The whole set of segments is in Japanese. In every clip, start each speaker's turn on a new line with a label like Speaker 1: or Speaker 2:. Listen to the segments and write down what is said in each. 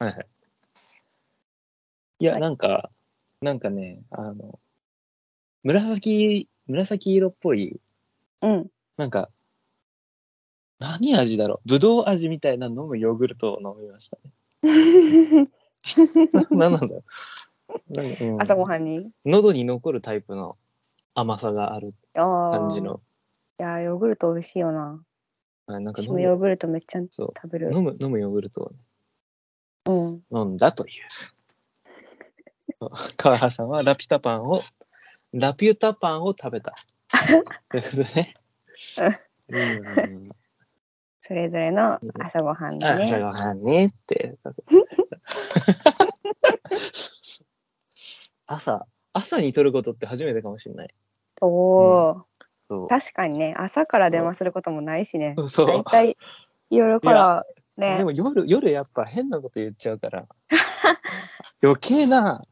Speaker 1: はいはい。いや、
Speaker 2: はい
Speaker 1: なんか、なんかね、あの、紫、紫色っぽい、
Speaker 2: うん。
Speaker 1: なんか、何味だろう？ぶどう味みたいな飲むヨーグルトを飲みましたね。何なんだろう？なんか、うん
Speaker 2: 朝ごはんに？
Speaker 1: 喉に残るタイプの甘さがある
Speaker 2: ああ。
Speaker 1: 感じの。
Speaker 2: いやー、ヨーグルト美味しいよな。
Speaker 1: あなんか飲
Speaker 2: 私もヨー
Speaker 1: む
Speaker 2: グルトめっちゃ
Speaker 1: そう
Speaker 2: 食べる。
Speaker 1: 飲む飲むヨーグルトを、ね、
Speaker 2: うん。
Speaker 1: 飲んだという。川原さんはラピュタパンを、ラピュタパンを食べた。ということでね。うん
Speaker 2: それぞれの朝ごはんで
Speaker 1: あ朝
Speaker 2: ね。
Speaker 1: ごはんねって。朝、朝に取ることって初めてかもしれない。
Speaker 2: おお、
Speaker 1: そう
Speaker 2: 確かにね、朝から電話することもないしね。
Speaker 1: そう
Speaker 2: だいたい夜から
Speaker 1: で
Speaker 2: ね。
Speaker 1: も夜、夜やっぱ変なこと言っちゃうから、余計な、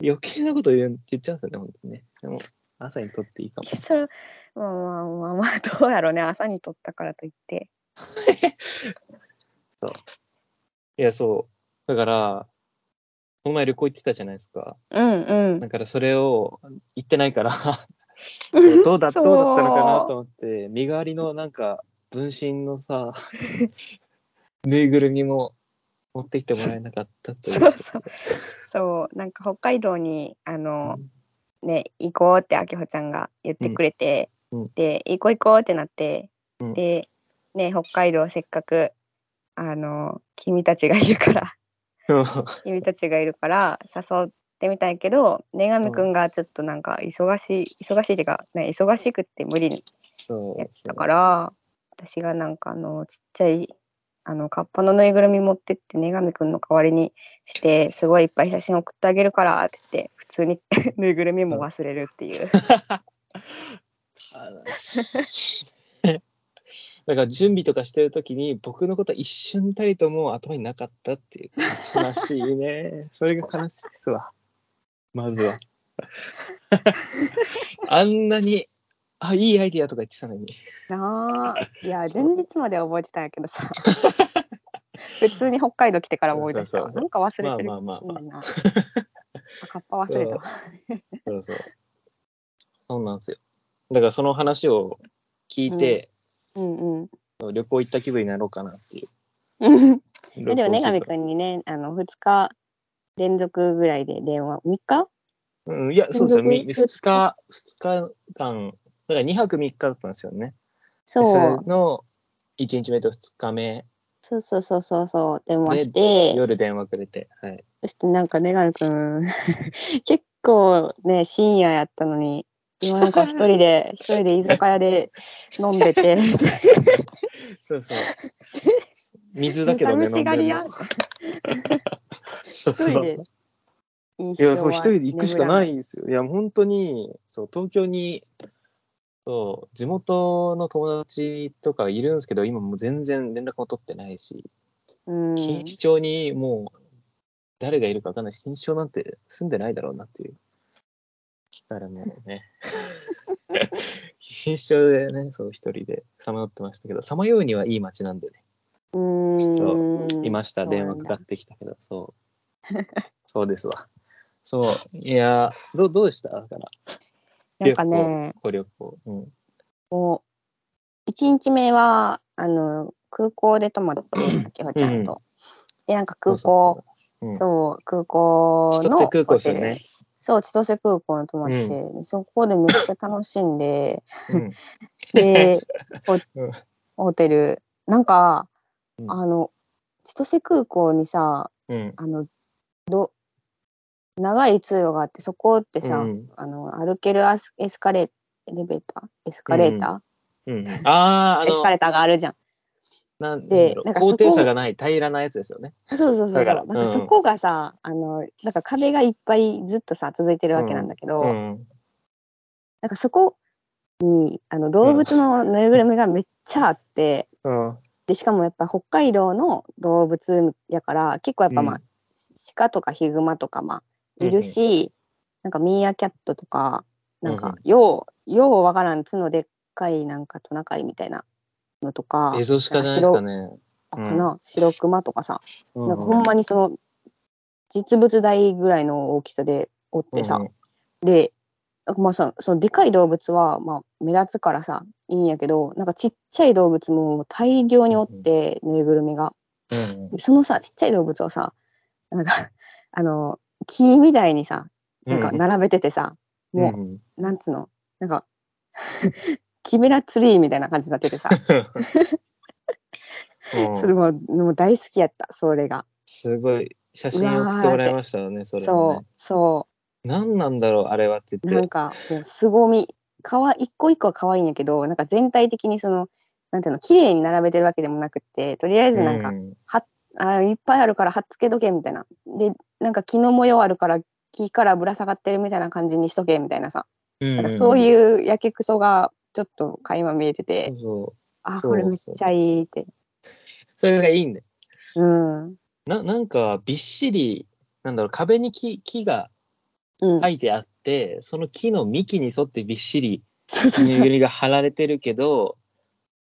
Speaker 1: 余計なこと言う言っちゃうんですよね、本当にね。でも、朝にとっていいかも。
Speaker 2: それまあまあまあまあどうやろうね朝に撮ったからといって
Speaker 1: いや、そう。だから、この前旅行行ってたじゃないですか。
Speaker 2: うんうん
Speaker 1: だからそれを言ってないから、どうだ、
Speaker 2: そう
Speaker 1: どうだったのかなと思って、身代わりのなんか、分身のさ、ぬいぐるみも持ってきてもらえなかったという。
Speaker 2: そうそう。そうなんか北海道にあのね行こうってあきほちゃんが言ってくれて、
Speaker 1: うん。うん。
Speaker 2: で行こう行こうってなって、
Speaker 1: うん。
Speaker 2: でね北海道せっかくあの君たちがいるから君たちがいるから誘ってみたいけど根上くんがちょっとなんか忙しい忙しいっていうか、ね、忙しくって無理
Speaker 1: そう。
Speaker 2: やったから私がなんかあのちっちゃいあのカッパのぬいぐるみ持ってって根上くんの代わりにしてすごいいっぱい写真送ってあげるからって言って普通に ぬいぐるみも忘れるっていう。
Speaker 1: だから準備とかしてる時に僕のことは一瞬たりとも頭になかったっていう悲しいね。それが悲しいですわ。まずは。あんなにあいいアイディアとか言ってたのに。
Speaker 2: な あいや 前日までは覚えてたんやけどさ。普通に北海道来てから思い出したわ
Speaker 1: そうそうそう
Speaker 2: なんか忘れてる
Speaker 1: まあまあまあ。まあ
Speaker 2: カッパ忘れた。わ
Speaker 1: そうそう。そうなんですよ。だからその話を聞いて、
Speaker 2: うん。うん
Speaker 1: 旅行行った気分になろうかなっていう。
Speaker 2: うんでも根上
Speaker 1: 旅行気分。
Speaker 2: くんにねあの2日連続ぐらいで電話3日？
Speaker 1: うん、いや、そうですよ。み
Speaker 2: 連続
Speaker 1: ？2日、二日間、だから2泊3日だったんですよね。で
Speaker 2: そう。
Speaker 1: それの1日目と2日目。
Speaker 2: そうそうそうそうそう。電話
Speaker 1: で
Speaker 2: して。
Speaker 1: 夜電話くれて、はい。
Speaker 2: そしてなんか根上くん。結構ね深夜やったのに今なんか一人で 一人で居酒屋で飲んでて。
Speaker 1: そうそう。水だけどね、飲んでるの。
Speaker 2: 一人で。飲
Speaker 1: いや、そう、一人で行くしかないんですよ。いや、本当に、そう、東京に、そう、地元の友達とかいるんですけど、今もう全然連絡も取ってないし、
Speaker 2: うん
Speaker 1: 錦糸町にもう、誰がいるか分かんないし、錦糸町なんて住んでないだろうなっていう。だからもうね、錦糸町でね、そう、一人でさまよってましたけど、さまようにはいい街なんでね、
Speaker 2: うーん
Speaker 1: いました、
Speaker 2: そうなんだ
Speaker 1: 電話かかってきたけど、そう。そうですわ。そう、いや、どうどうでした？だから。
Speaker 2: なんかね
Speaker 1: ご旅行。うん。
Speaker 2: もう1日目はあの空港で泊まってあきほちゃんと。でなんか空港
Speaker 1: そうそう
Speaker 2: そう空港の
Speaker 1: 空港でね。
Speaker 2: そう千歳空港に泊まって、でそこでめっちゃ楽しんで
Speaker 1: うん。
Speaker 2: で ホテルなんか、
Speaker 1: うん
Speaker 2: あの千歳空港にさ
Speaker 1: うん。
Speaker 2: あのど長い通路があってそこってさ、
Speaker 1: うん
Speaker 2: あの歩けるアスエスカレーエレベーター？エスカレータ
Speaker 1: うん。ああ、あ
Speaker 2: ー、エスカ
Speaker 1: の、
Speaker 2: レーターがあるじゃん。
Speaker 1: なん
Speaker 2: でなんか
Speaker 1: 高低差がない平らなやつですよね。
Speaker 2: そうそうそうそう
Speaker 1: だから
Speaker 2: なんかそこがさ、あのなんか壁がいっぱいずっとさ続いてるわけなんだけど、
Speaker 1: うん。
Speaker 2: なんかそこにあの動物のぬいぐるみがめっちゃあって、
Speaker 1: うん。
Speaker 2: でしかもやっぱ北海道の動物やから結構やっぱまあ、
Speaker 1: うん
Speaker 2: 鹿とかヒグマとかまあいるし、なんかミーアキャットとかなんか
Speaker 1: うんうん。
Speaker 2: ようようわからん角でっかいなんかトナカイみたいなのとか
Speaker 1: エゾシカじゃないですかね。
Speaker 2: なんか白かな、白クマとかさ、
Speaker 1: うん
Speaker 2: なんかほんまにその実物大ぐらいの大きさでおってさ、
Speaker 1: うん
Speaker 2: でまあさそのでかい動物は、まあ、目立つからさいいんやけどなんかちっちゃい動物も大量におって、ぬいぐるみが。
Speaker 1: うん
Speaker 2: でそのさちっちゃい動物をさなんかあの木みたいにさなんか並べててさ、もう、
Speaker 1: うん。
Speaker 2: なんつうの？なんかキメラツリーみたいな感じになっててさ。
Speaker 1: うん。
Speaker 2: それももう大好きやったそれが。
Speaker 1: すごい写真送ってもらいましたよねそれも
Speaker 2: そ
Speaker 1: ね
Speaker 2: うそ
Speaker 1: 何なんだろうあれはって
Speaker 2: う
Speaker 1: 言って。
Speaker 2: なんかもう凄み。かわ一個一個は可愛いんやけどなんか全体的にそのなんていうの綺麗に並べてるわけでもなくってとりあえずなんか、
Speaker 1: うん
Speaker 2: あいっぱいあるから貼っつけとけみたいな。でなんか木の模様あるから木からぶら下がってるみたいな感じにしとけみたいなさ、
Speaker 1: うん
Speaker 2: なんかそういうやけくそがちょっと垣間見えてて、
Speaker 1: そう
Speaker 2: あ
Speaker 1: そう。
Speaker 2: これめっちゃいいって。
Speaker 1: それがいいんだよ
Speaker 2: うん。
Speaker 1: ななんかびっしりなんだろう壁に木木が
Speaker 2: うん、
Speaker 1: 書いてあってその木の幹に沿ってびっしりぬいぐるみが貼られてるけど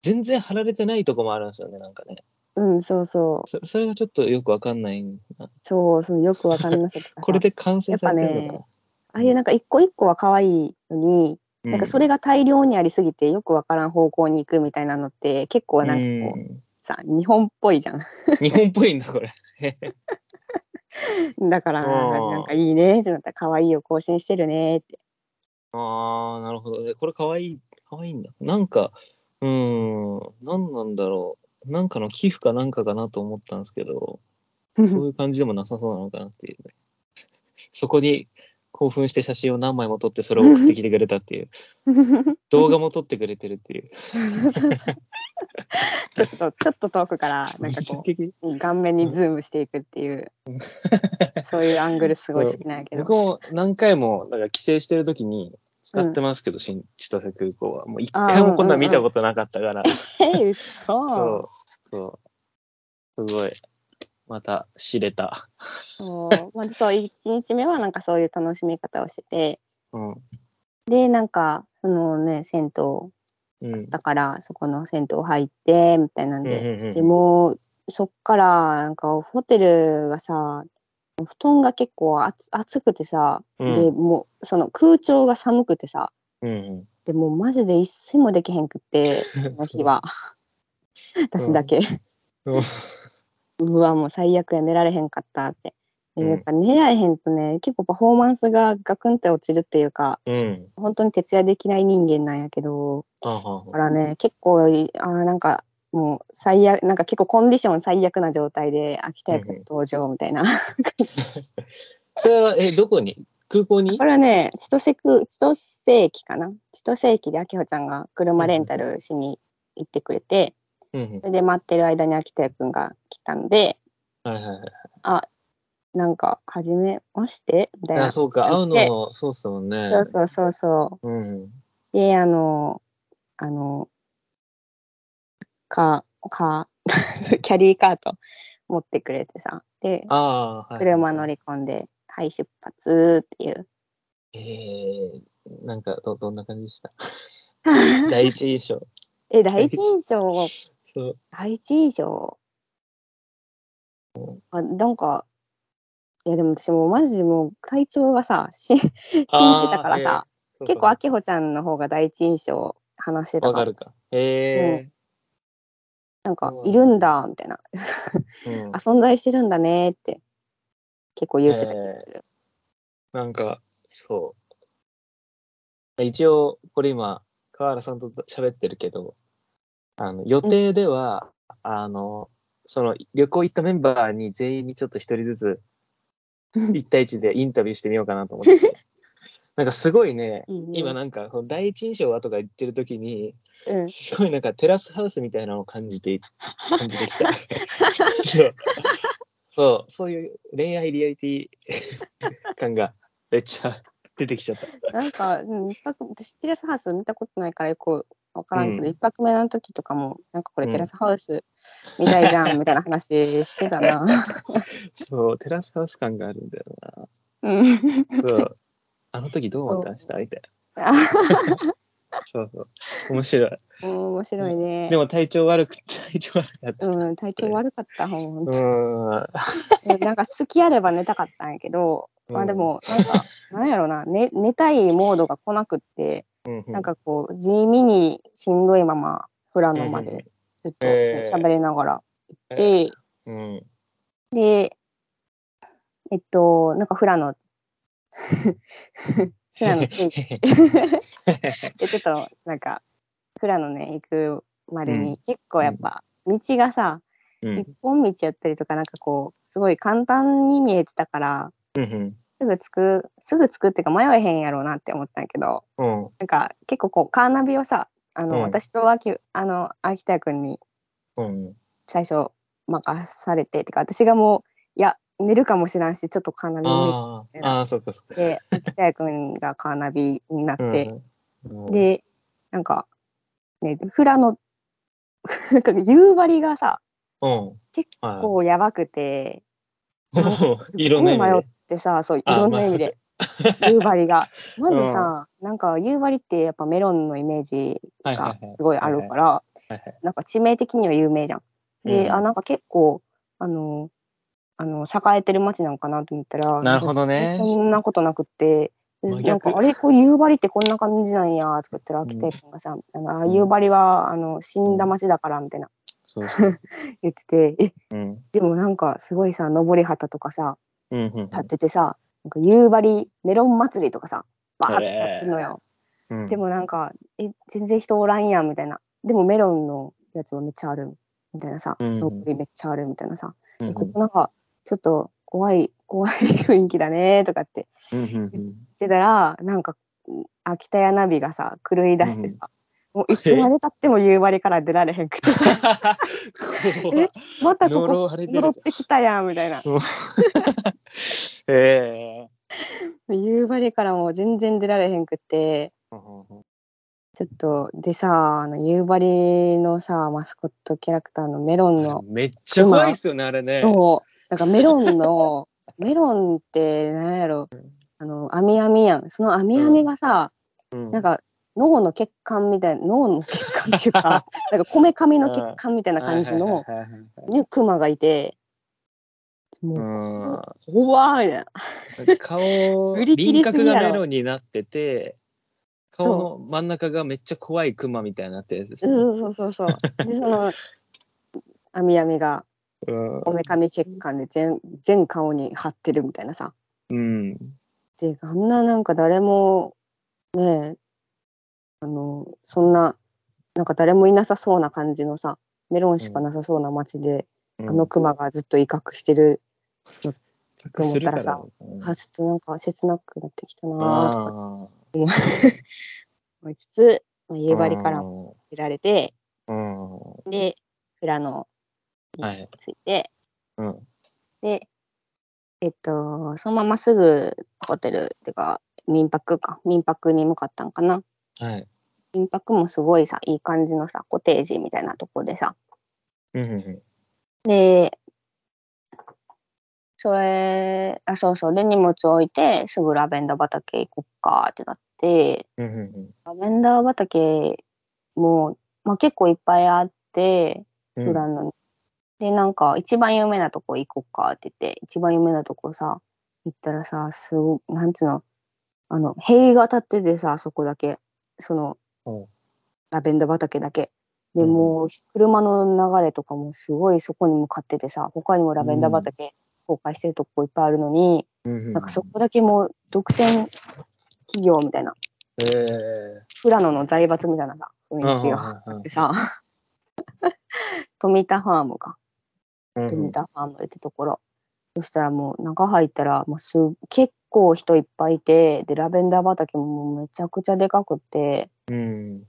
Speaker 1: 全然貼られてないとこもあるんですよねなんかね
Speaker 2: うんそうそう。
Speaker 1: そそれがちょっとよくわかんないな。
Speaker 2: そうそのよくわかんなさとかさ。
Speaker 1: これで完成されてるのか。な、
Speaker 2: やっぱああいうなんか一個一個は可愛いのに、
Speaker 1: う
Speaker 2: なんかそれが大量にありすぎてよくわからん方向に行くみたいなのって結構なんかこう、
Speaker 1: うん。
Speaker 2: さ日本っぽいじゃん。
Speaker 1: 日本っぽいんだこれ。
Speaker 2: だから
Speaker 1: うん。
Speaker 2: なんかいいねってなったら可愛いよ更新してるねって。
Speaker 1: ああなるほど。ねこれかわいいかわいいんだ。なんかうーん何なんだろうなんかの寄付かなんかかなと思ったんですけど そういう感じでもなさそうなのかなっていうね。そこに興奮して写真を何枚も撮ってそれを送ってきてくれたっていう。動画も撮ってくれてるっていう。
Speaker 2: ちょっとちょっと遠くからなんかこう顔面にズームしていくっていうそういうアングルすごい好きなんやけど
Speaker 1: 僕も何回もなんか帰省してる時に使ってますけど、新千歳空港は。もう一回もこんなん見たことなかったから。
Speaker 2: え 嘘
Speaker 1: そう。そう。すごい。また知れた。
Speaker 2: そうまずそう1日目はなんかそういう楽しみ方をしてて
Speaker 1: うん。
Speaker 2: でなんかそのね銭湯
Speaker 1: うん。
Speaker 2: だからそこの銭湯入ってみたいなんで、
Speaker 1: うんうんうんうん
Speaker 2: でもそっからなんかホテルがさ布団が結構あつ暑くてさ、
Speaker 1: うん
Speaker 2: でもうその空調が寒くてさ
Speaker 1: うん。
Speaker 2: でもうマジで一睡もできへんくってその日は 私だけ、
Speaker 1: うん
Speaker 2: うわもう最悪や寝られへんかったって。やっぱ寝られへんとね結構パフォーマンスがガクンって落ちるっていうか
Speaker 1: うん。
Speaker 2: 本当に徹夜できない人間なんやけどだからね結構あーなんかもう最悪なんか結構コンディション最悪な状態で秋田役登場みたいな。感 じ
Speaker 1: それは、え、どこに？空港に？
Speaker 2: これはね千歳区千歳駅かな。千歳駅で秋穂ちゃんが車レンタルしに行ってくれて、
Speaker 1: うんうん。
Speaker 2: それで待ってる間に秋田くんが来たんで
Speaker 1: はいはいはい。
Speaker 2: あなんか初めまして？みたいな。
Speaker 1: あ、そうか、会うの、そうっすもんね。
Speaker 2: そうそうそうそう。
Speaker 1: うん。
Speaker 2: であのあのかか キャリーカート持ってくれてさで
Speaker 1: ああ、はい。
Speaker 2: 車乗り込んで「はい出発」っていう
Speaker 1: えー、なんかど、どんな感じでした？第一印象。
Speaker 2: え第一印象？
Speaker 1: そう。
Speaker 2: 第一印象？あなんかいやでも私もうマジでもう体調がさし死んでたからさ
Speaker 1: あー。
Speaker 2: 結構
Speaker 1: あ
Speaker 2: 秋穂ちゃんの方が第一印象話してたかも
Speaker 1: わかるか。え
Speaker 2: なんかいるんだみたいな
Speaker 1: ー、うん
Speaker 2: あ。存在してるんだねって結構言ってた気がする。
Speaker 1: なんか、そう。一応、これ今、川原さんと喋ってるけど、あの、予定では、あの、その旅行行ったメンバーに全員にちょっと一人ずつ、一対一でインタビューしてみようかなと思ってて。なんかすごいね、今なんか、この第一印象はとか言ってる時に、
Speaker 2: うん、
Speaker 1: すごいなんかテラスハウスみたいなのを感じて、感じてきた。そう。そう、そういう恋愛リアリティ 感がめっちゃ出てきちゃった。
Speaker 2: なんか、うん、一泊私テラスハウス見たことないからよく分からんけど、
Speaker 1: うん
Speaker 2: 一泊目の時とかもなんかこれ
Speaker 1: うん
Speaker 2: テラスハウスみたいじゃん、みたいな話してたな。
Speaker 1: そう、テラスハウス感があるんだよ
Speaker 2: うん、
Speaker 1: な。そう。あの時どう思ってましたみたいな。そうそう。面白い。
Speaker 2: うん面白いね。
Speaker 1: でも体調悪く、体調悪かった。
Speaker 2: うん、体調悪かった、ほん
Speaker 1: う
Speaker 2: と。なんか好きあれば寝たかったんやけど、まあでも、なんか、なんやろな、ね寝たいモードが来なくって、なんかこう、地味にしんどいまま、富良野までずっと喋りながら行って、
Speaker 1: うん。
Speaker 2: で、えっと、なんか富良野富良野着いてで、ちょっとなんか、富良野ね、行くまで
Speaker 1: うん。
Speaker 2: に結構やっぱ、道がさ、
Speaker 1: うん。
Speaker 2: 一本道やったりとか、なんかこう、すごい簡単に見えてたから、
Speaker 1: うん
Speaker 2: すぐ着く、すぐ着くっていうか迷えへんやろうなって思ったんやけど、
Speaker 1: うん。
Speaker 2: なんか結構こう、カーナビをさ、あの、
Speaker 1: うん。
Speaker 2: 私と秋、あの、秋田君に
Speaker 1: うん。
Speaker 2: 最初任されて、てか私がもう、寝るかもしらんし、ちょっとカーナビ見
Speaker 1: ああ、ああ、そっかそっか。
Speaker 2: て、秋田君がカーナビになって、
Speaker 1: うん、
Speaker 2: で、なんか、ね、富良野、なんか夕張がさ、
Speaker 1: うん。
Speaker 2: 結
Speaker 1: はい
Speaker 2: 構やばくて、
Speaker 1: い
Speaker 2: っ
Speaker 1: ろんな
Speaker 2: 迷ってさ、そう、い
Speaker 1: あ
Speaker 2: ろんな意味で、夕張が。まず
Speaker 1: うん
Speaker 2: さ、なんか夕張ってやっぱメロンのイメージがすごいあるから。なんか地名的には有名じゃん。で、
Speaker 1: うん
Speaker 2: あ、なんか結構、あの、あの、栄えてる街なんかなと思ったら、
Speaker 1: なるほどね。
Speaker 2: そんなことなくって、なんか、あれ、こう夕張ってこんな感じなんや、とか言ったら、
Speaker 1: うん。
Speaker 2: 秋田君がさ、あの、あ
Speaker 1: うん。
Speaker 2: 夕張は、あの、死んだ街だから、みたいな。
Speaker 1: そうそう。
Speaker 2: 言ってて、え、
Speaker 1: うん。
Speaker 2: でもなんかすごいさ、登り旗とかさ、
Speaker 1: うんうん。うん。
Speaker 2: 立っててさ、なんか夕張メロン祭りとかさ、バーって立ってんのよ。
Speaker 1: うん。
Speaker 2: でもなんか、え、全然人おらんやんみたいな。でもメロンのやつはめっちゃあるみたいなさ、
Speaker 1: うん。うん
Speaker 2: 登りめっちゃあるみたいなさ、
Speaker 1: うん
Speaker 2: えここなんかちょっと怖い、怖い雰囲気だねとかって
Speaker 1: うんうんうん。
Speaker 2: 言ってたら、なんか、秋田屋ナビがさ、狂い出してさ、もういつまでたっても夕張から出られへんくてさ、
Speaker 1: 怖っ
Speaker 2: またここ戻ってきたやんみたいな。
Speaker 1: え
Speaker 2: 夕張からもう全然出られへんくて、
Speaker 1: え
Speaker 2: ちょっと、でさ、あの夕張のさ、マスコットキャラクターのメロンの、
Speaker 1: めっちゃ怖いっすよね、あれね。
Speaker 2: そう、だからメロンの、メロンって何やろ、あの、網網やん。その網網がさ、
Speaker 1: うん
Speaker 2: なんか脳の血管みたいな、脳の血管っていうか、なんかこめかみの血管みたいな感じの、
Speaker 1: はいはいはいはい
Speaker 2: ね、クマがいて、もう、怖いみたいな。
Speaker 1: 顔、
Speaker 2: 振り切
Speaker 1: 輪郭
Speaker 2: りすぎやろ
Speaker 1: がメロンになってて、顔の真ん中がめっちゃ怖いクマみたいになってるやつですね。
Speaker 2: そうそうそうそう。で、その、網網が、
Speaker 1: うん
Speaker 2: こめかみ血管で全全顔に張ってるみたいなさ。
Speaker 1: うん。
Speaker 2: で、あんななんか誰も、ねえ、あの、そんな、なんか誰もいなさそうな感じのさ、メロンしかなさそうな街で、
Speaker 1: うん
Speaker 2: あのクマがずっと威嚇してる
Speaker 1: 隠するから
Speaker 2: 思ったらさ
Speaker 1: うん
Speaker 2: あちょっとなんか切なくなってきたなとか
Speaker 1: あ
Speaker 2: 思いつつ、まあ、
Speaker 1: ー
Speaker 2: 夕張からも出られて、
Speaker 1: うん。
Speaker 2: で、富良野
Speaker 1: はい
Speaker 2: に着いて、
Speaker 1: うん。
Speaker 2: で、えっと、そのまますぐホテルっていうか、民泊か、民泊に向かったんかな。
Speaker 1: はい。
Speaker 2: 民泊もすごいさ、いい感じのさ、コテージみたいなとこでさ。
Speaker 1: うんうんうん
Speaker 2: で、それ、あ、そうそう。で、荷物置いて、すぐラベンダー畑行こっかってなって、
Speaker 1: うんうん
Speaker 2: ラベンダー畑も、まあ、結構いっぱいあって、
Speaker 1: うん
Speaker 2: 富良野に。で、なんか、一番有名なとこ行こっかって言って、一番有名なとこさ、行ったらさ、すご、なんつうの、あの、塀が立っててさ、そこだけ。その、
Speaker 1: うん
Speaker 2: ラベンダー畑だけ。で
Speaker 1: うん
Speaker 2: もう、車の流れとかもすごいそこに向かっててさ、他にもラベンダー畑公開してるとこいっぱいあるのに。なんかそこだけもう独占企業みたいな、
Speaker 1: ええ
Speaker 2: 富良野の財閥みたいなさ雰囲気があってさ、富田ファームか。
Speaker 1: うん
Speaker 2: ファームってところ。そしたらもう中入ったらもうす結構人いっぱいいて、で、ラベンダー畑ももうめちゃくちゃでかくって、
Speaker 1: うん。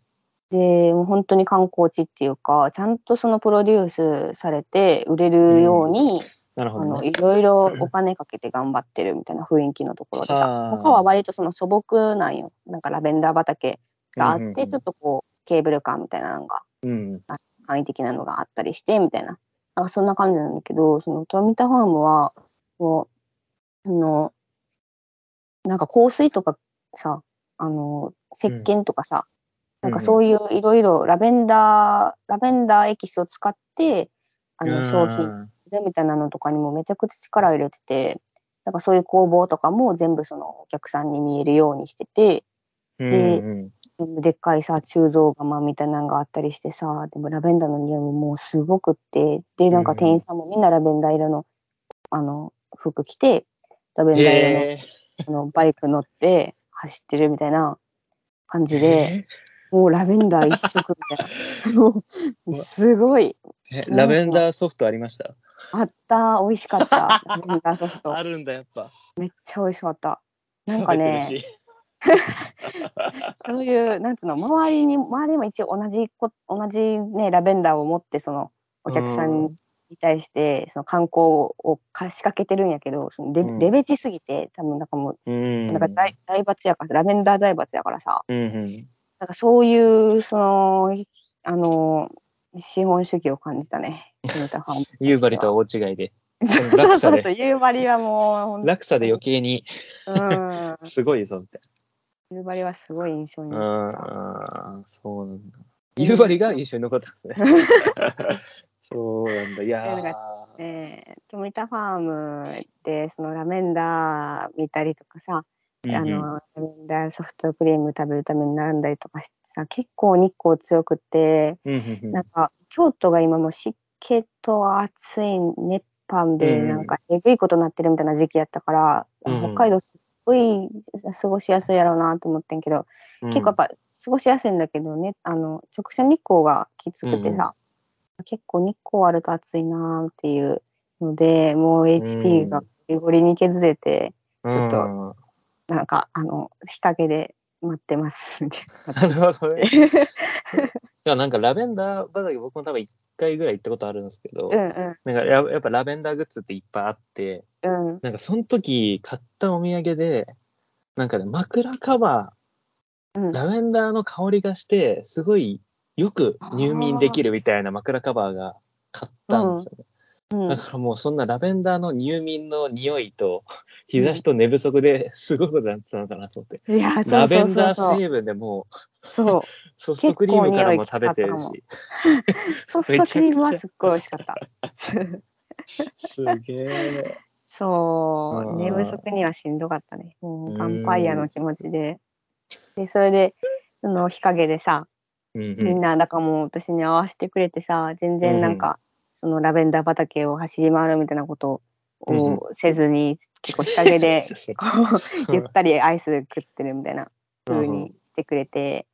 Speaker 2: で、もう本当に観光地っていうか、ちゃんとそのプロデュースされて売れるように、あの、
Speaker 1: なるほどね。
Speaker 2: いろいろお金かけて頑張ってるみたいな雰囲気のところでさ、
Speaker 1: はあ
Speaker 2: 他は割とその素朴なんよ。なんかラベンダー畑があって、
Speaker 1: うんうんうん
Speaker 2: ちょっとこう、ケーブルカーみたいなのが、
Speaker 1: うん。
Speaker 2: 簡易的なのがあったりして、みたいな。なんかそんな感じなんだけど、その富田ファームは、もう、あの、なんか香水とかさ、あの、石鹸とかさ、なんかそういういろいろラベンダーラベンダーエキスを使ってあの商品するみたいなのとかにもめちゃくちゃ力を入れててなんかそういう工房とかも全部そのお客さんに見えるようにしててででっかいさ鋳造窯みたいなのがあったりしてさでもラベンダーの匂いももうすごくってでなんか店員さんもみんなラベンダー色のあの服着てラベンダー色の,、あのバイク乗って走ってるみたいな感じで、もうラベンダー一色みたいな。すごい。
Speaker 1: ラベンダーソフトありました？
Speaker 2: あった。美味しかった。ラベンダーソフト。
Speaker 1: あるんだやっぱ。
Speaker 2: めっちゃ美味しかった。なんかね そういうなんつうの周りに周りも一応同じこ同じねラベンダーを持ってそのお客さんに対してその観光をか仕掛けてるんやけどそのレ,、レベチすぎて多分なんかもう、うん、なんか財財閥やからラベンダー財閥やからさ、うんうん、なんかそういうそのあの資本主義を感じたね。
Speaker 1: 夕張とは大違いで。
Speaker 2: 落差で。夕張はも
Speaker 1: う。落差で余計に、うん、すごいぞみたい
Speaker 2: な。夕張はすごい印象に残った。あ
Speaker 1: あ、そうなんだ。夕張が印象に残ったんですね。そうなんだ。いや
Speaker 2: ー。ね、富田ファームでそのラベンダー見たりとかさ、うんうん、あのラベンダーソフトクリーム食べるために並んだりとかしてさ結構日光強くて、うんなんか京都が今も湿気と暑い熱波でなんかえぐいことになってるみたいな時期やったから、うんうん、北海道すっごい過ごしやすいやろうなと思ってんけど、うん、結構やっぱ過ごしやすいんだけどねあの直射日光がきつくてさ、結構日光あると暑いなっていうのでもう HP がゴリゴリに削れて、ちょっとなんかあの日陰で待ってますみたいな。なるほどね。
Speaker 1: いやなんかラベンダー畑僕も多分1回ぐらい行ったことあるんですけど、うんうん、なんかややっぱラベンダーグッズっていっぱいあって、うん、なんかその時買ったお土産でなんかね枕カバー、うん、ラベンダーの香りがしてすごいよく入眠できるみたいな枕カバーが買ったんですよね。うん、だからもうそんなラベンダーの入眠の匂いと 日差しと寝不足ですごいことなってたのかなと思って。いやラベンダー成分でも
Speaker 2: そう
Speaker 1: ソフトクリームからも食べてるし。
Speaker 2: ソフトクリームはすっごい美味しかった。
Speaker 1: すげえ。
Speaker 2: そう、寝不足にはしんどかったね。もうヴァンパイアの気持ちで。で、それで、その日陰でさ、みんなだからもう私に合わせてくれてさ全然なんか、そのラベンダー畑を走り回るみたいなことをせずに、結構日陰で こうゆったりアイス食ってるみたいな風にしてくれて、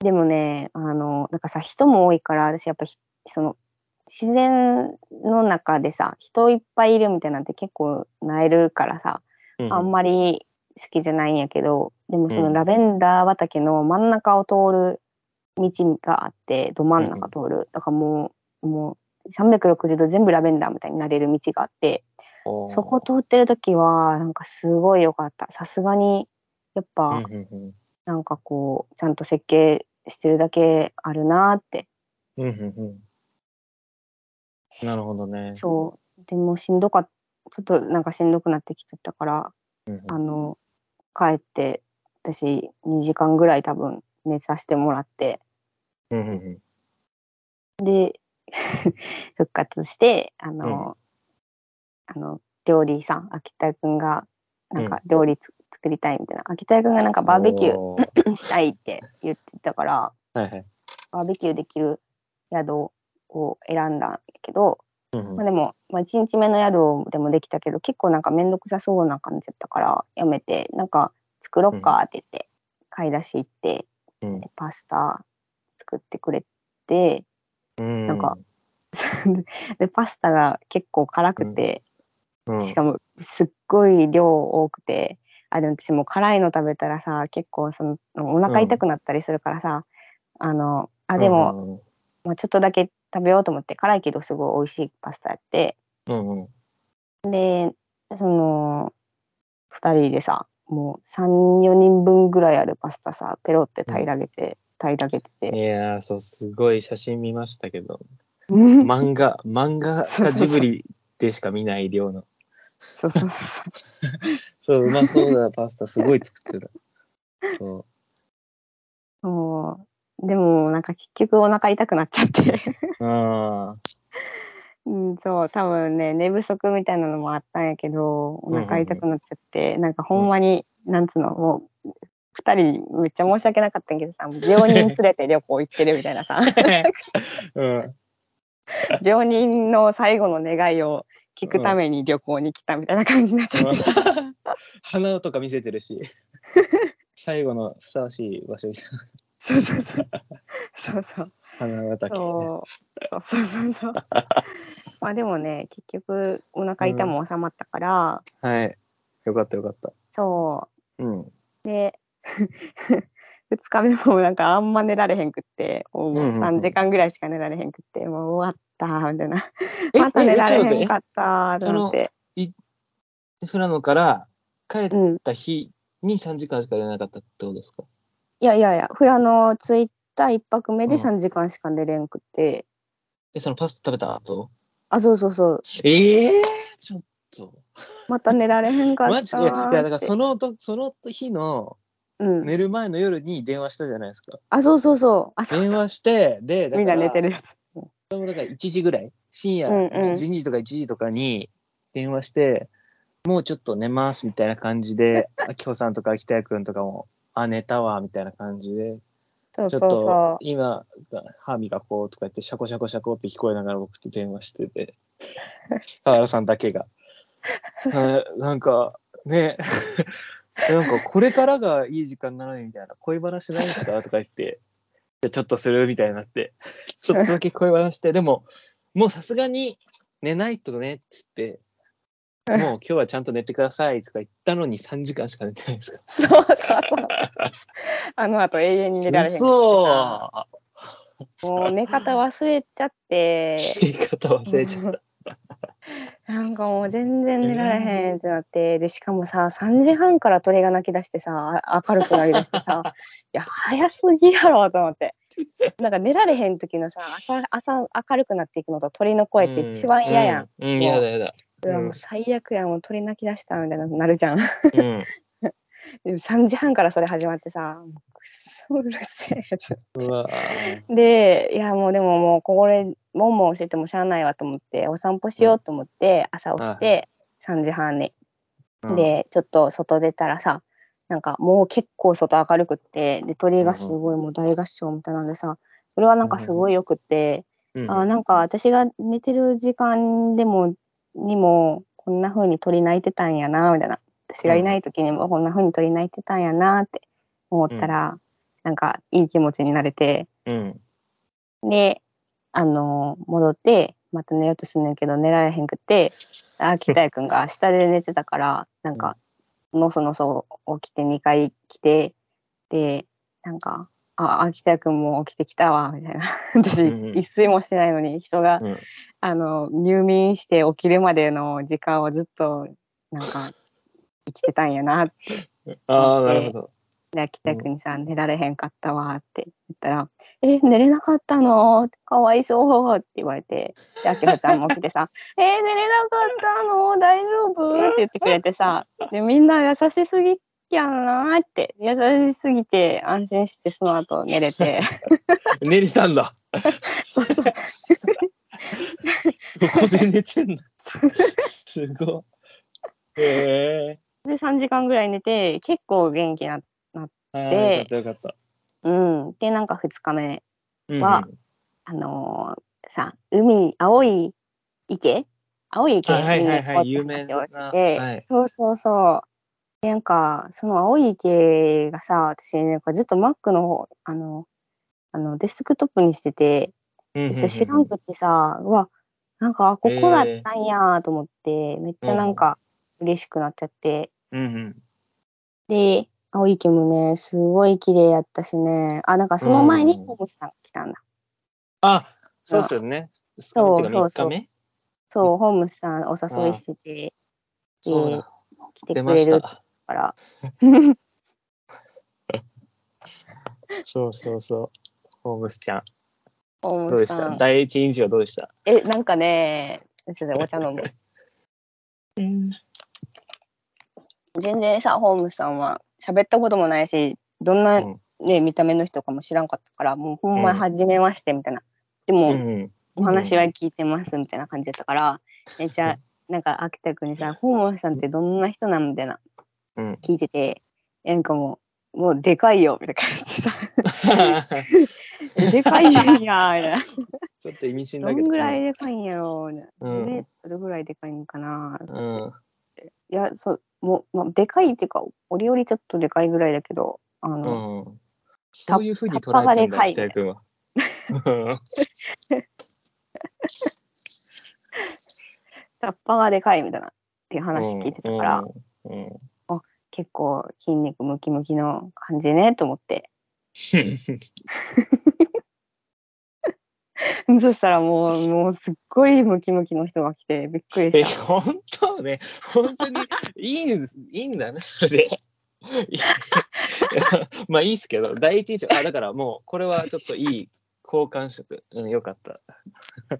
Speaker 2: でもねあのなんかさ人も多いから私やっぱその自然の中でさ人いっぱいいるみたいなんて結構なえるからさ、あんまり好きじゃないんやけどでもそのラベンダー畑の真ん中を通る道があってど真ん中通る、だからもうもう360度全部ラベンダーみたいになれる道があってそこ通ってる時はなんかすごい良かった。さすがにやっぱ、なんかこうちゃんと設計してるだけあるなって。
Speaker 1: なるほどね。
Speaker 2: そう。でもしんどかっちょっとなんかしんどくなってきちゃったから、あの帰って私2時間ぐらい多分寝させてもらって。うんうんうん、で復活してあの、うん、あの料理さん秋田君がなんか料理つ、うん、作りたいみたいな。秋田君がなんかバーベキュー したいって言ってたから、はいはい、バーベキューできる宿を選んだんやけど、うんうん、まあ、でも、まあ、1日目の宿でもできたけど結構なんか面倒くさそうな感じだったからやめてなんか作ろっかって言って買い出し行って、うん、パスタ作ってくれて、うん、なんか でパスタが結構辛くて、うん、しかもすっごい量多くてあでも私も辛いの食べたらさ結構そのお腹痛くなったりするからさ、あのあでも、まあ、ちょっとだけ食べようと思って辛いけどすごい美味しいパスタやって、うんうん、でその2人でさもう34人分ぐらいあるパスタさペロって平らげて、平らげてて。
Speaker 1: いやそうすごい写真見ましたけど。漫画漫画かジブリでしか見ない量の。
Speaker 2: そうそうそうそう。
Speaker 1: そううまそうだパスタすごい作ってた。そう。
Speaker 2: もでもなんか結局お腹痛くなっちゃって。
Speaker 1: ああ。
Speaker 2: うん、そう、多分ね、寝不足みたいなのもあったんやけど、お腹痛くなっちゃって、なんかほんまに、なんつうの、もう、2人めっちゃ申し訳なかったんやけどさ、病人連れて旅行行ってるみたいなさ、
Speaker 1: うん。
Speaker 2: 病人の最後の願いを聞くために旅行に来たみたいな感じになっちゃってさ、
Speaker 1: 花とか見せてるし。最後のふさわしい場所に
Speaker 2: そうそうそう。そうそう。
Speaker 1: 花畑。
Speaker 2: そうそうそうそうそう。まあでもね、結局お腹痛も収まったから、
Speaker 1: はい。よかったよかった。
Speaker 2: そ
Speaker 1: うん。
Speaker 2: う。で、2日目もなんかあんま寝られへんくって、もう
Speaker 1: うんうんうん
Speaker 2: 3時間ぐらいしか寝られへんくって、もう終わったみたいな。
Speaker 1: え
Speaker 2: また寝られ
Speaker 1: えちょっと待って
Speaker 2: へんかったと思って。
Speaker 1: 富良野から帰っ
Speaker 2: うん。
Speaker 1: た日に3時間しか寝なかったってことですか？
Speaker 2: いやいやいや、富良野着いた1泊目で
Speaker 1: うん
Speaker 2: 3時間しか寝れんくって。
Speaker 1: え、そのパスタ食べた後？
Speaker 2: あ、そうそうそう。
Speaker 1: ええちょっと。
Speaker 2: また寝られへんかった
Speaker 1: マジ？いや、いやだからそのとその日の
Speaker 2: うん。
Speaker 1: 寝る前の夜に電話したじゃないですか。
Speaker 2: あ、そうそうそう。あ、そうそう。
Speaker 1: 電話して、で、だ
Speaker 2: みん
Speaker 1: から
Speaker 2: な寝てるやつ。
Speaker 1: だから1時ぐらい深夜
Speaker 2: うんうん
Speaker 1: 12時とか1時とかに電話して、もうちょっと寝ますみたいな感じで、秋穂さんとか秋田くんとかも、あ、寝たわみたいな感じで、
Speaker 2: そう
Speaker 1: ちょっと今、歯磨こうとか言って、シャコシャコシャコって聞こえながら僕と電話してて、河原さんだけが。はいなんか、ね、なんかこれからがいい時間なのにみたいな、恋話ないんですかとか言って、じゃあちょっとするみたいになって、ちょっとだけ恋話して、でも、もうさすがに寝ないとねっつって、もう今日はちゃんと寝てくださいとか言ったのに3時間しか寝てないんですか
Speaker 2: う。そうそうそう。あの後永遠に寝られへんかってさ
Speaker 1: 嘘
Speaker 2: もう寝方忘れちゃって。
Speaker 1: 言い方忘れちゃった。
Speaker 2: なんかもう全然寝られへんってなって、でしかもさ3時半から鳥が鳴き出してさあ明るくなりだしてさ いや早すぎやろと思ってなんか寝られへん時のさ朝朝明るくなっていくのと鳥の声って一番嫌やん、
Speaker 1: うん。うん、だ嫌だ。
Speaker 2: うわもう最悪やもう鳥鳴き出したみたいななるじゃん
Speaker 1: うん。
Speaker 2: でも3時半からそれ始まってさもうくそうるせえって
Speaker 1: うわぁ
Speaker 2: でいやもうでももうこれもんもん教えてもしゃあないわと思ってお散歩しようと思って、朝起きて3時半に、
Speaker 1: うん。
Speaker 2: でちょっと外出たらさなんかもう結構外明るくってで鳥がすごいもう大合唱みたいなんでさそれはなんかすごいよくって、
Speaker 1: うん
Speaker 2: あなんか私が寝てる時間でもにもこんな風に鳥鳴いてたんやなみたいな。私がいない時にもこんな風に鳥鳴いてたんやなって思ったら、なんかいい気持ちになれて。
Speaker 1: うん。
Speaker 2: であの戻ってまた寝ようとすんねんけど寝られへんくて秋田谷くんが下で寝てたからなんかのそのそ起きて2回来てでなんか「あ秋田谷くんも起きてきたわ」みたいな。私
Speaker 1: うんうん。
Speaker 2: 一睡もしてないのに人が、
Speaker 1: うん。
Speaker 2: あの入眠して起きるまでの時間をずっとなんか 生きてたんやなって
Speaker 1: ああ、なるほど。
Speaker 2: で秋田くんにさ、寝られへんかったわって言ったら「え寝れなかったの？かわいそう」って言われてで秋葉ちゃんも来てさ「え寝れなかったの？大丈夫?」って言ってくれてさでみんな優しすぎやなって優しすぎて安心してその後寝れて
Speaker 1: 寝れたんだ。
Speaker 2: そうそう
Speaker 1: どこで寝てんのすごい。へえ
Speaker 2: で3時間ぐらい寝て結構元気になっ
Speaker 1: ー。あーよか。
Speaker 2: うん。でなんか2日目
Speaker 1: うん
Speaker 2: はあのーさ海青い池？青い池に行こうって話をして、
Speaker 1: はい。
Speaker 2: そうそうそう。でなんかその青い池がさ私なんかずっと Mac の方あのあのデスクトップにしてて
Speaker 1: うんう
Speaker 2: 知らんくってさうわなんかあここだったんやと思って、めっちゃなんか嬉しくなっちゃって。
Speaker 1: うんうん。
Speaker 2: で青い池もねすごい綺麗やったしねあなんかその前に
Speaker 1: うん
Speaker 2: ホームスさん来たんだ
Speaker 1: あ、そうっすよね。2日目っていうか
Speaker 2: そうそう
Speaker 1: 3日目？
Speaker 2: そうホームスさんお誘いしてて
Speaker 1: そうだ。
Speaker 2: 来てくれる
Speaker 1: た。
Speaker 2: から
Speaker 1: そうそうそう。ホームスちゃん。
Speaker 2: ホー
Speaker 1: どうでした？第一印象どうでした？
Speaker 2: えなんかねちょっとお茶飲む
Speaker 1: うん。
Speaker 2: 全然さホームスさんは喋ったこともないしどんな
Speaker 1: うん。
Speaker 2: ね見た目の人かも知らんかったからもうほんま
Speaker 1: うん。
Speaker 2: 初めましてみたいな、で
Speaker 1: う
Speaker 2: も、
Speaker 1: ん。
Speaker 2: お話は聞いてますみたいな感じだったから、めっちゃなんか秋田君にさ「ホーモンさんってどんな人なん?」みたいな
Speaker 1: うん。
Speaker 2: 聞いててなんかもう「もうでかいよ」みたいな感じでさ「えでかいんや」みたいな。
Speaker 1: ちょっと意味深
Speaker 2: ど
Speaker 1: だけど。
Speaker 2: んぐらいでかいんやろう
Speaker 1: うん。
Speaker 2: ねそれぐらいでかいんかな
Speaker 1: うん。
Speaker 2: いやそうもう、まあ、でかいっていうか折々ちょっとでかいぐらいだけどあ
Speaker 1: う
Speaker 2: の、
Speaker 1: ん。そういうふうに捉
Speaker 2: タッパが
Speaker 1: えてんだ
Speaker 2: でかい
Speaker 1: 北谷君は
Speaker 2: ッパがでかいみたいなっていう話聞いてたから、
Speaker 1: うんうん。
Speaker 2: 結構筋肉ムキムキの感じねと思って そしたらもうもうすっごいムキムキの人が来てびっくり
Speaker 1: え
Speaker 2: した。
Speaker 1: 本当ね。本当にいいんですいいんだね。それで。いやまあいいっすけど第一印象。あだからもうこれはちょっといい好感触うんよかった。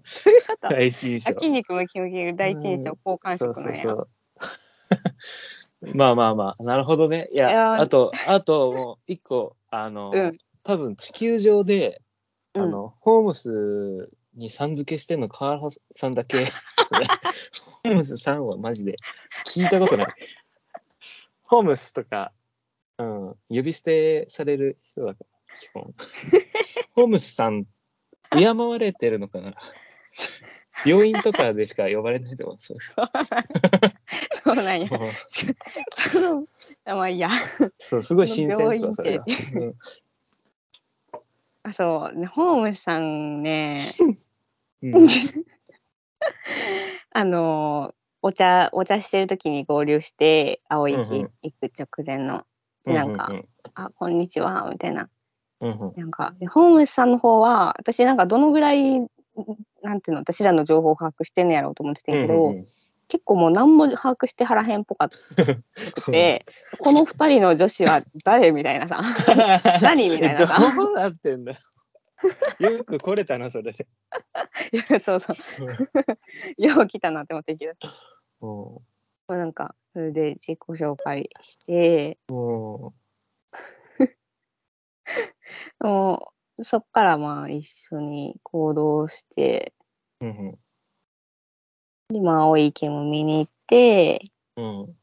Speaker 2: そういうこと？
Speaker 1: 第一印象。
Speaker 2: あ筋肉ムキムキ第一印象好感触なんや。
Speaker 1: まあまあまあ。なるほどね。いや
Speaker 2: いや
Speaker 1: あとあともう一個あの、
Speaker 2: うん。
Speaker 1: 多分地球上であ
Speaker 2: うん。
Speaker 1: の、ホームスにさん付けしてんの川原さんだけ。それ。ホームスさんはマジで。聞いたことない。ホームスとか、うん、呼び捨てされる人だから基本。ホームスさん敬われてるのかな。病院とかでしか呼ばれないと思う
Speaker 2: そうなんや。
Speaker 1: うん。
Speaker 2: そのまあいいや。
Speaker 1: そうすごい新鮮ですわそれが、
Speaker 2: 病あそう。ねホームさんね。
Speaker 1: うん。うん。
Speaker 2: あのお茶お茶してる時に合流して青池
Speaker 1: うんうん。
Speaker 2: 行く直前の、でなんか
Speaker 1: うん「
Speaker 2: あこんにちは」みたいな。
Speaker 1: うんうん。
Speaker 2: なんかでホームズさんの方は私なんかどのぐらいなんていうの私らの情報を把握してんのやろうと思ってたんやけど、
Speaker 1: うんうんうん
Speaker 2: 結構もう何も把握してはらへんっぽかった。てこの二人の女子は誰みたいなさ。何みたいなさ。
Speaker 1: どうなってんだ。よよく来れたなそれ。で
Speaker 2: いやそうそう。よう来たなって思ってんけど。
Speaker 1: も
Speaker 2: なんかそれで自己紹介して。
Speaker 1: うも
Speaker 2: もうそっからまあ一緒に行動して。
Speaker 1: ううん
Speaker 2: でまあ青い池も見に行って
Speaker 1: うん。うん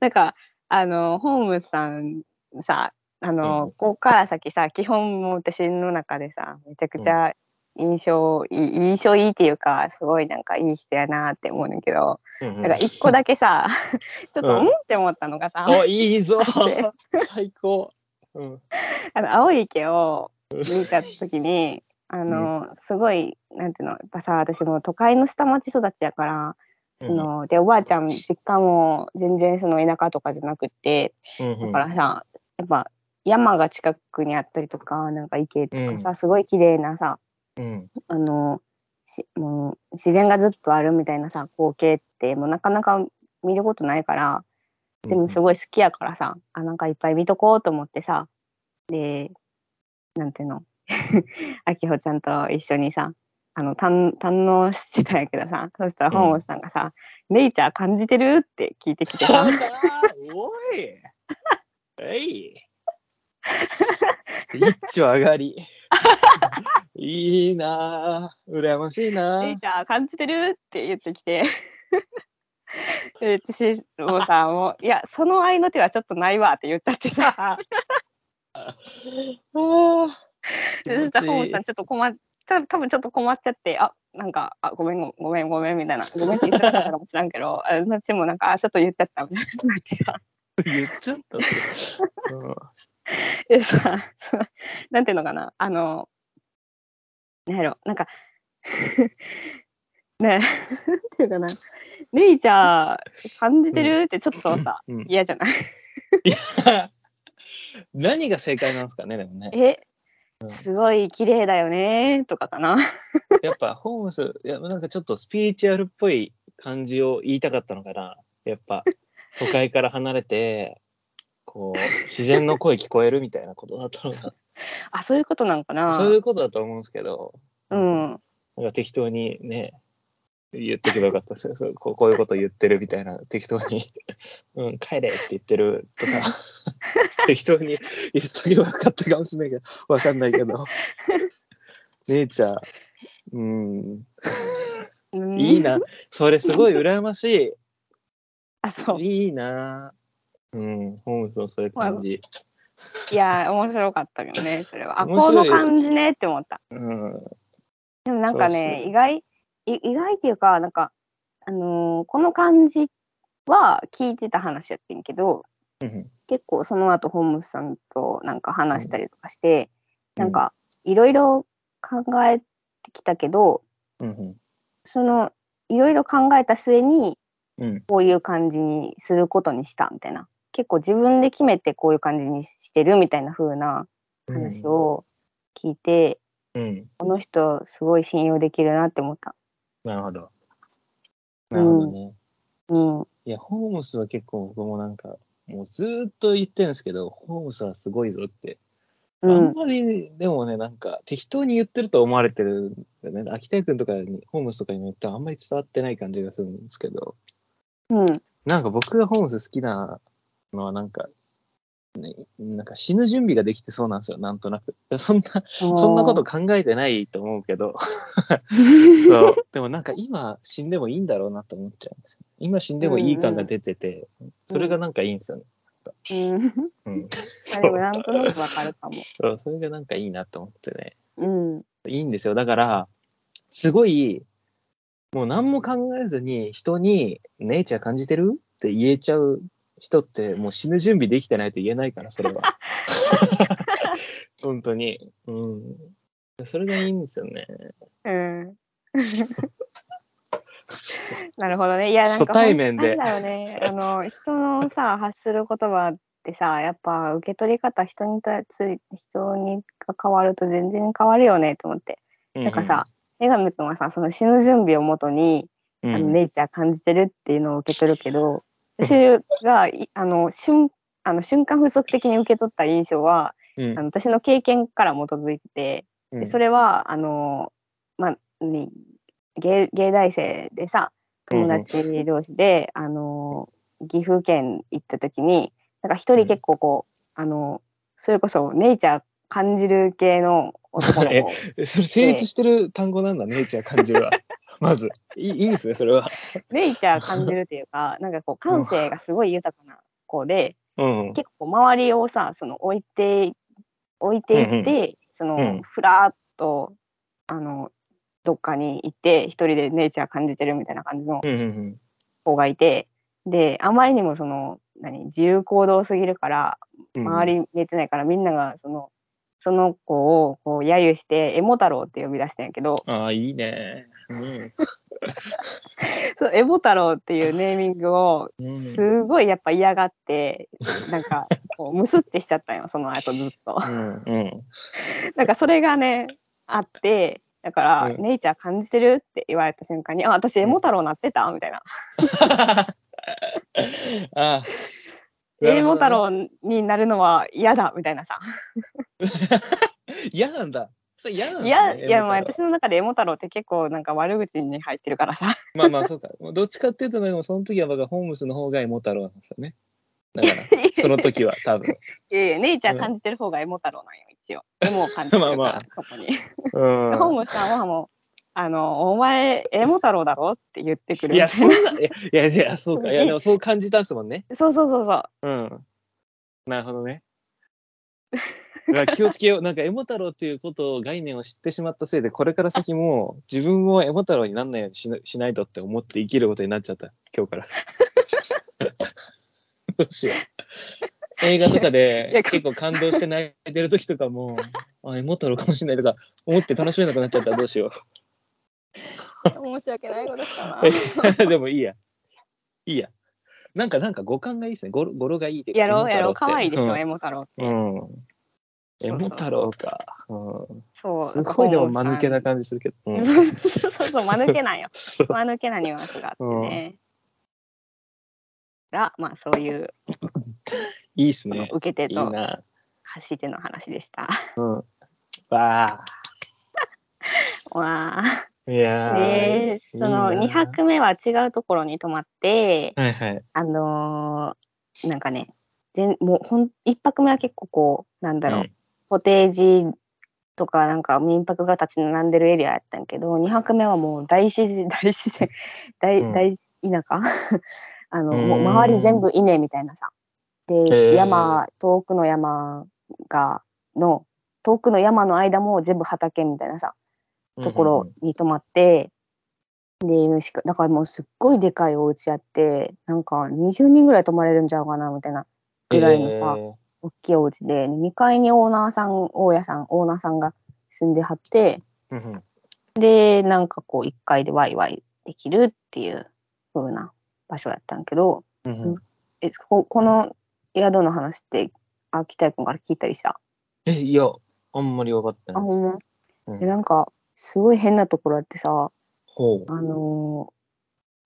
Speaker 2: なんかあのホームズさんさあの、
Speaker 1: うん。
Speaker 2: ここから先さ基本もう私の中でさめちゃくちゃ印象いい印象いいっていうかすごいなんかいい人やなって思うねんだけど、
Speaker 1: うん
Speaker 2: なんか一個だけさ ちょっと
Speaker 1: うん。
Speaker 2: うんって思ったのがさ、
Speaker 1: おいいぞ。
Speaker 2: で
Speaker 1: 最高。うん。
Speaker 2: あの青い池を見た時にあの、すごいなんていうのやっぱさ私も都会の下町育ちやからその、でおばあちゃん実家も全然その田舎とかじゃなくって
Speaker 1: うん
Speaker 2: だからさやっぱ山が近くにあったりとかなんか池とかさ、
Speaker 1: うん。
Speaker 2: すごい綺麗なさ
Speaker 1: うん。
Speaker 2: あのしもう自然がずっとあるみたいなさ光景ってもうなかなか見ることないからでもすごい好きやからさ、あなんかいっぱい見とこうと思ってさでなんていうの あきほちゃんと一緒にさあの堪堪能してたんやけどさそしたら
Speaker 1: うん
Speaker 2: 本本さんがさ「ネイチャー感じてる?」って聞いてきてさ。
Speaker 1: おい。えい。一丁上がり。いいな。あ羨ましい「な。
Speaker 2: ネイチャー感じてる?」って言ってきて。で私もうさもう「いやその合いの手はちょっとないわ」って言っちゃってさ。
Speaker 1: あー 気
Speaker 2: でそ
Speaker 1: 持ちいい。
Speaker 2: したら本本さんちょっと困っ多分ちょっと困っちゃって「あなんかあごめんごごめんごめん」みたいな「ごめん」って言ってたかもしらんけど あ私もなんかあちょっと言っちゃったみたいになってさ
Speaker 1: 言っちゃったうん。
Speaker 2: でさなんていうのかな。あのなんやろ。なんかねなんていうかな。ネイチャー感じてる？ってちょっとさ、
Speaker 1: うん。
Speaker 2: 嫌じゃない？
Speaker 1: いや何が正解なんですかねでもね。
Speaker 2: え
Speaker 1: うん。
Speaker 2: すごい綺麗だよねとかかな。
Speaker 1: やっぱホームスいやなんかちょっとスピリチュアルっぽい感じを言いたかったのかな。やっぱ都会から離れてこう自然の声聞こえるみたいなことだったのか
Speaker 2: あそういうことなんかな。
Speaker 1: なそういうことだと思うんですけど。
Speaker 2: うん。
Speaker 1: なんか適当にね言っとけばよかった。ですよそうこうこういうこと言ってるみたいな。適当に「うん帰れ」って言ってる。とか。適当に言っとけばよかったかもしれないけど。わかんないけど。姉ちゃん。うん。
Speaker 2: うん。
Speaker 1: いいな。それすごい羨まし
Speaker 2: あそう。
Speaker 1: いいいな。うん。ホームズのそういう感じ、
Speaker 2: いや面白かったけどねそれは。あこの感じねって思った。
Speaker 1: うん。
Speaker 2: でもなんかね意外い意外っていうかなんかあのーこの感じは聞いてた話やってんけど
Speaker 1: うん
Speaker 2: 結構その後ホームズさんとなんか話したりとかして、
Speaker 1: うん。
Speaker 2: なんかいろいろ考えてきたけど
Speaker 1: うん
Speaker 2: そのいろいろ考えた末に
Speaker 1: うん。
Speaker 2: こういう感じにすることにしたみたいな。結構自分で決めてこういう感じにしてるみたいな風な話を聞いて、
Speaker 1: うん。
Speaker 2: この人すごい信用できるなって思った。
Speaker 1: なるほど。なるほどね、
Speaker 2: うん、
Speaker 1: いや、ホームスは結構僕もなんか、もうずーっと言ってるんですけど、ホームスはすごいぞって。
Speaker 2: うん、
Speaker 1: あんまり、でもね、なんか適当に言ってると思われてるんだよね。秋田君とかに、ホームスとかにも言ってもあんまり伝わってない感じがするんですけど、
Speaker 2: うん、
Speaker 1: なんか僕がホームス好きなのはなんか、ね、なんか死ぬ準備ができてそうなんですよ、なんとなく。そんな、そんなこと考えてないと思うけど、そうでもなんか今死んでもいいんだろうなと思っちゃうんですよ。今死んでもいい感が出てて、それがなんかいいんですよね。
Speaker 2: うん、
Speaker 1: うん。
Speaker 2: でも
Speaker 1: う
Speaker 2: なんとなくわかるかも。
Speaker 1: そうそれがなんかいいなと思ってね。
Speaker 2: うん、
Speaker 1: いいんですよ。だから、すごい、もう何も考えずに人に、ネイチャー感じてる？って言えちゃう人って、もう死ぬ準備できてないと言えないから、それは。本当に。うん。それがいいんですよね。
Speaker 2: うん。なるほどね。いやなんか
Speaker 1: 初対面で
Speaker 2: だよね。あの人のさ発する言葉ってさやっぱ受け取り方人にたつ人にが変わると全然変わるよねと思って。なんかさ、女神くんはさその死ぬ準備をもとに、
Speaker 1: うん、
Speaker 2: あのネイチャー感じてるっていうのを受け取るけど、
Speaker 1: うん
Speaker 2: 私がいあの瞬あの瞬間風速的に受け取った印象は、
Speaker 1: うん。
Speaker 2: あの私の経験から基づいてでそれはあのまあに芸芸大生でさ友達同士で、あの岐阜県行った時になんか一人結構こう、あのそれこそネイチャー感じる系の男の子
Speaker 1: えそれ成立してる単語なんだ、ネイチャー感じるは。まず。い いいいですね、それは。
Speaker 2: ネイチャー感じるっていうかなんかこう感性がすごい豊かな子で、
Speaker 1: うん。
Speaker 2: 結構周りをさその置いて置いていって、その、
Speaker 1: うん
Speaker 2: ふらっとあのどっかに行って一人でネイチャー感じてるみたいな感じの
Speaker 1: うんうんうん。
Speaker 2: 子がいてであまりにもその何自由行動すぎるから
Speaker 1: うん
Speaker 2: 周り見えてないから、みんながそのその子をこう揶揄してエモ太郎って呼び出したんやけど
Speaker 1: ああ、いいね。うん。
Speaker 2: そうエモ太郎っていうネーミングを
Speaker 1: うん
Speaker 2: すごいやっぱ嫌がって、なんかこうムスってしちゃったんよその後ずっと。
Speaker 1: うんうん。
Speaker 2: なんかそれがねあってだから、
Speaker 1: うん
Speaker 2: ネイチャー感じてるって言われた瞬間に「あ私エモ太郎なってた?」みたいな
Speaker 1: ああ。
Speaker 2: 「エモ太郎になるのは嫌だ」みたいなさ
Speaker 1: 嫌なんだ。それ嫌なん
Speaker 2: い。やいや私の中でエモ太郎って結構なんか悪口に入ってるからさ
Speaker 1: まあまあそうか。どっちかっていうと、その時は僕はホームスの方がエモ太郎なんですよね。だから、その時は多分。
Speaker 2: いやいやネイチャー感じてる方がエモ太郎なんよ一応エモを感じてるから
Speaker 1: まあまあ
Speaker 2: そこに、
Speaker 1: うん。
Speaker 2: ホームさんはもうあの「お前エモ太郎だろ?」って言ってくる
Speaker 1: い
Speaker 2: いな
Speaker 1: そんな、いやいや、そうか。いや、でもそう感じたんすもんね。
Speaker 2: そうそうそうそう
Speaker 1: うん。なるほどね。だから気をつけよう。なんかエモ太郎っていうことを概念を知ってしまったせいで、これから先も自分もエモ太郎にならないようにしなしないとって思って生きることになっちゃった。今日から。どうしよう。映画とかで結構感動して泣いてる時とかも、あ、エモ太郎かもしれないとか思って楽しめなくなっちゃったらどうしよ
Speaker 2: 申し訳ないことしたな
Speaker 1: う。でもいいや。いいや。なんか、なんか五感がいいですね。語呂がいいっていうか
Speaker 2: やろうやろう
Speaker 1: エモ太郎って
Speaker 2: 可愛いでしょ、
Speaker 1: うん
Speaker 2: エモ太郎って、
Speaker 1: うん。エモ太郎か。うん。
Speaker 2: そう
Speaker 1: すごいでも間抜けな
Speaker 2: じ、
Speaker 1: 感じするけど。うん
Speaker 2: そうそう間抜けなんよ
Speaker 1: そう
Speaker 2: 間抜けなニュアンスがあってね、がまあそういう
Speaker 1: いいっすね。
Speaker 2: 受け手と
Speaker 1: な。
Speaker 2: 発し手の話でした。
Speaker 1: わあ。
Speaker 2: わあ
Speaker 1: いやー、
Speaker 2: で、その
Speaker 1: いいな
Speaker 2: 2泊目は違うところに泊まって、
Speaker 1: はいはい。
Speaker 2: あのーなんかね、全もうほん1泊目は結構こう、なんだろう、
Speaker 1: うん
Speaker 2: コテージとかなんか民泊が立ち並んでるエリアやったんやけど、2泊目はもう大自然、大自然、大、
Speaker 1: うん。
Speaker 2: 大田舎？あの、もう周り全部稲みたいなさ。
Speaker 1: へ
Speaker 2: で、
Speaker 1: ー。
Speaker 2: 山、遠くの山が、の、遠くの山の間も全部畑みたいなさ、ところに泊まって、で、だからもうすっごいでかいお家やって、なんか20人ぐらい泊まれるんちゃうかなみたいなぐらいのさ、
Speaker 1: え
Speaker 2: 大きいお家で、2階にオーナーさん、大家さん、オーナーさんが住んではって、
Speaker 1: ーうんうん
Speaker 2: で、なんかこう1階でワイワイできるっていう風な場所やったんやけど、
Speaker 1: うんうん
Speaker 2: えここの宿の話って、あ、北井君から聞いたりした？
Speaker 1: え、いや、あんまり分かって
Speaker 2: あ、
Speaker 1: ないです。
Speaker 2: ほんま？
Speaker 1: う
Speaker 2: なんか、すごい変なところあってさ。あのー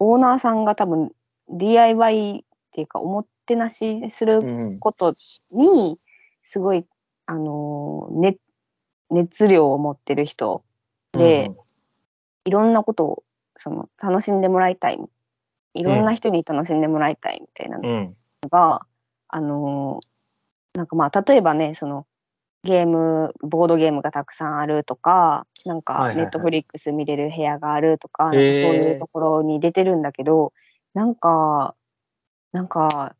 Speaker 2: オーナーさんが多分 DIY っていうか、おもてなしすることに、すごい、あのーね、熱量を持ってる人で、
Speaker 1: うん
Speaker 2: いろんなことをその楽しんでもらいたい。いろんな人に楽しんでもらいたいみたいなの
Speaker 1: うん。
Speaker 2: が、あのーなんかまあ例えばねそのゲームボードゲームがたくさんあるとかなんか
Speaker 1: はいはいはい。
Speaker 2: ネットフリックス見れる部屋があるとか,、
Speaker 1: へー
Speaker 2: なんかそういうところに出てるんだけどなんかなんか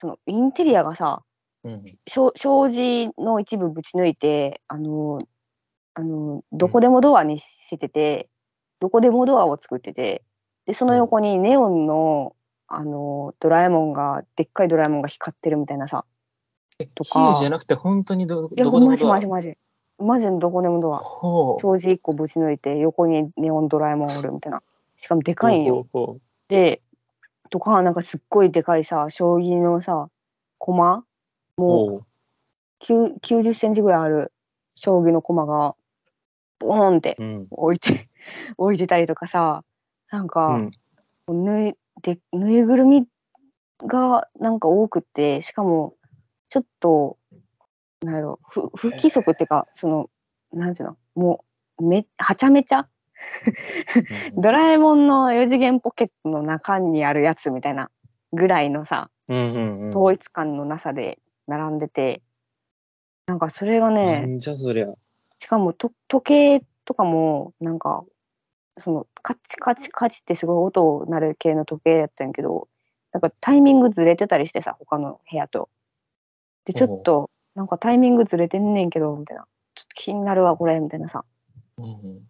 Speaker 2: そのインテリアがさ
Speaker 1: うん
Speaker 2: しょ障子の一部ぶち抜いてあのあのどこでもドアにしてて、どこでもドアを作っててでその横にネオンのあのドラえもんがでっかいドラえもんが光ってるみたいなさと
Speaker 1: 比喩じゃ
Speaker 2: か
Speaker 1: なくて本当にどどこでも
Speaker 2: マジ
Speaker 1: ドア？
Speaker 2: マジマジマジ。のどこでもドア。障子一個ぶち抜いて横にネオンドラえもんおるみたいな。しかもでかいんよ。でとかなんかすっごいでかいさ将棋のさ駒？もう
Speaker 1: ほう。
Speaker 2: 9 90センチぐらいある将棋の駒がボーンって
Speaker 1: うん。
Speaker 2: 置いて 置いてたりとかさなん
Speaker 1: う
Speaker 2: か、
Speaker 1: ん。
Speaker 2: ぬいでぬいぐるみがなんか多くってしかもちょっとなんやろ不不規則っていうかそのなんていうのもうめはちゃめちゃ ドラえもんの4次元ポケットの中にあるやつみたいなぐらいのさ
Speaker 1: うんうんうん。
Speaker 2: 統一感のなさで並んでてなんかそれが
Speaker 1: な
Speaker 2: ね
Speaker 1: んじゃそりゃ。
Speaker 2: しかもと時計とかもなんかそのカチカチカチってすごい音鳴る系の時計やったんやけどなんかタイミングずれてたりしてさ他の部屋と。でちょっとなんかタイミングずれてんねんけどみたいなちょっと気になるわこれみたいなさ
Speaker 1: うんうん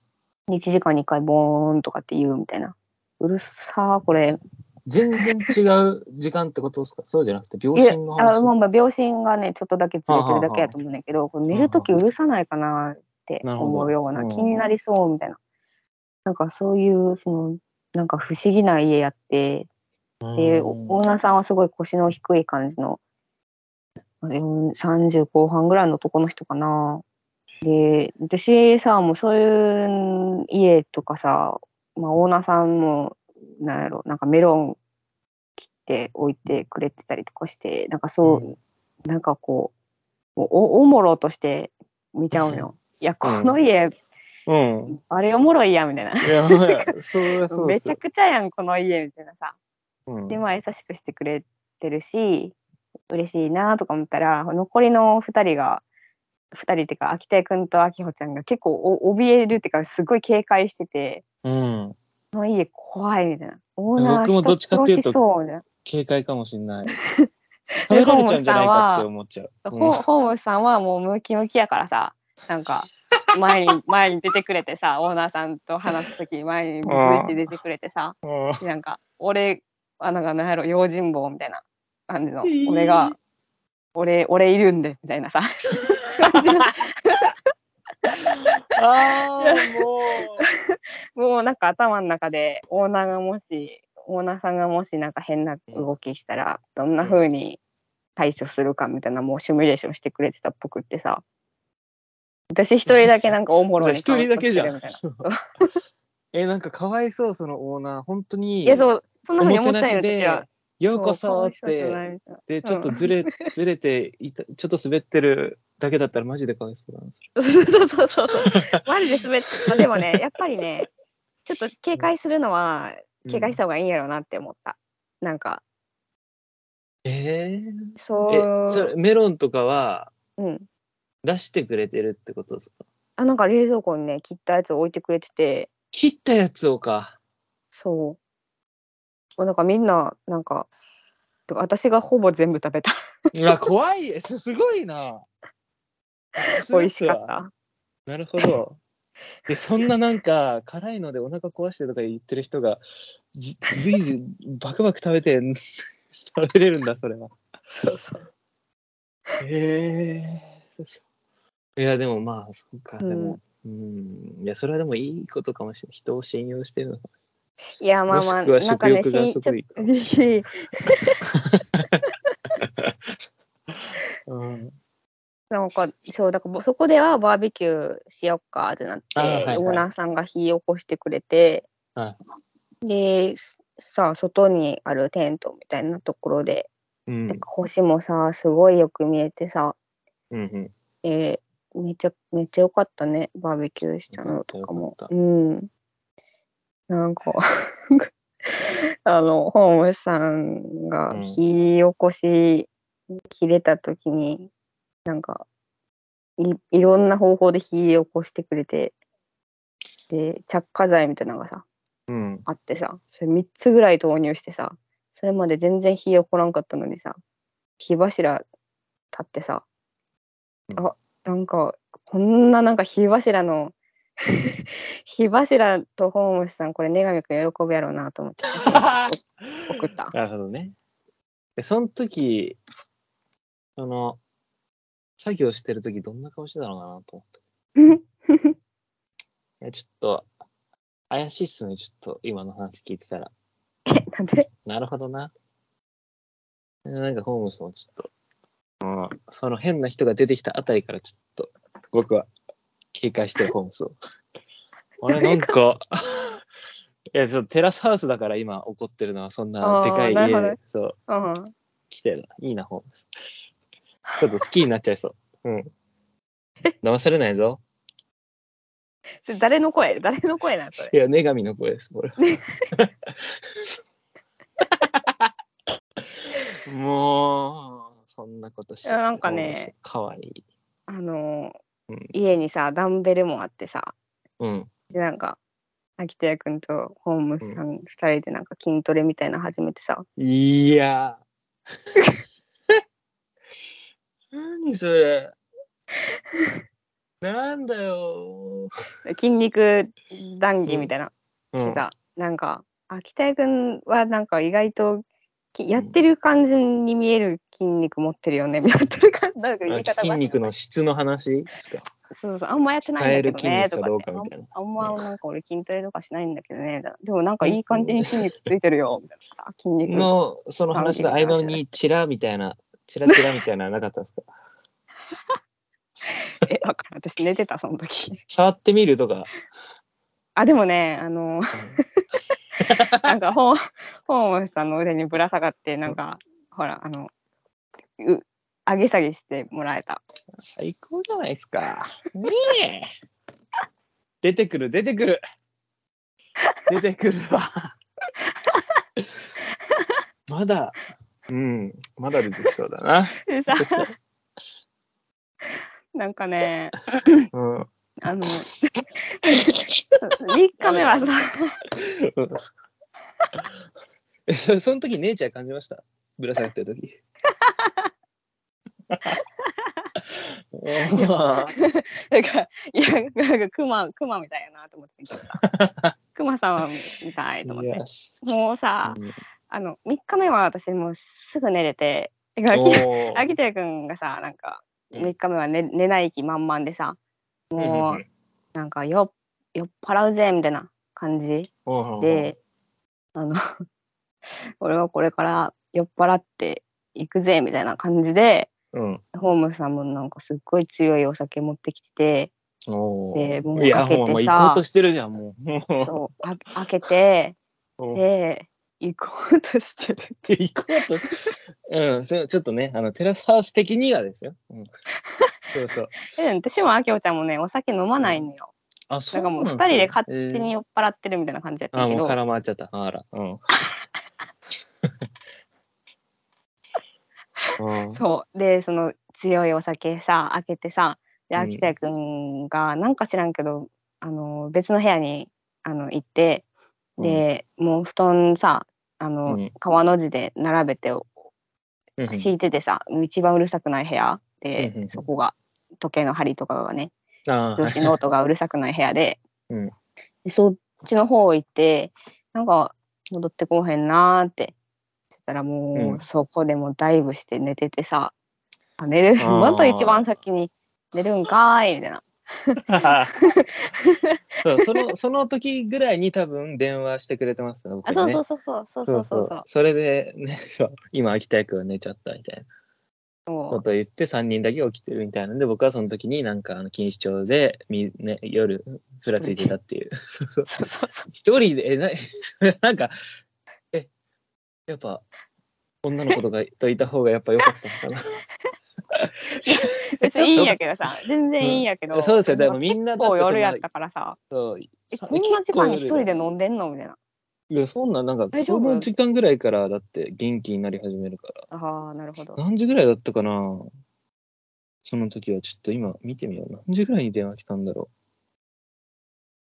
Speaker 2: 1時間に1回ボーンとかって言うみたいな。うるさーこれ。
Speaker 1: 全然違う時間ってことですか？そうじゃなくて、秒針の話？
Speaker 2: あまあまあ秒針がねちょっとだけずれてるだけやと思うんだけどこれ寝る時うるさないかなって思うような気になりそうみたいな。なんかそういうそのなんか不思議な家やってで
Speaker 1: うん。
Speaker 2: オーナーさんはすごい腰の低い感じのでも30後半ぐらいの男の人かな。で私さもうそういう家とかさ、まあ、オーナーさんもなんやろなんかメロン切って置いてくれてたりとかしてなんかそう、なんかこうおおもろとして見ちゃうのよ。いやこの家、
Speaker 1: うん。
Speaker 2: あれおもろいやんみたいな。めちゃ。くちゃやんこの家みたいなさ。
Speaker 1: うん
Speaker 2: でまあ優しくしてくれてるし嬉しいなとか思ったら残りの2人が2人っていうか秋田君と秋穂ちゃんが結構お怯えるっていうかすごい警戒してて
Speaker 1: うん。
Speaker 2: 「この家怖い」みたいな「オーナー
Speaker 1: 僕もどっちかっていうと
Speaker 2: 人殺しそう」みたいな。
Speaker 1: 警戒かもしんない。食べられちゃうんじゃないかって思っちゃう。
Speaker 2: ホホームズさんはもうムキムキやからさなんか前に 前に出てくれてさオーナーさんと話す時前にブイって出てくれてさ
Speaker 1: うん
Speaker 2: でなんか俺あなんかなんやろ用心棒みたいな感じの、
Speaker 1: えー
Speaker 2: 俺が俺俺いるんでみたいなさ
Speaker 1: ああ、も
Speaker 2: もうなんか頭の中でオーナーがもしオーナーさんがもしなんか変な動きしたらどんな風に対処するかみたいなもうシミュレーションしてくれてたっぽくってさ私一人だけなんかおも
Speaker 1: う。
Speaker 2: ろ
Speaker 1: じゃあ
Speaker 2: に
Speaker 1: 一人だけじゃんえ、なんかかわいそう、そのオーナー。本当に。
Speaker 2: いやそうそんな
Speaker 1: お
Speaker 2: 風に思っちゃうよ私は
Speaker 1: で。、ようこ
Speaker 2: そ
Speaker 1: って。で、ちょっとずれ、ずれていた、ちょっと滑ってるだけだったらマジでかわいそうだな。そ れ
Speaker 2: そうそうそうそう。マジで滑って、まあ、でもね、やっぱりね、ちょっと警戒するのは
Speaker 1: うん
Speaker 2: 警戒した方がいいんやろうなって思った。なんか
Speaker 1: えー、
Speaker 2: そう
Speaker 1: えそれメロンとかは
Speaker 2: うん。
Speaker 1: 出してくれてるってことですか？
Speaker 2: あなんか冷蔵庫にね切ったやつ置いてくれてて
Speaker 1: 切ったやつをか
Speaker 2: そう。なんかみんななんか私がほぼ全部食べた。
Speaker 1: うわ怖い。そすごいな。
Speaker 2: 美味しか
Speaker 1: っ
Speaker 2: た。
Speaker 1: なるほど。でそんななんか辛いのでお腹壊してとか言ってる人がずずいずいバクバク食べて 食べれるんだそれは。
Speaker 2: そうそう。
Speaker 1: へえいやでもまあそうか、
Speaker 2: うん。
Speaker 1: でも。うん。いやそれはでもいいことかもしれない。人を信用してるのか
Speaker 2: いやまあまあなんかね
Speaker 1: 食欲が
Speaker 2: し
Speaker 1: すごい
Speaker 2: ちょっとし。
Speaker 1: うん。
Speaker 2: なんかそうだからそこではバーベキューしよっかってなって、
Speaker 1: はいはい。
Speaker 2: オーナーさんが火起こしてくれて、
Speaker 1: は
Speaker 2: でさ外にあるテントみたいなところで、
Speaker 1: うん。
Speaker 2: なんか星もさすごいよく見えてさ
Speaker 1: うんうん。
Speaker 2: でめっちゃめっちゃ良かったねバーベキューしたのとかも。
Speaker 1: よかった。
Speaker 2: うんなんか あのホームズさんが
Speaker 1: うん。
Speaker 2: 火起こし切れた時に、なんかいいろんな方法で火起こしてくれてで着火剤みたいなのがさ
Speaker 1: うん。
Speaker 2: あってさそれ3つぐらい投入してさそれまで全然火起こらんかったのにさ火柱立ってさ、
Speaker 1: うん。
Speaker 2: あなんかこんななんか火柱の 火柱とホームズさんこれ女神くん喜ぶやろうなと思って送った。
Speaker 1: なるほどね。で、その時、その、作業してる時どんな顔してたのかなと思って。いや、ちょっと、怪しいっすね、ちょっと、今の話聞いてたら。
Speaker 2: なんで？
Speaker 1: なるほどな。なんか、ホームズもちょっと、うんその変な人が出てきたあたりからちょっと、僕は警戒してる、ホームズを。あれ、なんか、いや、ちょっとテラスハウスだから今怒ってるのは、そんなでかい
Speaker 2: あーなるほど
Speaker 1: 家で、そう。
Speaker 2: うん
Speaker 1: 来てるな。いいな、ホームズ。ちょっと好きになっちゃいそう。うん。騙されないぞ。
Speaker 2: それ誰の声？誰の声なんそれ？
Speaker 1: いや、女神の声です、これ。もう、そんなことして。
Speaker 2: いやなんかね
Speaker 1: かわいい。
Speaker 2: あの
Speaker 1: うん。
Speaker 2: 家にさダンベルもあってさ
Speaker 1: うん。
Speaker 2: でなんか秋田屋くんとホームズさん2人でなんか筋トレみたいなの始めてさ、
Speaker 1: いや。何それ。なんだよ。
Speaker 2: 筋肉談義みたいな
Speaker 1: うん。
Speaker 2: してた、なんか秋田屋くんはなんか意外ときやってる感じに見える筋肉持ってるよね みたいななんか言い方が
Speaker 1: 筋肉の質の話ですか？
Speaker 2: そうそうあんまやってないんだけどねとかあんまなんか俺筋トレとかしないんだけどねでもなんかいい感じに筋肉ついてるよみたいな。さ筋肉
Speaker 1: の、その話の合間にチラみたいな、チラチラみたいなのなかったんですか？
Speaker 2: えわかる私寝てたその時。
Speaker 1: 触ってみるとか。
Speaker 2: あでもねあの なんかホーホームズさんの腕にぶら下がってなんかほらあのう上げ下げしてもらえた
Speaker 1: 最高じゃないですか。ねえ。出てくる、出てくる。出てくるわ。まだ、うん、まだ出てきそうだな。
Speaker 2: なんかね
Speaker 1: うん。
Speaker 2: あの 3日目はさ。
Speaker 1: えそその時姉ちゃん感じました？ぶら下がってる時。おー
Speaker 2: なんかいやなんかクマみたいやなと思って聞いた。クマさんみたいと思って。
Speaker 1: いやす
Speaker 2: もうさ
Speaker 1: うん。
Speaker 2: あの3日目は私もうすぐ寝れててか
Speaker 1: おー。
Speaker 2: 秋田くんがさなんか
Speaker 1: うん。
Speaker 2: 3日目は寝寝ない気満々でさも
Speaker 1: う
Speaker 2: なんかよ酔っ払うぜみたいな感じであの 俺はこれから酔っ払っていくぜみたいな感じで
Speaker 1: うん。
Speaker 2: ホームさんもなんかすっごい強いお酒持ってきて
Speaker 1: お
Speaker 2: でもう開けてさ
Speaker 1: 行こうとしてるじゃんもう。
Speaker 2: そうあ 開けて
Speaker 1: うん
Speaker 2: で行こうとしてる。っ て
Speaker 1: 行こうとしうんそれちょっとねあのテラスハウス的にはですよ。うん、そうそう。
Speaker 2: で私もあきおちゃんもねお酒飲まないのよ。
Speaker 1: あ、そ
Speaker 2: なんかもう二
Speaker 1: うなんですね。
Speaker 2: 人で勝手に
Speaker 1: え
Speaker 2: 酔っ払ってるみたいな感じやっ
Speaker 1: ー。あ、もう
Speaker 2: たけど、
Speaker 1: 絡まっちゃった。あら。うん。うん。
Speaker 2: そう。でその強いお酒さ開けてさで
Speaker 1: うん。
Speaker 2: 秋田くんがなんか知らんけどあの別の部屋にあの行ってで、もう布団さあの、
Speaker 1: うん。
Speaker 2: 川の字で並べて敷いててさ一番うるさくない部屋で、
Speaker 1: うんうんうん。
Speaker 2: そこが時計の針とかがね上司の音がうるさくない部屋で,、
Speaker 1: うん、
Speaker 2: でそっちの方行ってなんか戻ってこうへんなーってしたらもう、そこでもダイブして寝ててさ「寝る？また一番先に寝るんかい」みたいな。
Speaker 1: そのその時ぐらいに多分電話してくれてますね僕ね。
Speaker 2: あそうそうそうそうそうそうそう
Speaker 1: それで、ね、今秋田役は寝ちゃったみたいな。ことを。言って3人だけ起きてるみたいなんで僕はその時になんかあの錦糸町でみ、ね、夜ふらついてたっていう。そうそう
Speaker 2: そう。そうそう
Speaker 1: 一人でえな なんかえやっぱ女の子とかといた方がやっぱ良かったのかな。
Speaker 2: 別にいいんやけどさ 全然いいんやけど、
Speaker 1: うん。そうですよ。でもみんなだってそんな
Speaker 2: 夜やったからさ。
Speaker 1: そう
Speaker 2: こんな時間に一人で飲んでんの？みたいない
Speaker 1: やそんななんか
Speaker 2: 大丈夫？
Speaker 1: その時間ぐらいからだって元気になり始めるから
Speaker 2: ああなるほど
Speaker 1: 何時ぐらいだったかな？その時はちょっと今見てみよう。何時ぐらいに電話来たんだろ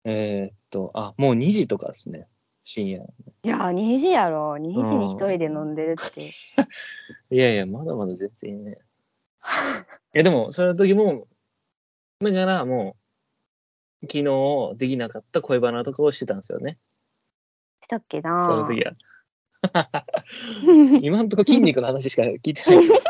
Speaker 1: う？えーっと、あ、もう2時とかですね。深夜。
Speaker 2: いやー2時やろ2時に一人で飲んでるって、
Speaker 1: いやいや、まだまだ全然ね。いや、でも、その時も、だからもう、昨日できなかった恋バナとかをしてたんですよね。
Speaker 2: したっけ
Speaker 1: その
Speaker 2: な
Speaker 1: 時は。今んとこ筋肉の話しか聞いてない。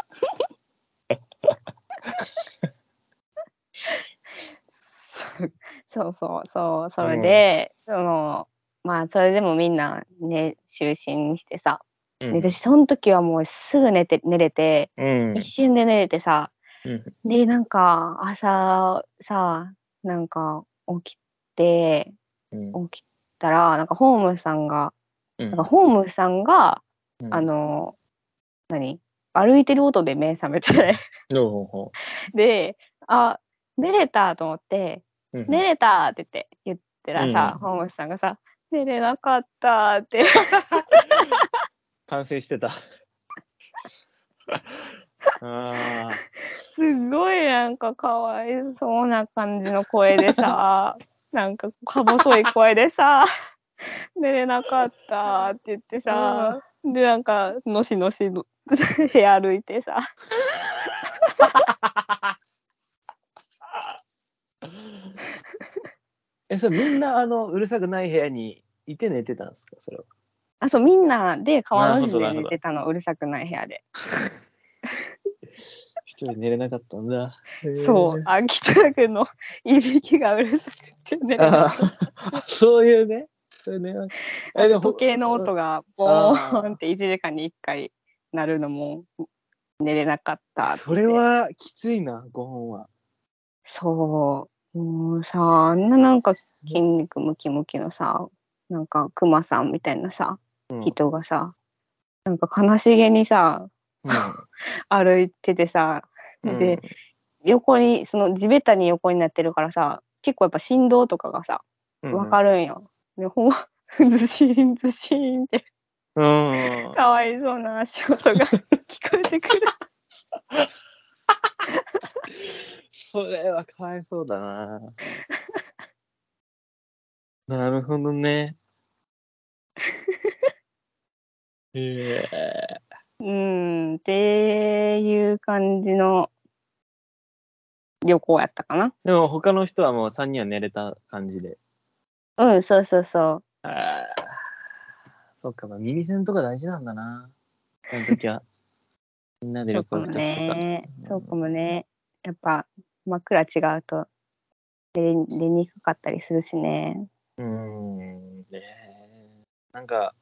Speaker 2: そうそうそうそれで、そのまあそれでもみんなね就寝してさ、
Speaker 1: うん。
Speaker 2: で私その時はもうすぐ寝て寝れて、
Speaker 1: うん。
Speaker 2: 一瞬で寝れてさ。
Speaker 1: うん。
Speaker 2: でなんか朝さなんか起きて
Speaker 1: うん。
Speaker 2: 起きたらなんかホームさんが
Speaker 1: うん。
Speaker 2: なんかホームさんが、
Speaker 1: うん。
Speaker 2: あの何？歩いてる音で目覚めて。であ寝れたと思って
Speaker 1: ううん。
Speaker 2: 寝れたって言って言ったらさ、
Speaker 1: うん
Speaker 2: ホームズさんがさ寝れなかったって。
Speaker 1: 完成してた。
Speaker 2: すごいなんかかわいそうな感じの声でさなんかか細い声でさ 寝れなかったって言ってさでなんかのしのしの 部屋歩いてさ。
Speaker 1: え、それみんなあのうるさくない部屋にいて寝てたんですか？それは。
Speaker 2: あそうみんなで川の字で寝てたのうるさくない部屋で
Speaker 1: 一人寝れなかったんだ。
Speaker 2: そう秋田君のいびきがうるさくて寝れなかった
Speaker 1: そういうね。そういうね。
Speaker 2: あと時計の音がボーン
Speaker 1: あ
Speaker 2: って1時間に1回鳴るのも寝れなかった
Speaker 1: それはきついな、5本は。
Speaker 2: そうもうさあんななんか筋肉ムキムキのさなんかクマさんみたいなさ、
Speaker 1: うん
Speaker 2: 人がさなんか悲しげにさ 歩いててさ
Speaker 1: うん
Speaker 2: で横にその地べたに横になってるからさ結構やっぱ振動とかがさ
Speaker 1: うん
Speaker 2: わかるんよ。でほんズシーンズシーンって
Speaker 1: うん。
Speaker 2: かわいそうな足音が 聞こえてくる。
Speaker 1: それはかわいそうだな。なるほどね。ええ
Speaker 2: うんっていう感じの旅行やったかな。
Speaker 1: でも他の人はもう3人は寝れた感じで。
Speaker 2: うんそうそうそう。
Speaker 1: ああ。そっか、まあ、耳栓とか大事なんだな。その時は。みんなで旅行
Speaker 2: そうかも
Speaker 1: 行く時とか。
Speaker 2: ね。そうかもね。やっぱ真っ暗違うと出出にくかったりするしね。
Speaker 1: うーん。ねえなんか、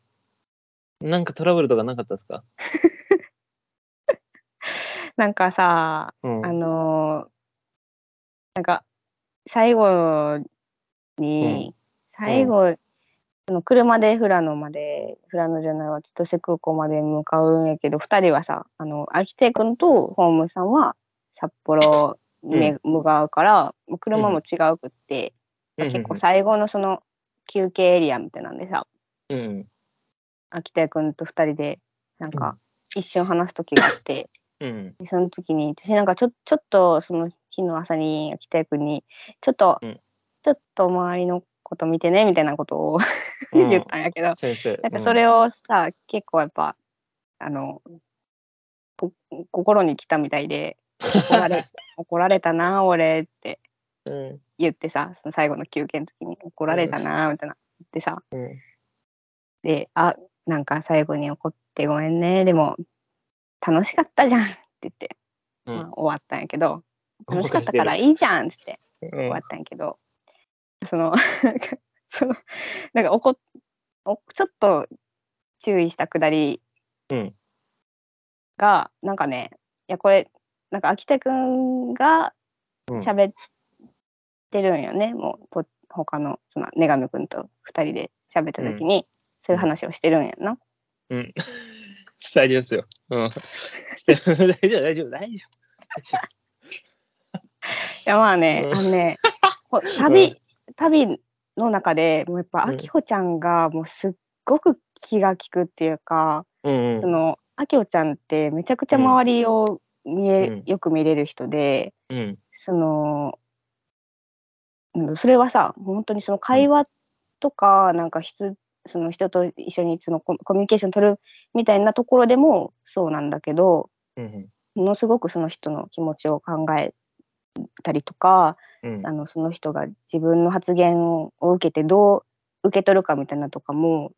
Speaker 1: なんかトラブルとかなかったですか？
Speaker 2: なんかさ、
Speaker 1: うん。
Speaker 2: あのーなんか最後に、最後、その車で富良野まで富良野じゃないわ千歳空港まで向かうんやけど2人はさあの秋手君とホームさんは札幌に向かうから、車も違うくって、結構最後のその休憩エリアみたいなんでさ、
Speaker 1: うん。
Speaker 2: 秋田くんと二人でなんか一瞬話す時があって、
Speaker 1: うん。
Speaker 2: でその時に私なんかちょちょっとその日の朝に秋田くんにちょっと、
Speaker 1: うん
Speaker 2: ちょっと周りのこと見てねみたいなことを
Speaker 1: うん
Speaker 2: 言ったんやけど、
Speaker 1: 先生。
Speaker 2: なんかそれをさ、結構やっぱあのこ心に来たみたいで怒られ 怒られたな俺って
Speaker 1: うん。
Speaker 2: 言ってさその最後の休憩の時に怒られたなみたいな言ってさ
Speaker 1: うん。
Speaker 2: であなんか最後に怒ってごめんね。でも楽しかったじゃん。って言って、
Speaker 1: うん。
Speaker 2: まあ、終わったんやけど
Speaker 1: ご
Speaker 2: 楽しかった
Speaker 1: ま
Speaker 2: からいいじゃんっつって
Speaker 1: うん。
Speaker 2: 終わったんやけど、そのなんかそのなんか怒っおちょっと注意したくだり
Speaker 1: うん。
Speaker 2: がなんかねいやこれなんか秋田くんが
Speaker 1: うん。
Speaker 2: 喋ってるんよね、もうこ他のその女神くんと二人で喋った時に、そういう話をしてるんやな。
Speaker 1: うん。大丈夫ですよ。うん。大丈夫、大丈夫、大丈夫。
Speaker 2: いやまあね、
Speaker 1: うん
Speaker 2: あのね こ旅、旅の中でもうやっぱ
Speaker 1: うん
Speaker 2: あきほちゃんがもうすっごく気が利くっていうか、
Speaker 1: うんうん。
Speaker 2: そのあきほちゃんってめちゃくちゃ周りを見え、
Speaker 1: うん
Speaker 2: よく見れる人で
Speaker 1: うん。
Speaker 2: そのうんそれはさ本当にその会話とか、なんか人その人と一緒にそのココミュニケーション取るみたいなところでもそうなんだけど
Speaker 1: うん
Speaker 2: ものすごくその人の気持ちを考えたりとか、
Speaker 1: うん。
Speaker 2: あのその人が自分の発言を受けてどう受け取るかみたいなとかも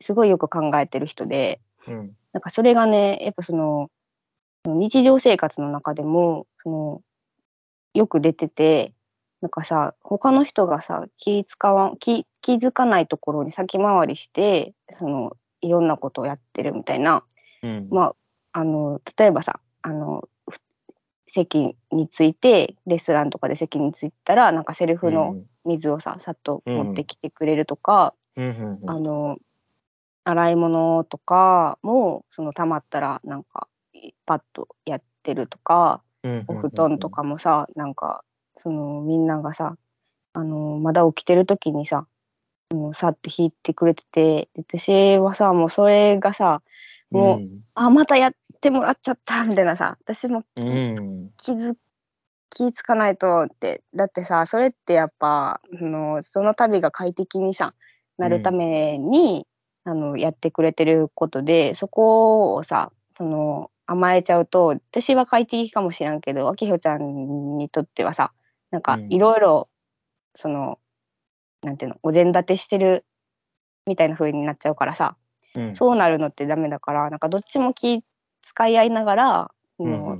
Speaker 2: すごいよく考えてる人で
Speaker 1: うん。
Speaker 2: なんかそれがねやっぱその日常生活の中でもそのよく出ててなんかさ他の人がさ気使わん気気づかないところに先回りしてそのいろんなことをやってるみたいな
Speaker 1: うん。
Speaker 2: まああの例えばさあのふ席についてレストランとかで席に着いたらなんかセルフの水をささっと持ってきてくれるとか、
Speaker 1: うんうん
Speaker 2: あの洗い物とかもその溜まったらなんかパッとやってるとか、
Speaker 1: うん。
Speaker 2: お布団とかもさなんかそのみんながさあのまだ起きてる時にさもうさって引いてくれててで私はさもうそれがさもう、あまたやってもらっちゃったみたいなさ私も
Speaker 1: うん。うん。
Speaker 2: 気づ気かないとってだってさそれってやっぱあのその旅が快適にさなるために、あのやってくれてることでそこをさその甘えちゃうと私は快適かもしれんけどあきひょちゃんにとってはさなんか
Speaker 1: うん
Speaker 2: いろいろそのなんていうのお膳立てしてるみたいな風になっちゃうからさ
Speaker 1: うん。
Speaker 2: そうなるのってダメだからなんかどっちも気使い合いながら、そ
Speaker 1: うん
Speaker 2: の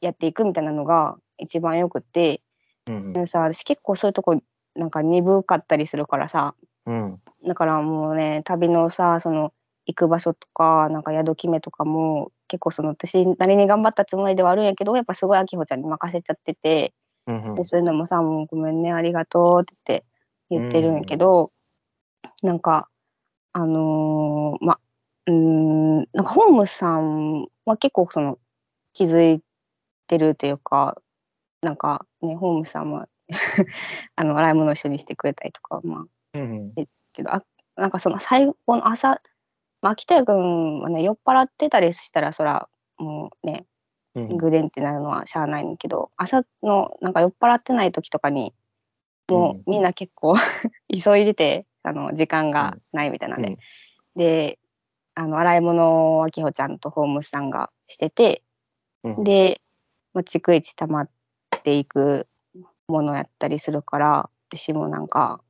Speaker 2: やっていくみたいなのが一番よくって
Speaker 1: うん。
Speaker 2: でさ私結構そういうとこなんか鈍かったりするからさ
Speaker 1: うん。
Speaker 2: だからもうね旅のさその行く場所とかなんか宿決めとかも結構その私なりに頑張ったつもりではあるんやけどやっぱすごいあきほちゃんに任せちゃってて
Speaker 1: うん。
Speaker 2: でそういうのもさ「もうごめんねありがとう」って言ってるんやけど、なんかあのーまうーんなんかホームズさんは結構その気づいてるっていうかなんかねホームズさんは あの洗い物一緒にしてくれたりとかまあ
Speaker 1: うん。
Speaker 2: けどあなんかその最後の朝、まあ、秋田谷君はね酔っ払ってたりしたらそらもうね
Speaker 1: うん。
Speaker 2: ぐでんってなるのはしゃあないねんけど朝のなんか酔っ払ってない時とかにもうみんな結構 急いでてあの時間がないみたいなんで、
Speaker 1: うん
Speaker 2: であの洗い物をあきほちゃんとホームスさんがしてて
Speaker 1: うん。
Speaker 2: で、まあ、逐一溜まっていくものやったりするから私もなんか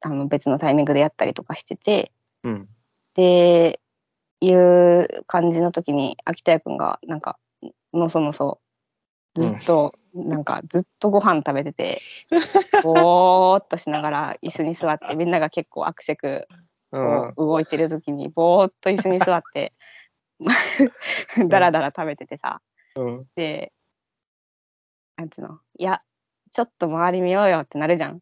Speaker 2: あの別のタイミングでやったりとかしてて
Speaker 1: うん。
Speaker 2: でいう感じの時に秋田谷君がなんかのそのそずっと、なんかずっとご飯食べてて ぼーっとしながら椅子に座ってみんなが結構アクセク動いてる時にぼーっと椅子に座ってダラダラ食べててさ
Speaker 1: うん。
Speaker 2: でなんつうのいやちょっと周り見ようよってなるじゃん。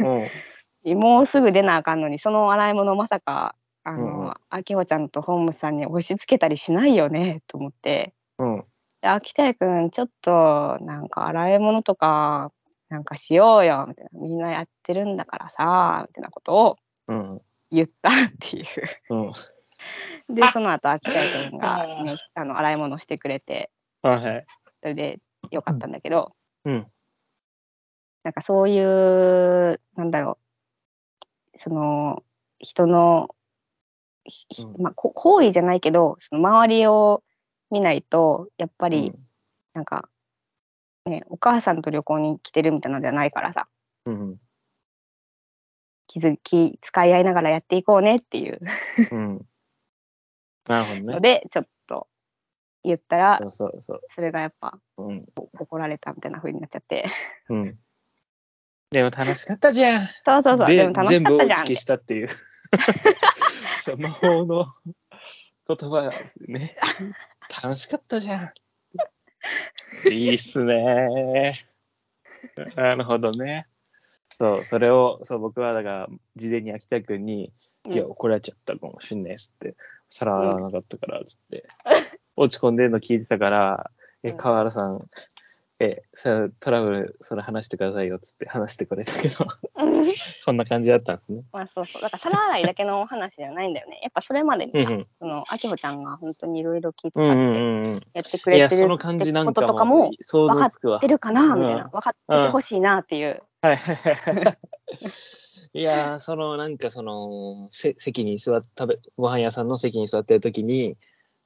Speaker 1: うん。
Speaker 2: もうすぐ出なあかんのにその洗い物まさかあの、
Speaker 1: うんうん
Speaker 2: あきほちゃんとホームさんに押し付けたりしないよねと思って
Speaker 1: うん。
Speaker 2: で秋田谷君ちょっとなんか洗い物とかなんかしようよみたいなみんなやってるんだからさみたいなことを
Speaker 1: うん。
Speaker 2: 言ったっていう。
Speaker 1: うん。
Speaker 2: でその後秋田君が、ね、あの洗い物してくれて
Speaker 1: はいはい。
Speaker 2: それでよかったんだけど、
Speaker 1: うん。
Speaker 2: なんかそういうなんだろうその人の、
Speaker 1: うん
Speaker 2: まあ、こ行為じゃないけどその周りを見ないとやっぱ
Speaker 1: う
Speaker 2: り
Speaker 1: ん。
Speaker 2: なんか、ね、お母さんと旅行に来てるみたいなのじゃないからさ
Speaker 1: うん。
Speaker 2: 気づき使い合いながらやっていこうねっていう
Speaker 1: うん。なるほどね。
Speaker 2: のでちょっと言ったら
Speaker 1: そうそうそ
Speaker 2: れがやっぱ
Speaker 1: うん。
Speaker 2: 怒られたみたいな風になっちゃって
Speaker 1: うん。でも楽しかったじゃん。
Speaker 2: そうそうそうで
Speaker 1: で
Speaker 2: も楽しかったじゃんって
Speaker 1: 消したっていう。そう魔法の言葉ね。楽しかったじゃん。いいっすね。なるほどね。そう、それを、そう、僕はだから、事前に秋田君に、
Speaker 2: うん
Speaker 1: いや、怒られちゃったかもしんないっすって、皿洗わなかったから、つって、落ち込んでるの聞いてたから、え、
Speaker 2: うん
Speaker 1: 河原さん、え、さトラブル、それ話してくださいよ、つって話してくれたけど、こんな感じだったんですね。
Speaker 2: まあそうそうだから皿洗いだけの話じゃないんだよねやっぱそれまでにさ、
Speaker 1: うんうん。
Speaker 2: そのあきほちゃんが本当にいろいろ気遣
Speaker 1: うん
Speaker 2: って。やってくれてる
Speaker 1: その感じなんか
Speaker 2: ってこととか
Speaker 1: も
Speaker 2: も
Speaker 1: 想像つくわ
Speaker 2: 分かって。るかな
Speaker 1: うん
Speaker 2: みたいな分かっててほしいなっていう、
Speaker 1: はいはいはい。いやーそのなんかそのせ席に座って食べご飯屋さんの席に座ってる時に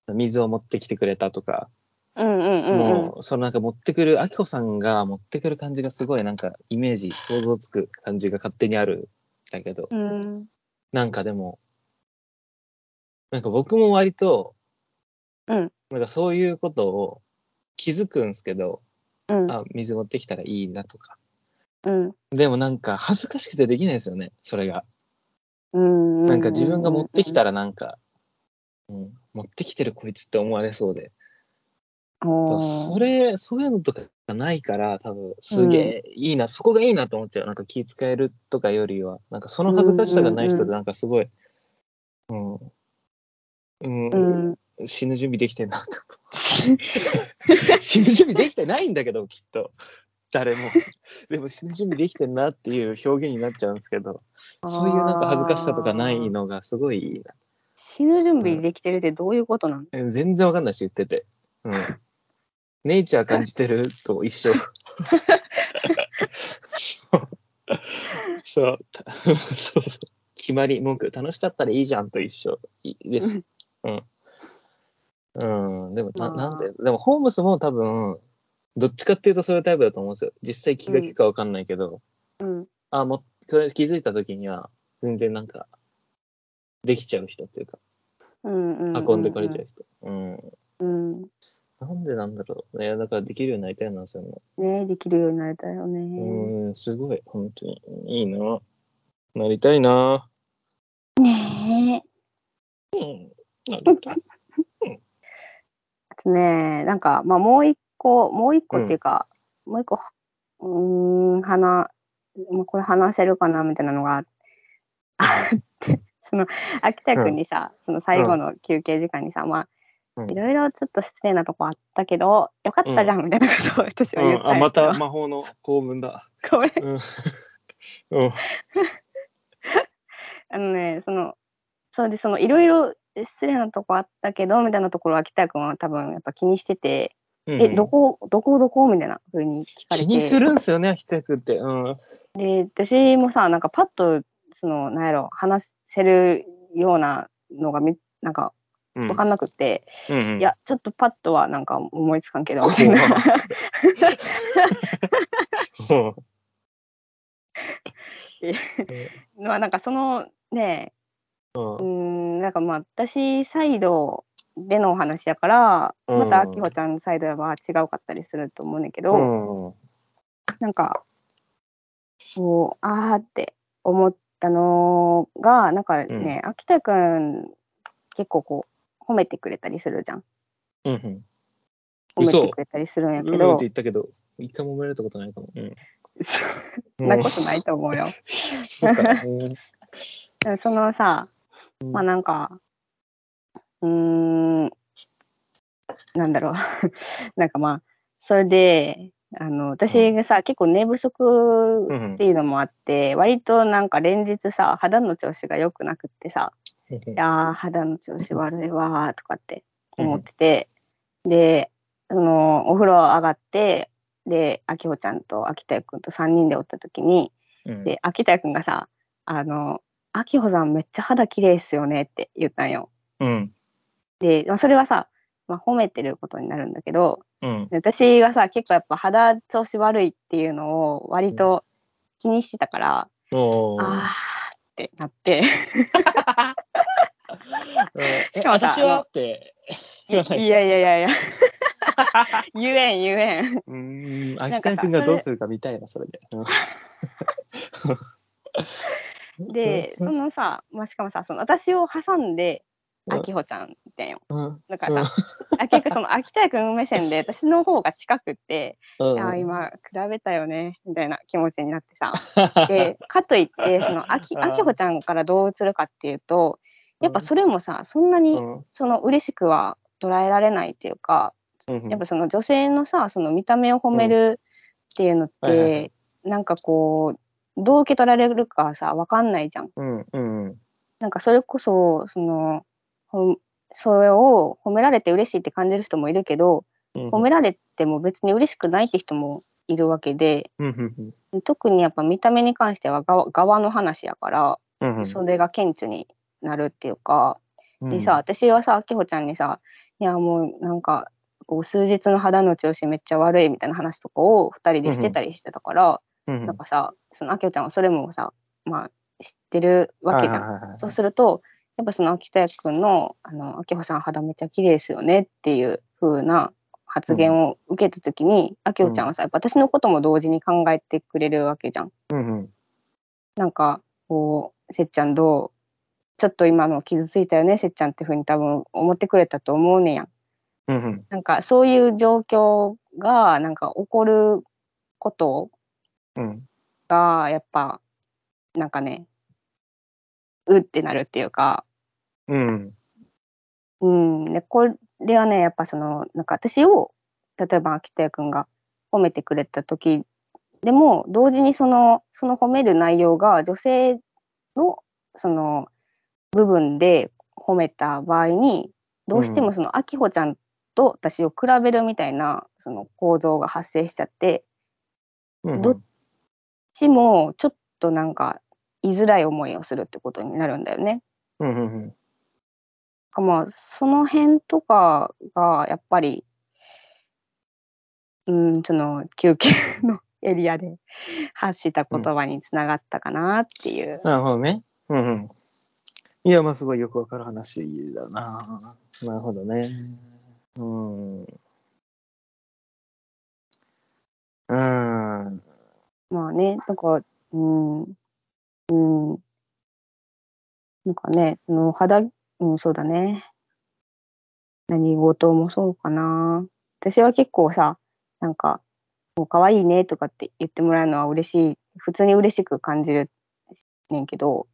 Speaker 1: 水を持ってきてくれたとか、もうそのなんか持ってくるあきこさんが持ってくる感じがすごいなんかイメージ想像つく感じが勝手にあるんだけど。
Speaker 2: うん。
Speaker 1: なんかでもなんか僕も割と、
Speaker 2: うん。
Speaker 1: なんかそういうことを気づくんですけど、
Speaker 2: うん。
Speaker 1: あ水持ってきたらいいなとか。
Speaker 2: うん。
Speaker 1: でもなんか恥ずかしくてできないですよねそれが。
Speaker 2: うん
Speaker 1: なんか自分が持ってきた
Speaker 2: ら
Speaker 1: らなんか、うん、持ってきてるこいつって思われそうで。
Speaker 2: そ
Speaker 1: それ、そういうのとかがないから、多分すげえいいな、そこがいいなと思っちゃう。なんか気遣えるとかよりは、なんかその恥ずかしさがない人で
Speaker 2: うんうんうん
Speaker 1: なんかすごい、うん、うん、
Speaker 2: うん
Speaker 1: 死ぬ準備できてんなって思う。死ぬ準備できてないんだけど、きっと。誰も。でも死ぬ準備できてんなっていう表現になっちゃうんですけど、そういうなんか恥ずかしさとかないのがすごいいいな。
Speaker 2: 死ぬ準備できてるってどういうことなの、
Speaker 1: え全然わかんないし言ってて。うん。ネイチャー感じてると一緒。そう。そう。たそうそう。決まり文句楽しかったらいいじゃんと一緒いです。うん。うん。でもな、
Speaker 2: まあ
Speaker 1: なんで、でもホームスも多分、どっちかっていうとそういうタイプだと思うんですよ。実際気が利くかわかんないけど、
Speaker 2: うん
Speaker 1: あ、もう、気づいた時には、全然なんか、できちゃう人っていうか、
Speaker 2: うんうん
Speaker 1: 運んでくれちゃう人。うん
Speaker 2: うん
Speaker 1: なんでなんだろう。ね、だからできるようになりたいな、そういうの。
Speaker 2: ねできるようになりたいよね、
Speaker 1: うん、すごい、本当に。いいな。なりたいな。
Speaker 2: ねえ
Speaker 1: うん。なりたい。
Speaker 2: あとねなんかまあもう一個もう一個っていうか、もう一個うーん話もうこれ話せるかなみたいなのがあって その秋田君にさ、その最後の休憩時間にさ、まあ
Speaker 1: うん
Speaker 2: いろいろちょっと失礼なとこあったけどよかったじゃんみたいなことを私は言っ
Speaker 1: うん、あ、
Speaker 2: たんやけど
Speaker 1: また魔法の公文だ。
Speaker 2: ごめん
Speaker 1: うん。うん。
Speaker 2: あのねそのそうでそのいろいろ失礼なとこあったけどみたいなところは秋田君は多分やっぱ気にしてて
Speaker 1: うん
Speaker 2: えどこどこどこみたいな風に聞かれて？
Speaker 1: 気にするんすよね、秋田君って。うん。
Speaker 2: で私もさなんかパッとそのなんやろ話せるようなのがみなんか
Speaker 1: うん
Speaker 2: 分かんなくって、
Speaker 1: うんうん、
Speaker 2: いやちょっとパッとはなんか思いつかんけど。み
Speaker 1: 怖
Speaker 2: たいな
Speaker 1: うん
Speaker 2: まあなんかそのね
Speaker 1: うん。
Speaker 2: なんかまあ私サイドでのお話やから
Speaker 1: うん。
Speaker 2: またあきほちゃんサイドは違うかったりすると思うねんけど、
Speaker 1: うん。
Speaker 2: なんかこうあーって思ったのがなんかね、秋田くん結構こう褒めてくれたりするじゃん
Speaker 1: うんうん。
Speaker 2: 褒め
Speaker 1: 嘘
Speaker 2: てくれたりするんや
Speaker 1: うんって
Speaker 2: けど、
Speaker 1: 言ったけど、一回も褒められたことないかも。うん。
Speaker 2: そんなことないと思うよ。
Speaker 1: そうか。うん
Speaker 2: でそのさ、まあなんかうーんなんだろう なんかまあそれであの私がさ、結構寝不足
Speaker 1: うんうん
Speaker 2: っていうのもあって、割となんか連日さ肌の調子が良くなくってさ「いやー肌の調子悪いわ」とかって思ってて、でそのお風呂上がってであきほちゃんと秋田くんと3人でおった時に
Speaker 1: うん。
Speaker 2: で秋田くんがさ「あのあきほさんめっちゃ肌綺麗っすよね」って言ったんよ。
Speaker 1: うん。
Speaker 2: で、まあ、それはさ、まあ、褒めてることになるんだけど
Speaker 1: うん。
Speaker 2: で私はさ結構やっぱ肌調子悪いっていうのを割と気にしてたから、
Speaker 1: おー。
Speaker 2: あーってなって。
Speaker 1: う ん
Speaker 2: しかも
Speaker 1: 私はって。
Speaker 2: い
Speaker 1: 言わない
Speaker 2: やいやいやいや。言えん言えん。
Speaker 1: うーん。
Speaker 2: なんかさ
Speaker 1: 秋田君がどうするか見たいなそれで。うん。
Speaker 2: でそのさ、まあ、しかもさその私を挟んで
Speaker 1: うん。
Speaker 2: あきほちゃんみたいよ。
Speaker 1: うん。
Speaker 2: だからさ、あ結構その秋田くん目線で私の方が近くって、
Speaker 1: うん。
Speaker 2: あー今比べたよねみたいな気持ちになってさ。でかといってそのあき
Speaker 1: あ
Speaker 2: きほちゃんからどう映るかっていうとやっぱそれもさそんなに
Speaker 1: うん。
Speaker 2: その嬉しくは捉えられないっていうか
Speaker 1: うん
Speaker 2: やっぱその女性のさその見た目を褒めるっていうのっ
Speaker 1: はいはいは
Speaker 2: てなんかこうどう受け取られるかさ分かんないじゃん。
Speaker 1: うんうん
Speaker 2: なんかそれこそそのほそれを褒められて嬉しいって感じる人もいるけど
Speaker 1: うん。
Speaker 2: 褒められても別に嬉しくないって人もいるわけで
Speaker 1: うんうん
Speaker 2: 特にやっぱ見た目に関しては側側の話やから
Speaker 1: うんうん。
Speaker 2: それが顕著になるっていうか。
Speaker 1: うん。
Speaker 2: でさ私はさあきほちゃんにさ「いやもうなんかこう数日の肌の調子めっちゃ悪い」みたいな話とかを2人でしてたりしてたから、
Speaker 1: うん
Speaker 2: なんかさそのあきほちゃんはそれもさまあ知ってるわけじゃん。
Speaker 1: はいはいはいはい。
Speaker 2: そうするとやっぱその秋田くんの「あの秋穂さん肌めっちゃ綺麗ですよね」っていう風な発言を受けた時に、あきほちゃんはさやっぱ私のことも同時に考えてくれるわけじゃん。
Speaker 1: うんうん。
Speaker 2: なんかこう「せっちゃんどう？ちょっと今の傷ついたよねせっちゃん」って風に多分思ってくれたと思うねやん。
Speaker 1: うんうん。
Speaker 2: なんかそういう状況がなんか起こること
Speaker 1: うん。
Speaker 2: がやっぱなんかねうってなるっていうか。
Speaker 1: うん
Speaker 2: うん、でこれはねやっぱそのなんか私を例えば秋田くんが褒めてくれた時でも同時にそのその褒める内容が女性のその部分で褒めた場合にどうしてもその秋穂ちゃんと私を比べるみたいなその構造が発生しちゃって
Speaker 1: うん
Speaker 2: どっちもちょっとなんか言いづらい思いをするってことになるんだよね。
Speaker 1: うんうん
Speaker 2: かまあその辺とかがやっぱりうんその休憩のエリアで発した言葉につながったかなっていう。
Speaker 1: なるほどね。うんうん。いや、まあ、すごいよくわかる話だな。なるほどね。うん。うん。
Speaker 2: まあねなんかうんうんなんかねその肌うんそうだね何事もそうかな私は結構さなんか「もう可愛いね」とかって言ってもらえるのは嬉しい普通に嬉しく感じるねんけど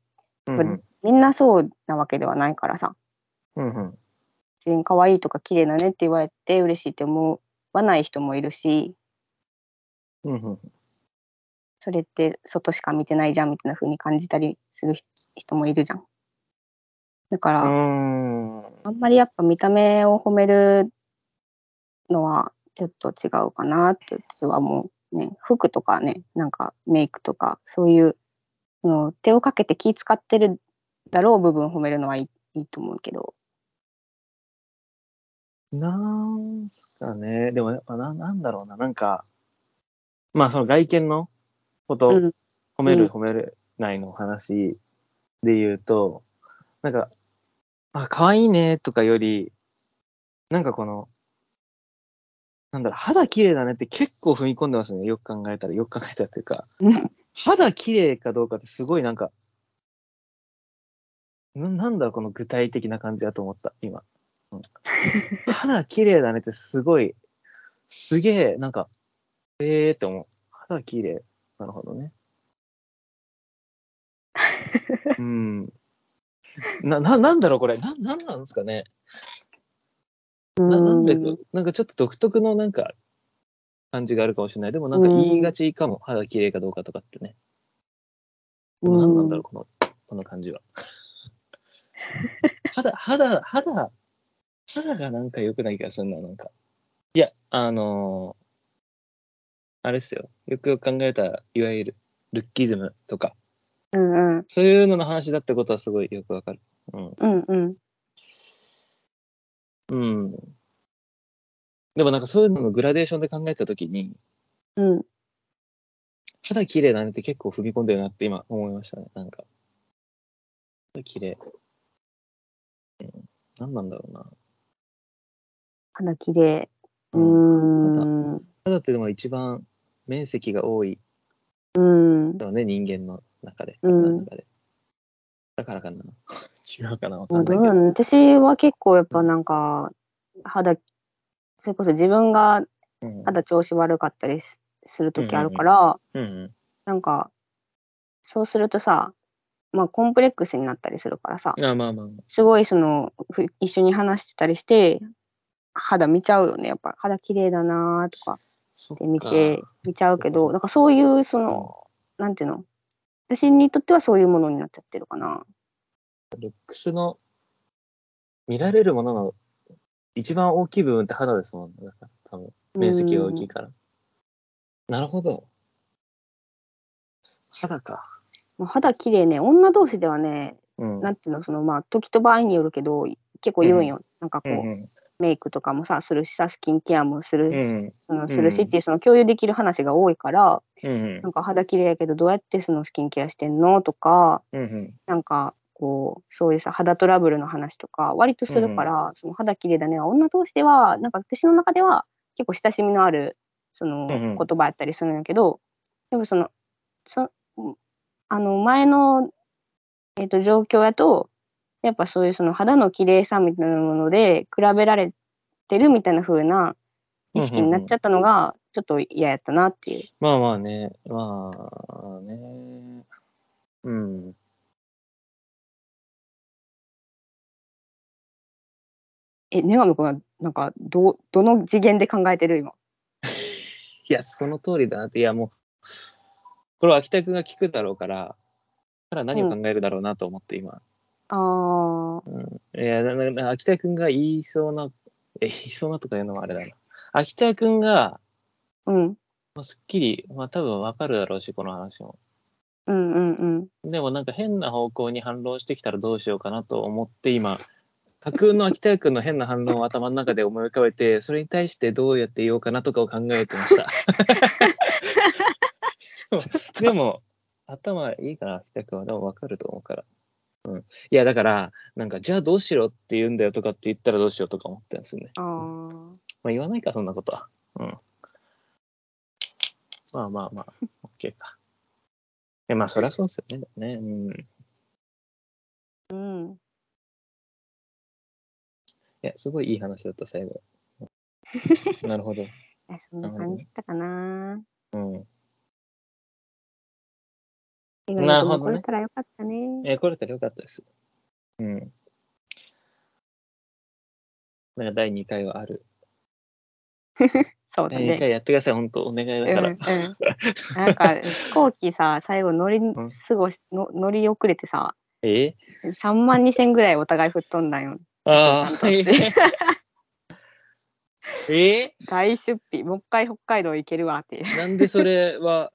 Speaker 1: うんうん。
Speaker 2: みんなそうなわけではないからさ
Speaker 1: うんうん。
Speaker 2: 別に可愛いとか綺麗だねって言われて嬉しいって思わない人もいるし
Speaker 1: うんうん。
Speaker 2: それって外しか見てないじゃんみたいな風に感じたりする人もいるじゃん。だから、
Speaker 1: うん。
Speaker 2: あんまりやっぱ見た目を褒めるのはちょっと違うかなって私はもうね服とかねなんかメイクとかそういうの手をかけて気使ってるだろう部分褒めるのはいいいいと思うけど
Speaker 1: なんすかね。でもやっぱな、なんだろうな。なんか、まあその外見のこと、
Speaker 2: うん
Speaker 1: 褒める
Speaker 2: うん
Speaker 1: 褒めれないの話で言うと、なんか、あ、可愛いねとかより、なんかこの、なんだろう、肌綺麗だねって結構踏み込んでますね。よく考えたら、よく考えたらというか、
Speaker 2: うん
Speaker 1: 肌綺麗かどうかってすごいなんか、ななんだこの具体的な感じだと思った、今。うん肌綺麗だねってすごい、すげえ、なんか、ええーって思う。肌綺麗。なるほどね。うん。な、な、なんだろう、これ。な、なんなんですかね。ななんで
Speaker 2: うん、
Speaker 1: なんかちょっと独特のなんか、感じがあるかもしれない。でもなんか言いがちかも。肌綺麗かどうかとかってね。何なんだろう、この、この感じは。肌、肌、肌、肌がなんか良くない気がするな、なんか。いや、あのーあれっすよ。よくよく考えたら、いわゆるルッキズムとか、
Speaker 2: うんうん
Speaker 1: そういうのの話だってことはすごいよくわかる。うん。
Speaker 2: うんうん
Speaker 1: うん。でもなんかそういうののグラデーションで考えたときに、
Speaker 2: うん
Speaker 1: 肌綺麗だねって結構踏み込んでるなって今思いましたね。なんか。肌綺麗。うん。何なんだろうな。
Speaker 2: 肌綺麗う
Speaker 1: うん
Speaker 2: ーん
Speaker 1: 肌ってでも一番面積が多い
Speaker 2: うん
Speaker 1: のね、人間の中で。
Speaker 2: うん
Speaker 1: 体の中でだからかな。違うかなわかないうけど。
Speaker 2: なの私は結構やっぱなんか肌それこそ自分が
Speaker 1: うん
Speaker 2: 肌調子悪かったりすする時あるから、
Speaker 1: うんうん。
Speaker 2: なんかそうするとさまあコンプレックスになったりするからさ
Speaker 1: あまあまあ。
Speaker 2: すごいそのふ一緒に話してたりして肌見ちゃうよねやっぱ肌綺麗だなとか
Speaker 1: そっ
Speaker 2: って見
Speaker 1: か
Speaker 2: て見ちゃうけどなんかそういうその、なんていうの？私にとってはそういうものになっちゃってるかな。
Speaker 1: ルックスの見られるものの一番大きい部分って肌ですもんね。多分面積が大きいから。なるほど。肌か。
Speaker 2: もう肌綺麗ね。女同士ではね
Speaker 1: うん。
Speaker 2: なんていうのそのまあ時と場合によるけど結構言うんよ、なんかこう、
Speaker 1: うんうん。
Speaker 2: メイクとかもさするしさスキンケアもする,、
Speaker 1: うん
Speaker 2: そのするしっていうその共有できる話が多いから、
Speaker 1: うん
Speaker 2: なんか肌綺麗やけどどうやってそのスキンケアしてんの？とか
Speaker 1: うんうん。
Speaker 2: なんかこうそういうさ肌トラブルの話とか割とするから、その肌綺麗だね。は女同士ではなんか私の中では結構親しみのあるその
Speaker 1: うんうん。
Speaker 2: 言葉やったりするんやけど、でもそのそあの前の、えっと状況やとやっぱそういうその肌の綺麗さみたいなもので比べられてるみたいな風な意識になっちゃったのがちょっと嫌やったなっていう。
Speaker 1: まあまあね。まあね。うん。
Speaker 2: え、女神くんはなんかどうどの次元で考えてる今？
Speaker 1: いや、その通りだなって。いや、もう、これは秋田君が聞くだろうから、から何を考えるだろうなと思って今。
Speaker 2: あー
Speaker 1: いや、ななな秋田君が言いそうな、え、言いそうなとか言うのもあれだな。秋田君が、
Speaker 2: うん
Speaker 1: まあ、すっきり、まあ多分わかるだろうし、この話も。
Speaker 2: うんうんうん。
Speaker 1: でもなんか変な方向に反論してきたらどうしようかなと思って今、架空の秋田君の変な反論を頭の中で思い浮かべて、それに対してどうやって言おうかなとかを考えてました。でも、頭いいかな、秋田君は。でもわかると思うから。うん。いや、だから、なんか、じゃあどうしろって言うんだよとかって言ったらどうしようとか思ってるんですよね。
Speaker 2: あー
Speaker 1: まあ言わないか、そんなことは。うん。まあまあまあ、OK か。え、まあそりゃそうですよね。ねうん。
Speaker 2: うん。
Speaker 1: いや、すごいいい話だった、最後。なるほど。
Speaker 2: いやそんな感じだったかな。
Speaker 1: うん。
Speaker 2: 映画
Speaker 1: なるほどね
Speaker 2: 来れたらよかったね。
Speaker 1: えー、来れたらよかったです。うん。なんか第2回はある。第 2
Speaker 2: そうだね。
Speaker 1: 回やってください、本当お願いだから。
Speaker 2: うんうん、なんか飛行機さ最後乗り
Speaker 1: ん
Speaker 2: 過ごしの乗り遅れてさ
Speaker 1: え
Speaker 2: ？3万2千ぐらいお互い吹っ飛んだんよ
Speaker 1: ああ、え？
Speaker 2: 大出費もう一回北海道行けるわっていう
Speaker 1: ー、なんでそれは、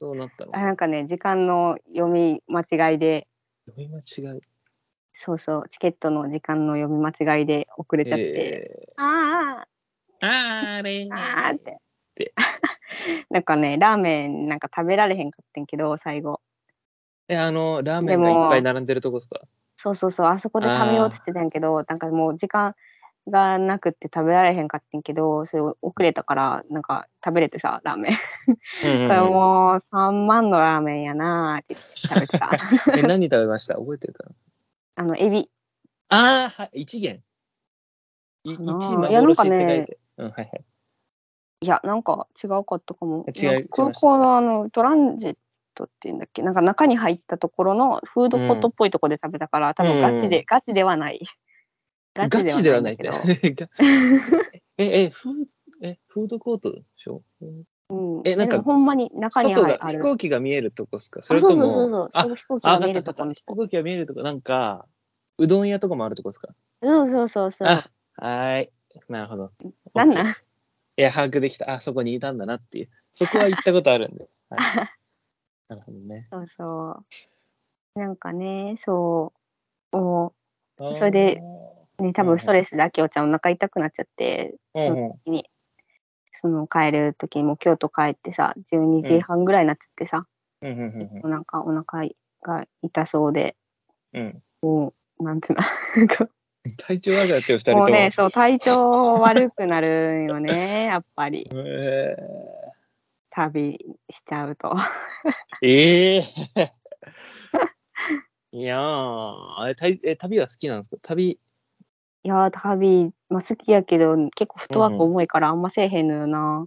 Speaker 1: そうなったの？
Speaker 2: あなんかね時間の読み間違いで。
Speaker 1: 読み間違い。
Speaker 2: そうそうチケットの時間の読み間違いで遅れちゃって、
Speaker 1: え
Speaker 2: あ
Speaker 1: ー、あれ
Speaker 2: ーあーって。
Speaker 1: で
Speaker 2: なんかねラーメンなんか食べられへんかったんけど最後。
Speaker 1: え、あの、ラーメンがいっぱい並んでるとこですか？
Speaker 2: そうそうそうあそこで食べようっつってたんやけどなんかもう時間がなくって食べられへんかったんけどそれ遅れたからなんか食べれてさラーメン。
Speaker 1: うん
Speaker 2: これもう3万のラーメンやなーって食べてた。
Speaker 1: え、何食べました？覚えてるかな？
Speaker 2: あのエビ。
Speaker 1: ああ、はい、一元。一幻って書いて。うん、はいはい。
Speaker 2: いやなんか違うかったかも。空港のあのトランジットっていうんだっけ？なんか中に入ったところのフードコートっぽいところで食べたから、多分ガチで、
Speaker 1: うん。
Speaker 2: ガチではない
Speaker 1: ガチではないって。え、え、フーえ、フードコートでしょ？
Speaker 2: うん、
Speaker 1: えなんか
Speaker 2: ほんまに中に
Speaker 1: 外が飛行機が見えるとこですか？それとも
Speaker 2: そうそうそう飛行機
Speaker 1: あ
Speaker 2: が見えるとこ
Speaker 1: 飛行機が見えるとこなんかうどん屋とかもあるとこですか？
Speaker 2: そうそうそうそう。
Speaker 1: あはーい。なるほど。
Speaker 2: なんな？ん
Speaker 1: いや把握できた。あそこにいたんだなっていう。そこは行ったことあるんで、はい、なるほどね。
Speaker 2: そうそう。なんかねそう。もそれでうね多分ストレスであきおちゃんお腹痛くなっちゃって
Speaker 1: うん
Speaker 2: その時にその帰る時にもう京都帰ってさ12時
Speaker 1: うん
Speaker 2: 半ぐらいになっちゃってさ、
Speaker 1: うん。
Speaker 2: なんかお腹が痛そうで
Speaker 1: うん。うん
Speaker 2: なんていうの
Speaker 1: 体調悪くなってる二人とも。
Speaker 2: もうねそう体調悪くなるんよね やっぱり。
Speaker 1: え
Speaker 2: 旅しちゃうと。
Speaker 1: ー、えー。いやーあれ旅は好きなんですか？旅
Speaker 2: いやー旅、まあ、好きやけど結構フットワーク重いからあんませえへんのよな。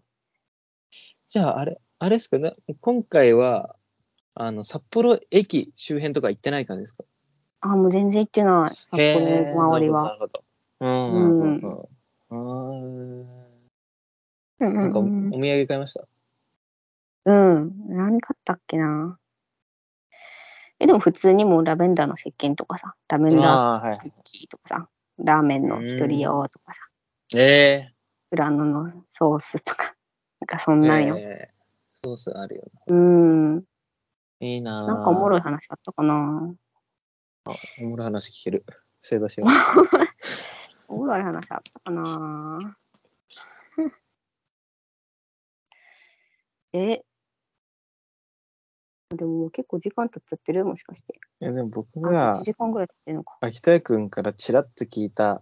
Speaker 1: じゃああれあれですかね。今回はあの札幌駅周辺とか行ってない感じですか？
Speaker 2: あもう全然行ってない。札幌の周り
Speaker 1: な
Speaker 2: は。
Speaker 1: るほどなるほど。うんうん。
Speaker 2: う
Speaker 1: うん。うん
Speaker 2: うん
Speaker 1: なんかお
Speaker 2: うん
Speaker 1: お土産買いました？
Speaker 2: うん。何買ったっけな。えでも普通にもうラベンダーの石鹸とかさラベンダー
Speaker 1: ああーはい。
Speaker 2: クッキーとかさラーメンの一人用とかさ
Speaker 1: え
Speaker 2: フラノのソースとか なんかそん
Speaker 1: ー、
Speaker 2: なんよ。
Speaker 1: えーソースあるよ
Speaker 2: うん。
Speaker 1: な。いいなぁ
Speaker 2: なんかおもろい話あったかな。
Speaker 1: おもろい話聞ける。正座しよう。
Speaker 2: おもろい話あったかな。えでももう結構時間経っちゃってるもしかして。
Speaker 1: いやでも僕
Speaker 2: あ、
Speaker 1: が
Speaker 2: 1時間ぐらい経ってるのか。
Speaker 1: 秋田くんからちらっと聞いた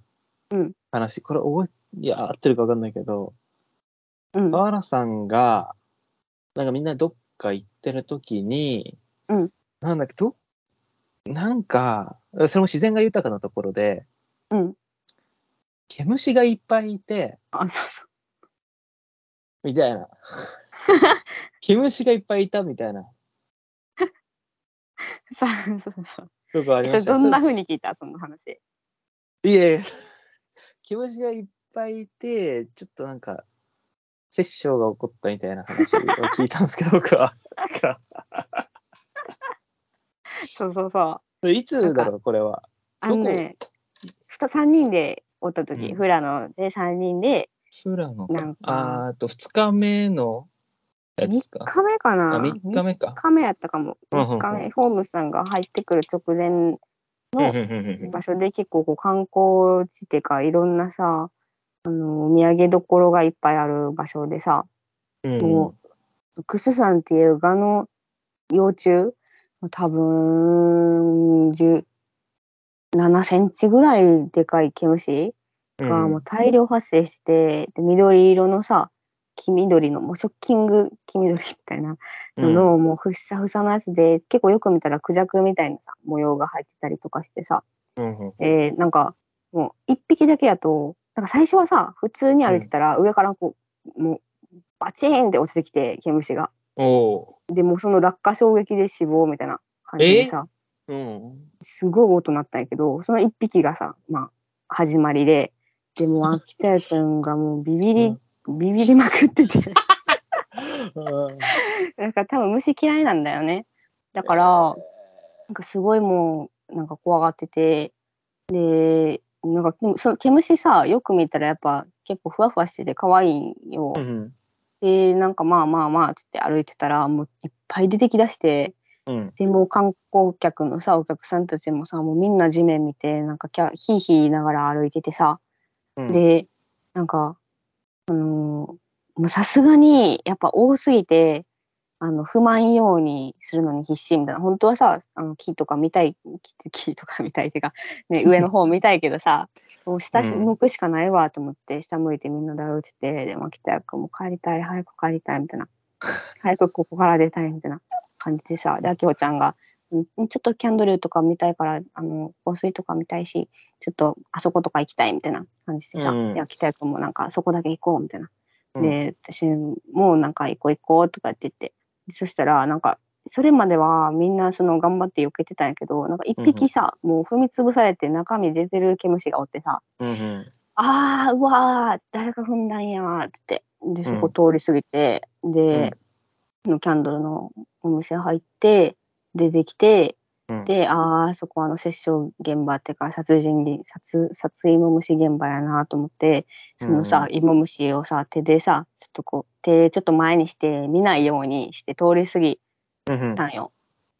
Speaker 2: うん
Speaker 1: 話、これ覚え、いや、合ってるか分かんないけど、
Speaker 2: うん。
Speaker 1: 河原さんが、なんかみんなどっか行ってる時に、
Speaker 2: うん
Speaker 1: なんだっけ、ど、なんか、それも自然が豊かなところで、
Speaker 2: うん。
Speaker 1: 毛虫がいっぱいいて、
Speaker 2: あ、そうそう。
Speaker 1: みたいな。毛虫がいっぱいいたみたいな
Speaker 2: そうそうそう。
Speaker 1: とこあり
Speaker 2: それ
Speaker 1: ました
Speaker 2: どんな
Speaker 1: そ
Speaker 2: 風に聞いた？その話。
Speaker 1: いえいえ、毛虫がいっぱいいて、ちょっとなんか、殺生が起こったみたいな話を聞いたんですけど、僕は。なんか
Speaker 2: そうそうそう。
Speaker 1: いつだろう、これは。
Speaker 2: あのね、ふた3人でおった時、
Speaker 1: うん
Speaker 2: フラノで3人で
Speaker 1: フラの
Speaker 2: なん
Speaker 1: か。
Speaker 2: か
Speaker 1: あーあと、2日目のやつです
Speaker 2: 3
Speaker 1: か。
Speaker 2: 日目かな
Speaker 1: あ、3日目か。
Speaker 2: 3日目やったかも。
Speaker 1: うんうんうん
Speaker 2: 3日目、ホームズさんが入ってくる直前
Speaker 1: うん
Speaker 2: の
Speaker 1: うんうんうん
Speaker 2: 場所で結構こう観光地っていうかいろんなさあのお土産どころがいっぱいある場所でさ
Speaker 1: うん
Speaker 2: もうクスさんっていうガの幼虫多分17センチぐらいでかい毛虫
Speaker 1: うん
Speaker 2: がもう大量発生しててで緑色のさ黄緑のもうショッキング黄緑みたいなのの、もうふっさふさのやつで結構よく見たらクジャクみたいなさ模様が入ってたりとかしてさ、
Speaker 1: うんうん。
Speaker 2: えーなんかもう一匹だけやとなんか最初はさ普通に歩いてたら上からこうもうバチーンって落ちてきて毛虫が。
Speaker 1: お
Speaker 2: でもうその落下衝撃で死亡みたいな感じでさ。
Speaker 1: ー？うん。
Speaker 2: すごい音鳴ったんやけどその一匹がさまあ始まりででも秋田くんがもうビビり、ビビりまくってて。なんか多分虫嫌いなんだよね。だからなんかすごいもうなんか怖がってて。でなんかでもその毛虫さよく見たらやっぱ結構ふわふわしてて可愛いんよ。
Speaker 1: うん
Speaker 2: でなんかまあまあまあっつって歩いてたらもういっぱい出てきだして。
Speaker 1: うん。
Speaker 2: でもう観光客のさお客さんたちもさもうみんな地面見てなんかキャヒーヒー言いながら歩いててさ、
Speaker 1: うん。
Speaker 2: でなんかあのーもうさすがにやっぱ多すぎてあの不満ようにするのに必死みたいな。本当はさあの木とか見たい木木とか見たいっていうか、ね、上の方見たいけどさもう下
Speaker 1: うん
Speaker 2: 向くしかないわと思って下向いてみんなで歩いててでも北谷君も帰りたい早く帰りたいみたいな。早くここから出たいみたいな感じでさであきほちゃんがうん。ちょっとキャンドルとか見たいからあの香水とか見たいしちょっとあそことか行きたいみたいな感じでさ、
Speaker 1: うん。
Speaker 2: で秋田君もなんかそこだけ行こうみたいな。
Speaker 1: うん。
Speaker 2: で私もなんか行こう行こうとかって言って。でそしたらなんかそれまではみんなその頑張って避けてたんやけどなんか一匹さ、もう踏み潰されて中身出てる毛虫がおってさ
Speaker 1: うんうん。
Speaker 2: ああ、うわー、誰か踏んだんやーってで、そこ通り過ぎて、で、のキャンドルのお店入って、出てきて、で、ああ、そこあの殺傷現場っていうか、殺人に殺殺芋虫現場やなと思って、そのさ、芋虫をさ、手でさ、ちょっとこう、手ちょっと前にして見ないようにして通り過ぎたんよ。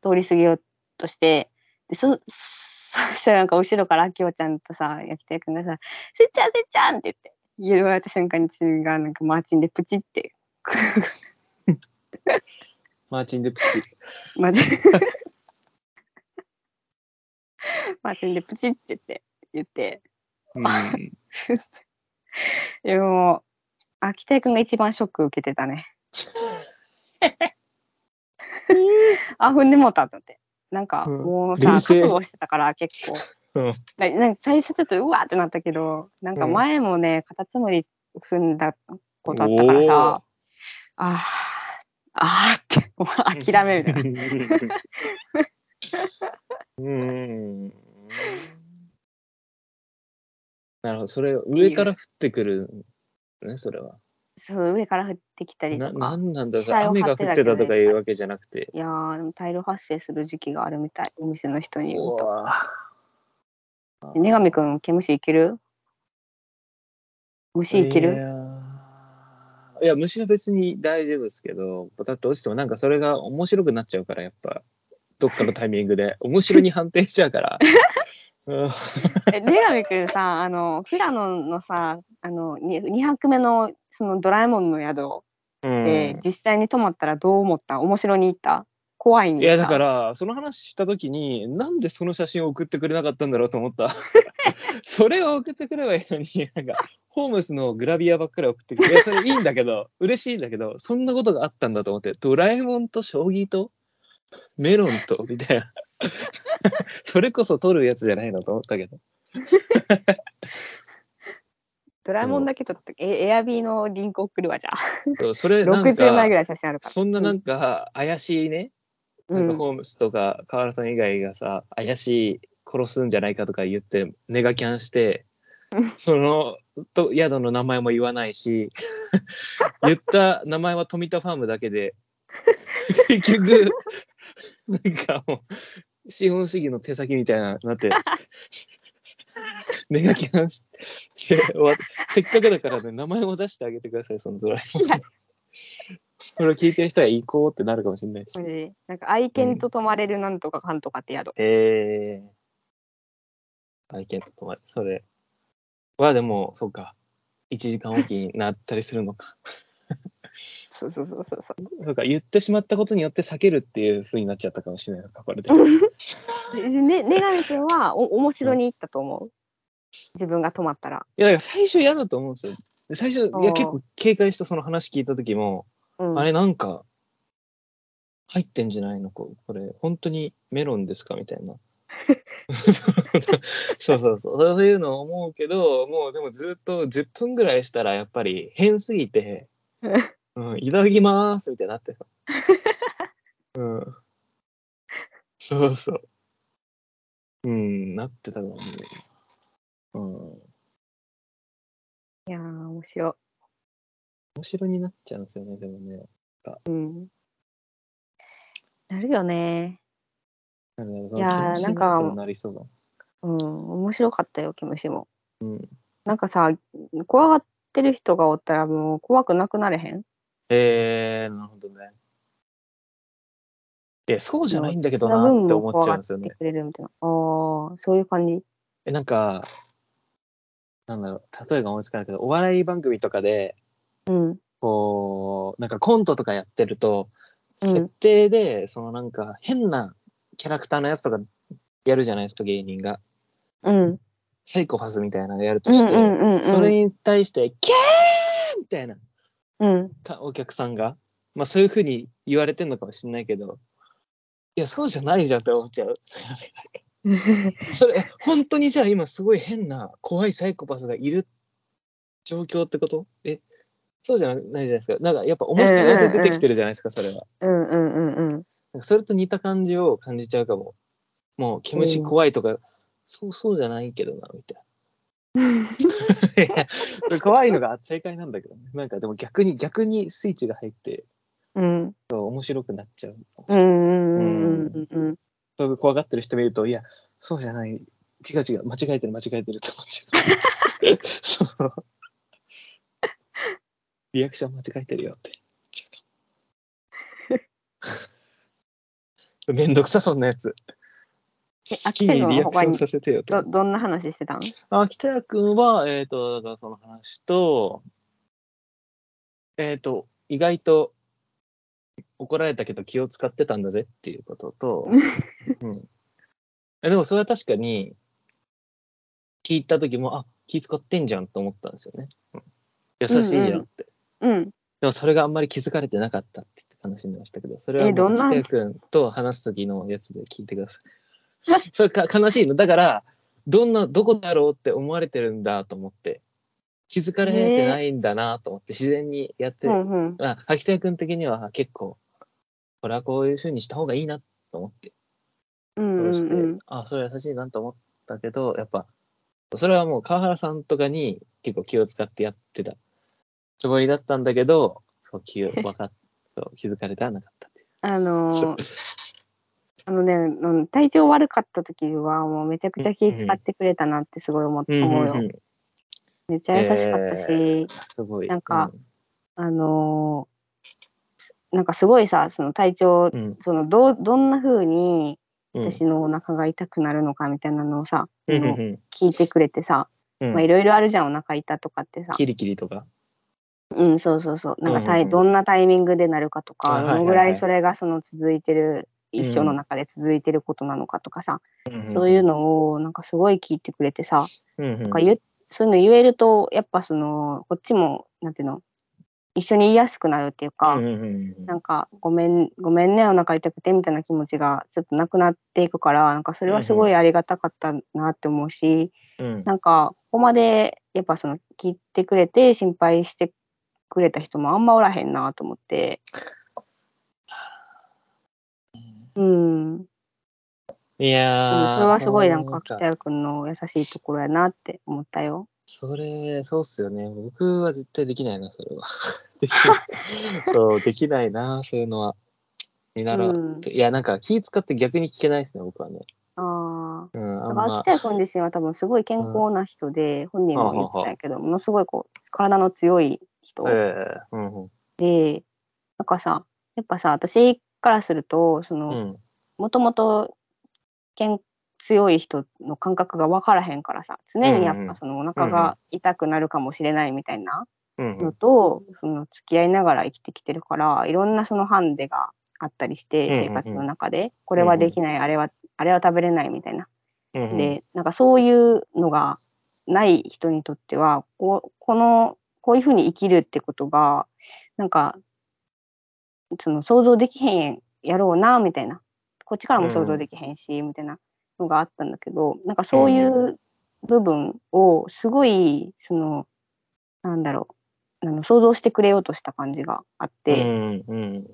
Speaker 2: 通り過ぎようとして、でそそしたらなんか後ろからあきおちゃんとさ、焼き鳥くんがさ、せっちゃんせっちゃんって言って、言われた瞬間に血がなんかマーチンでプチって。
Speaker 1: マーチンでプチ。
Speaker 2: マジ マーチンでプチって言って、言って。うん、でも、秋田くんが一番ショック受けてたね。あ、踏んでもうたと思って。なんか、もうさ、覚悟してたから結構。うん、なんか最初ちょっとうわってなったけど、なんか前もね、カタツムリ踏んだことあったからさ、ああ、あって、もう諦める。な。
Speaker 1: うん。なるほど、それ上から降ってくるね、それは。
Speaker 2: そう上から降ってきたりとか。
Speaker 1: なん。なん。だろう、雨が降ってたとかいうわけじゃなくて。
Speaker 2: いやー、でも大量発生する時期があるみたい、お店の人に言うと。根上くん、毛虫いける虫いける
Speaker 1: いや、虫は別に大丈夫ですけど、だって落ちてもなんかそれが面白くなっちゃうから、やっぱ、どっかのタイミングで。面白に判定しちゃうから。
Speaker 2: え、女神くんさ、あの、富良野のさ、あの、2泊目のそのドラえもんの宿で、実際に泊まったらどう思った？面白に行った？怖い
Speaker 1: いやだからその話した時になんでその写真を送ってくれなかったんだろうと思った。それを送ってくればいいのになんかホームズのグラビアばっかり送ってくれいやそれいいんだけど嬉しいんだけどそんなことがあったんだと思ってドラえもんと将棋とメロンとみたいな。それこそ撮るやつじゃないのと思ったけど。
Speaker 2: ドラえもんだけ撮って、エアビーのリンク送るわじゃあ。
Speaker 1: そうそれ
Speaker 2: なんか60枚ぐらい写真あるから。
Speaker 1: そんななんか怪しいね、なんかホームズとか河原さん以外がさ怪しい殺すんじゃないかとか言ってネガキャンしてそのと宿の名前も言わないし 言った名前は富田ファームだけで 結局なんかもう資本主義の手先みたいななってネガキャンしてせっかくだからね名前も出してあげてくださいそのドラえもん。これを聞いてる人は行こうってなるかもしれないし。
Speaker 2: なんか愛犬と泊まれるなんとかかんとかって宿。
Speaker 1: ええー。愛犬と泊まれそれはでもそうか1時間おきになったりするのか。
Speaker 2: そうそうそうそうそう。
Speaker 1: そうか言ってしまったことによって避けるっていうふうになっちゃったかもしれないのかこれで。
Speaker 2: ね、ねがみ君はお面白に行ったと思う。自分が泊まったら。
Speaker 1: いやだから最初嫌だと思うんですよ。最初いや結構警戒したその話聞いた時も、うん、あれなんか入ってんじゃないの？ここれ本当にメロンですか？みたいな。そうそうそうそういうの思うけどもうでもずっと10分ぐらいしたらやっぱり変すぎて うん、いただきますみたいになってさ。うん。そうそう。うん、なってたかもね。うん。
Speaker 2: いやー、面白い。
Speaker 1: 面白になっちゃうんですよね、でもね。
Speaker 2: うん。なるよね。
Speaker 1: いやー、なんか、なりそうだ。
Speaker 2: うん、面白かったよ、毛虫も。うん。なんかさ、怖がってる人がおったらもう怖くなくなれへん？
Speaker 1: えー、なるほどね。え、そうじゃないんだけどなって思っちゃうんですよね。
Speaker 2: ああ、そういう感じ？
Speaker 1: え、なんか、なんだろう、例えが思いつかないけど、お笑い番組とかで、うん、こう、なんかコントとかやってると、設定で、うん、そのなんか変なキャラクターのやつとかやるじゃないですか、芸人が。うん。サイコパスみたいなのやるとして、それに対して、キャーみたいな。うん、お客さんが、まあ、そういうふうに言われてんのかもしれないけどいやそうじゃないじゃんって思っちゃう。それ本当にじゃあ今すごい変な怖いサイコパスがいる状況ってこと？えそうじゃないじゃないですかなんかやっぱ面白いで出てきてるじゃないですか、それは。うんうんうんうん。それと似た感じを感じちゃうかも。もう毛虫怖いとか、うん、そうそうじゃないけどなみたいな。い怖いのが正解なんだけどねなんかでも逆に逆にスイッチが入って
Speaker 2: うん。
Speaker 1: そう面白くなっちゃう
Speaker 2: うんうんうんうんうん。
Speaker 1: そう怖がってる人見るといやそうじゃない違う違う間違えてる間違えてるって思っちゃう そうリアクション間違えてるよって。めんどくさそんなやつ。
Speaker 2: え
Speaker 1: 好きにリアクションさせてよと。
Speaker 2: ど、どんな話してたん？
Speaker 1: あ北谷君はえっ、とだからその話とえっ、と意外と怒られたけど気を使ってたんだぜっていうことと、うん、えでもそれは確かに聞いた時もあ気使ってんじゃんと思ったんですよね、うん。優しいじゃんって、
Speaker 2: うん。
Speaker 1: でもそれがあんまり気づかれてなかったって言って話してましたけどそれはもう
Speaker 2: えどんな？
Speaker 1: 北谷君と話す時のやつで聞いてください。それか悲しいの。だからどんなどこだろうって思われてるんだと思って気づかれてないんだなと思って自然にやって、
Speaker 2: うんうん。
Speaker 1: あ秋田君的には結構これはこういう風にした方がいいなと思って
Speaker 2: うん
Speaker 1: そうして、
Speaker 2: うん。
Speaker 1: あそれ優しいなと思ったけどやっぱそれはもう川原さんとかに結構気を使ってやってたつもりだったんだけどそう気を 分かっそう気づかれてはなかったっていう。
Speaker 2: あのー あのね、うん体調悪かった時はもうめちゃくちゃ気使ってくれたなってすごい思,、
Speaker 1: うん
Speaker 2: 思うよ。
Speaker 1: んん
Speaker 2: めっちゃ優しかったし、
Speaker 1: えすごい。
Speaker 2: なんかあのーなんかすごいさその体調
Speaker 1: うん。
Speaker 2: そのどうどんな風に
Speaker 1: うん。
Speaker 2: 私のお腹が痛くなるのかみたいなのをさ、
Speaker 1: うん
Speaker 2: 聞いてくれてさ、
Speaker 1: うん。
Speaker 2: まあいろいろあるじゃんお腹痛とかってさ、
Speaker 1: キリキリとか
Speaker 2: うんそうそうそう。なんか
Speaker 1: うん
Speaker 2: どんなタイミングでなるかとか、
Speaker 1: あはいはいはい。
Speaker 2: どのぐらいそれがその続いてる
Speaker 1: うん
Speaker 2: 一生の中で続いてることなのかとかさ、
Speaker 1: うん
Speaker 2: そういうのをなんかすごい聞いてくれてさ、
Speaker 1: うんうん
Speaker 2: なんかそういうの言えるとやっぱそのこっちもなんていうの一緒に言いやすくなるっていうか、
Speaker 1: うんうんうん
Speaker 2: なんかごめんごめんねお腹痛くてみたいな気持ちがちょっとなくなっていくからなんかそれはすごいありがたかったなって思うし、
Speaker 1: うん。
Speaker 2: なんかここまでやっぱその聞いてくれて心配してくれた人もあんまおらへんなと思って。うん、
Speaker 1: いや
Speaker 2: それはすごいなんか
Speaker 1: なん
Speaker 2: 北谷君の優しいところやなって思ったよ。
Speaker 1: それ、そうっすよね。僕は絶対できないな、それは。できない。そう、できないな、そういうのは。見習って。いや、なんか気使って逆に聞けないですね、僕はね。
Speaker 2: ああ。
Speaker 1: うん、あんま
Speaker 2: 秋。田君自身は多分すごい健康な人で、本人も言ってたけど、ものすごいこう体の強い人。
Speaker 1: ええうんうん。
Speaker 2: で、なんかさやっぱさ私からするとそうの
Speaker 1: ん。
Speaker 2: もともと健強い人の感覚が分からへんからさ常にやっぱそのお腹が痛くなるかもしれないみたいな
Speaker 1: うん
Speaker 2: のと、その付き合いながら生きてきてるからいろんなそのハンデがあったりして、生活の中で。これはできない、あれはあれは食べれないみたいな。でなんかそういうのがない人にとってはこうこのこういうふうに生きるってことがなんかその想像できへんやろうなみたいなこっちからも想像できへんし、みたいなのがあったんだけどなんかそういう部分をすごいそのなんだろうあの想像してくれようとした感じがあって、
Speaker 1: うんうん。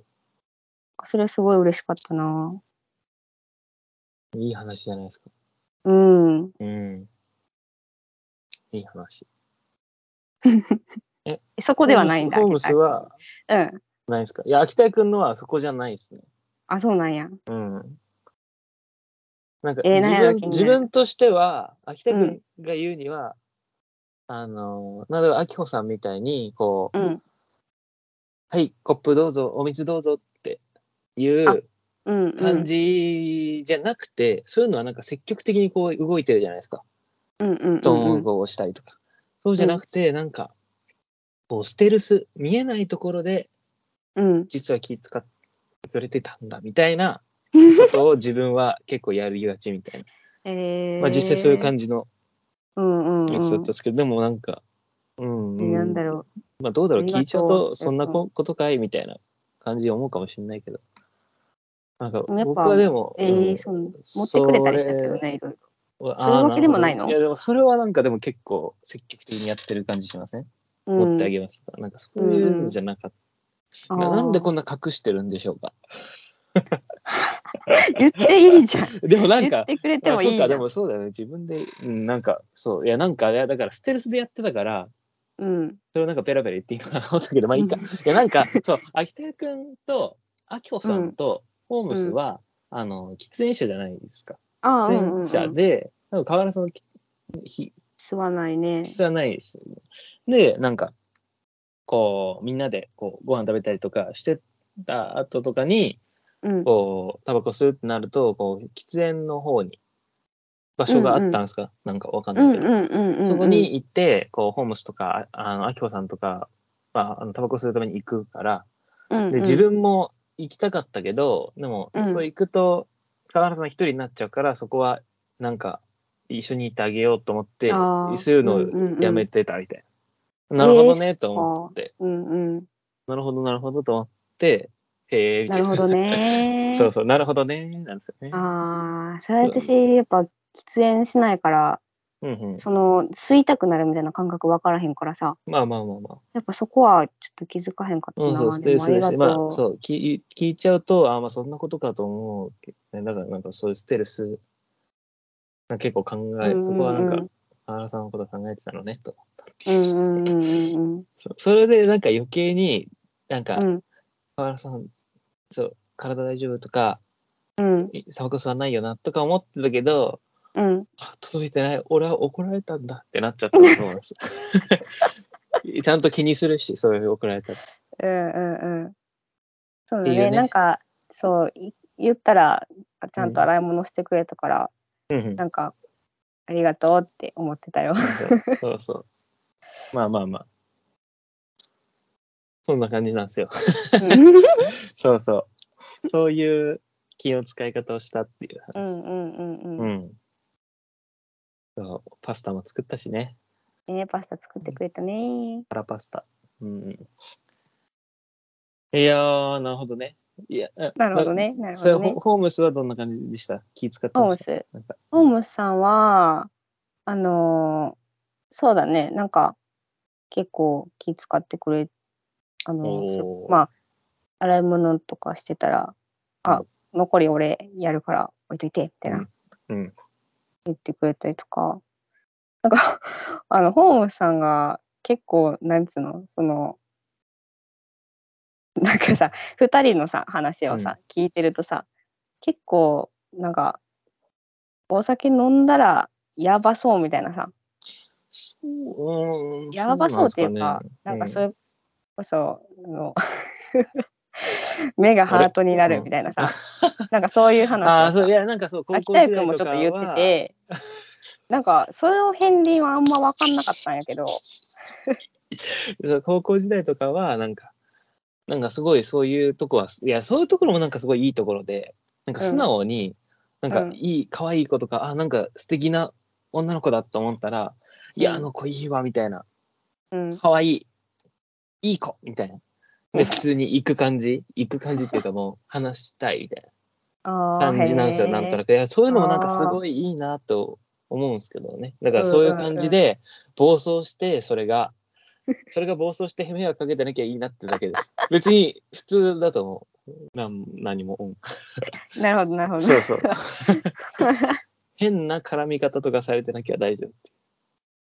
Speaker 2: それはすごい嬉しかったな。
Speaker 1: いい話じゃないですか。
Speaker 2: うん、
Speaker 1: うん。いい話。
Speaker 2: そこではないんだ。
Speaker 1: ホームスは
Speaker 2: うん。
Speaker 1: ないですか？いや、秋田君のはそこじゃないですね。
Speaker 2: あ、そうなんや。
Speaker 1: うん。なんか
Speaker 2: えー
Speaker 1: 自分、自分としては、秋田
Speaker 2: う
Speaker 1: 君が言うには、あの、例えば、秋穂さんみたいに、こう、
Speaker 2: うん。
Speaker 1: はい、コップどうぞ、お水どうぞってい
Speaker 2: あ
Speaker 1: う
Speaker 2: うん、うん。
Speaker 1: 感じじゃなくて、そういうのはなんか積極的にこう動いてるじゃないですか。
Speaker 2: うんうんうん
Speaker 1: ト
Speaker 2: うん
Speaker 1: ーンをしたりとか。そうじゃなくて、なんか、こう、ステルス、見えないところで、
Speaker 2: うん。
Speaker 1: 実は気使ってくれてたんだ、みたいな ことを自分は結構やりがちみたいな。
Speaker 2: えー、
Speaker 1: まあ実際そういう感じの
Speaker 2: うんうん
Speaker 1: やつだったん
Speaker 2: う
Speaker 1: ですけど、でもなんか、うん、
Speaker 2: ん。なんだろ
Speaker 1: まあどうだろう、
Speaker 2: ありがとう
Speaker 1: 聞いちゃうと、そんなこことかいみたいな感じで思うかもしれないけど。なんか、
Speaker 2: やっぱ
Speaker 1: 僕はでも、
Speaker 2: う。えー、
Speaker 1: うん
Speaker 2: そう持ってくれたりしたけどね、いろいろ。
Speaker 1: あ
Speaker 2: そういうわけでもないの？
Speaker 1: いや、でもそれはなんかでも結構積極的にやってる感じしません、
Speaker 2: うん、
Speaker 1: 持ってあげますとか。なんかそういうのじゃなかった。ななんでこんな隠してるんでしょうか？
Speaker 2: 言っていいじゃん。
Speaker 1: でもなんか
Speaker 2: 言ってくれてもいいじゃん。
Speaker 1: もそうだよね。自分で、うん、なんかそう。いやなんかいやだからステルスでやってたから
Speaker 2: うん。
Speaker 1: それをなんかペラペラ言っていいのかなと思ったけどまあいいか。いやなんかそう。秋田君とあきほさんとホームスは、あの喫煙者じゃないですか
Speaker 2: ああ、う
Speaker 1: 喫
Speaker 2: んうん、う
Speaker 1: 煙者
Speaker 2: ん。
Speaker 1: で、多分河原さんのひ
Speaker 2: 吸わないね。
Speaker 1: 必要はないですよね。で、なんか、こう、みんなでこうご飯食べたりとかしてた後とかに、
Speaker 2: うん。
Speaker 1: こう、タバコ吸うってなると、こう、喫煙の方に場所があったんですか、なんかわかん
Speaker 2: うん
Speaker 1: ないけど。
Speaker 2: うんうんうん。
Speaker 1: そこに行って、こう、ホームスとか、ああの、アキコさんとか、まあ、あのタバコ吸うために行くから、
Speaker 2: うんうん、
Speaker 1: で、自分も行きたかったけど、でも、
Speaker 2: うん
Speaker 1: そう行くと、川原さん一人になっちゃうから、そこは、なんか、一緒に行ってあげようと思って、
Speaker 2: あー
Speaker 1: 吸うの
Speaker 2: うんうんうん
Speaker 1: をやめてたみたいな。なるほどね、と思って、
Speaker 2: うんうん。
Speaker 1: なるほど、なるほどと思って、へえ、な。
Speaker 2: るほどね。
Speaker 1: そうそう、なるほどね、なんですよね。
Speaker 2: ああ、それ私やっぱ喫煙しないから、
Speaker 1: うんうん。
Speaker 2: その吸いたくなるみたいな感覚分からへんからさ、
Speaker 1: まあまあまあまあ。
Speaker 2: やっぱそこはちょっと気づかへんかった
Speaker 1: うん、
Speaker 2: な。
Speaker 1: そう、ステ
Speaker 2: でもありが
Speaker 1: ルスまあ。そう、聞い聞いちゃうと、あまあ、そんなことかと思うけどね。だから、なんかそういうステルス、結構考え、
Speaker 2: うんうんうん
Speaker 1: そこはなんか、河原さんのこと考えてたのね、と。
Speaker 2: うんうんうんうん
Speaker 1: そそれで、なんか余計に、なんか、
Speaker 2: うん。
Speaker 1: 原さん、そう、体大丈夫とか、
Speaker 2: うん
Speaker 1: いタバコ吸わないよな、とか思ってたけど、
Speaker 2: うん。
Speaker 1: あ、届いてない、俺は怒られたんだってなっちゃったと思うんです。ちゃんと気にするし、そういう怒られたら。
Speaker 2: うんうんうん。そうだね。
Speaker 1: っていうね
Speaker 2: なんかそうい言ったらちゃんと洗い物してくれたから、
Speaker 1: うんうん
Speaker 2: なんかありがとうって思ってたよ。
Speaker 1: そうそうそう。まあまあまあ。そんな感じなんですよ。そうそう。そういう気の使い方をしたっていう話。
Speaker 2: うんうんうん
Speaker 1: う
Speaker 2: うん。
Speaker 1: ん。そうパスタも作ったしね。
Speaker 2: ねパスタ作ってくれたね。
Speaker 1: パラパスタ。うん。いやー、なるほどね。いや、あ
Speaker 2: なるほど。ね。なるほどね
Speaker 1: ホ。ホームスはどんな感じでした？気使って
Speaker 2: ホームス。ホームスさんはあのーそうだね。なんか結構気使ってくれあのーまあ洗い物とかしてたら、あ残り俺やるから置いといてみたいな。
Speaker 1: うん。
Speaker 2: 言ってくれたりとか、なんか あのホームズさんが結構なんつうのそのなんかさ2人のさ話をさ、聞いてるとさ結構なんかお酒飲んだらやばそうみたいなさ。
Speaker 1: そう、うん
Speaker 2: やばそうっていうかなんかそ
Speaker 1: れ、
Speaker 2: れこそ、あの 目がハートになるみたいなさ、なんかそういう話
Speaker 1: あそう、いや、なんかそう、高
Speaker 2: 秋田君もちょっと言ってて なんかそれの片鱗はあんま分かんなかったんやけど。
Speaker 1: 高校時代とかは、なんか、なんかすごいそういうとこは、いや、そういうところもなんかすごいいいところで、なんか素直に、なんか
Speaker 2: うん。
Speaker 1: いい、可愛い子とか、あ、なんか素敵な女の子だと思ったら、いや、
Speaker 2: うん。
Speaker 1: あの子いいわ、みたいな、
Speaker 2: うん。
Speaker 1: 可愛い、いい子、みたいな。で、
Speaker 2: うん
Speaker 1: 普通に行く感じ？行く感じっていうかもう、話したいみたいな感じなんですよ、なんとなく。いや、そういうのもなんかすごいいいなと思うんですけどね。だからそういう感じで、暴走して、それが、それが暴走して迷惑かけてなきゃいいなってだけです。別に普通だと思う。なん何も。うん
Speaker 2: なるほどなるほど。
Speaker 1: そうそう。変な絡み方とかされてなきゃ大丈夫。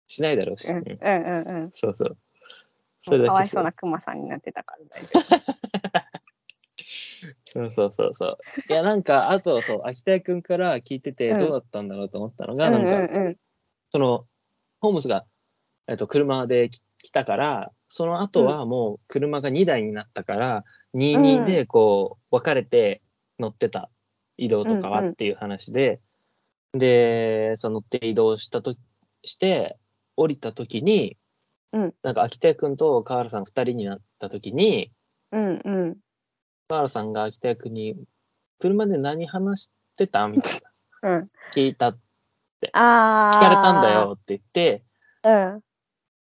Speaker 1: しないだろうし。うん
Speaker 2: うんうん。
Speaker 1: そうそう。それだけ
Speaker 2: かわいそう
Speaker 1: な。
Speaker 2: なクマさんになってたから大丈
Speaker 1: そうそうそうそう。いや、なんか、あと、そう、秋田君から聞いてて、
Speaker 2: うん
Speaker 1: どうだったんだろうと思ったの
Speaker 2: 夫。
Speaker 1: が、なんか、
Speaker 2: うんうん
Speaker 1: その、ホームズが、えっと、車でき来たから、その後はもう車が2台になったから、22でこう、分かれて乗ってた移動とかは
Speaker 2: うんうん
Speaker 1: っていう話で、で、その乗って移動したとして、降りた時に、
Speaker 2: うん
Speaker 1: なんか秋田君と河原さん2人になった時に、
Speaker 2: うんうん。
Speaker 1: 河原さんが秋田君に、車で何話してたみたいな。
Speaker 2: うん。
Speaker 1: 聞いた、聞
Speaker 2: ああ。
Speaker 1: かれたんだ。よって言って、
Speaker 2: うん。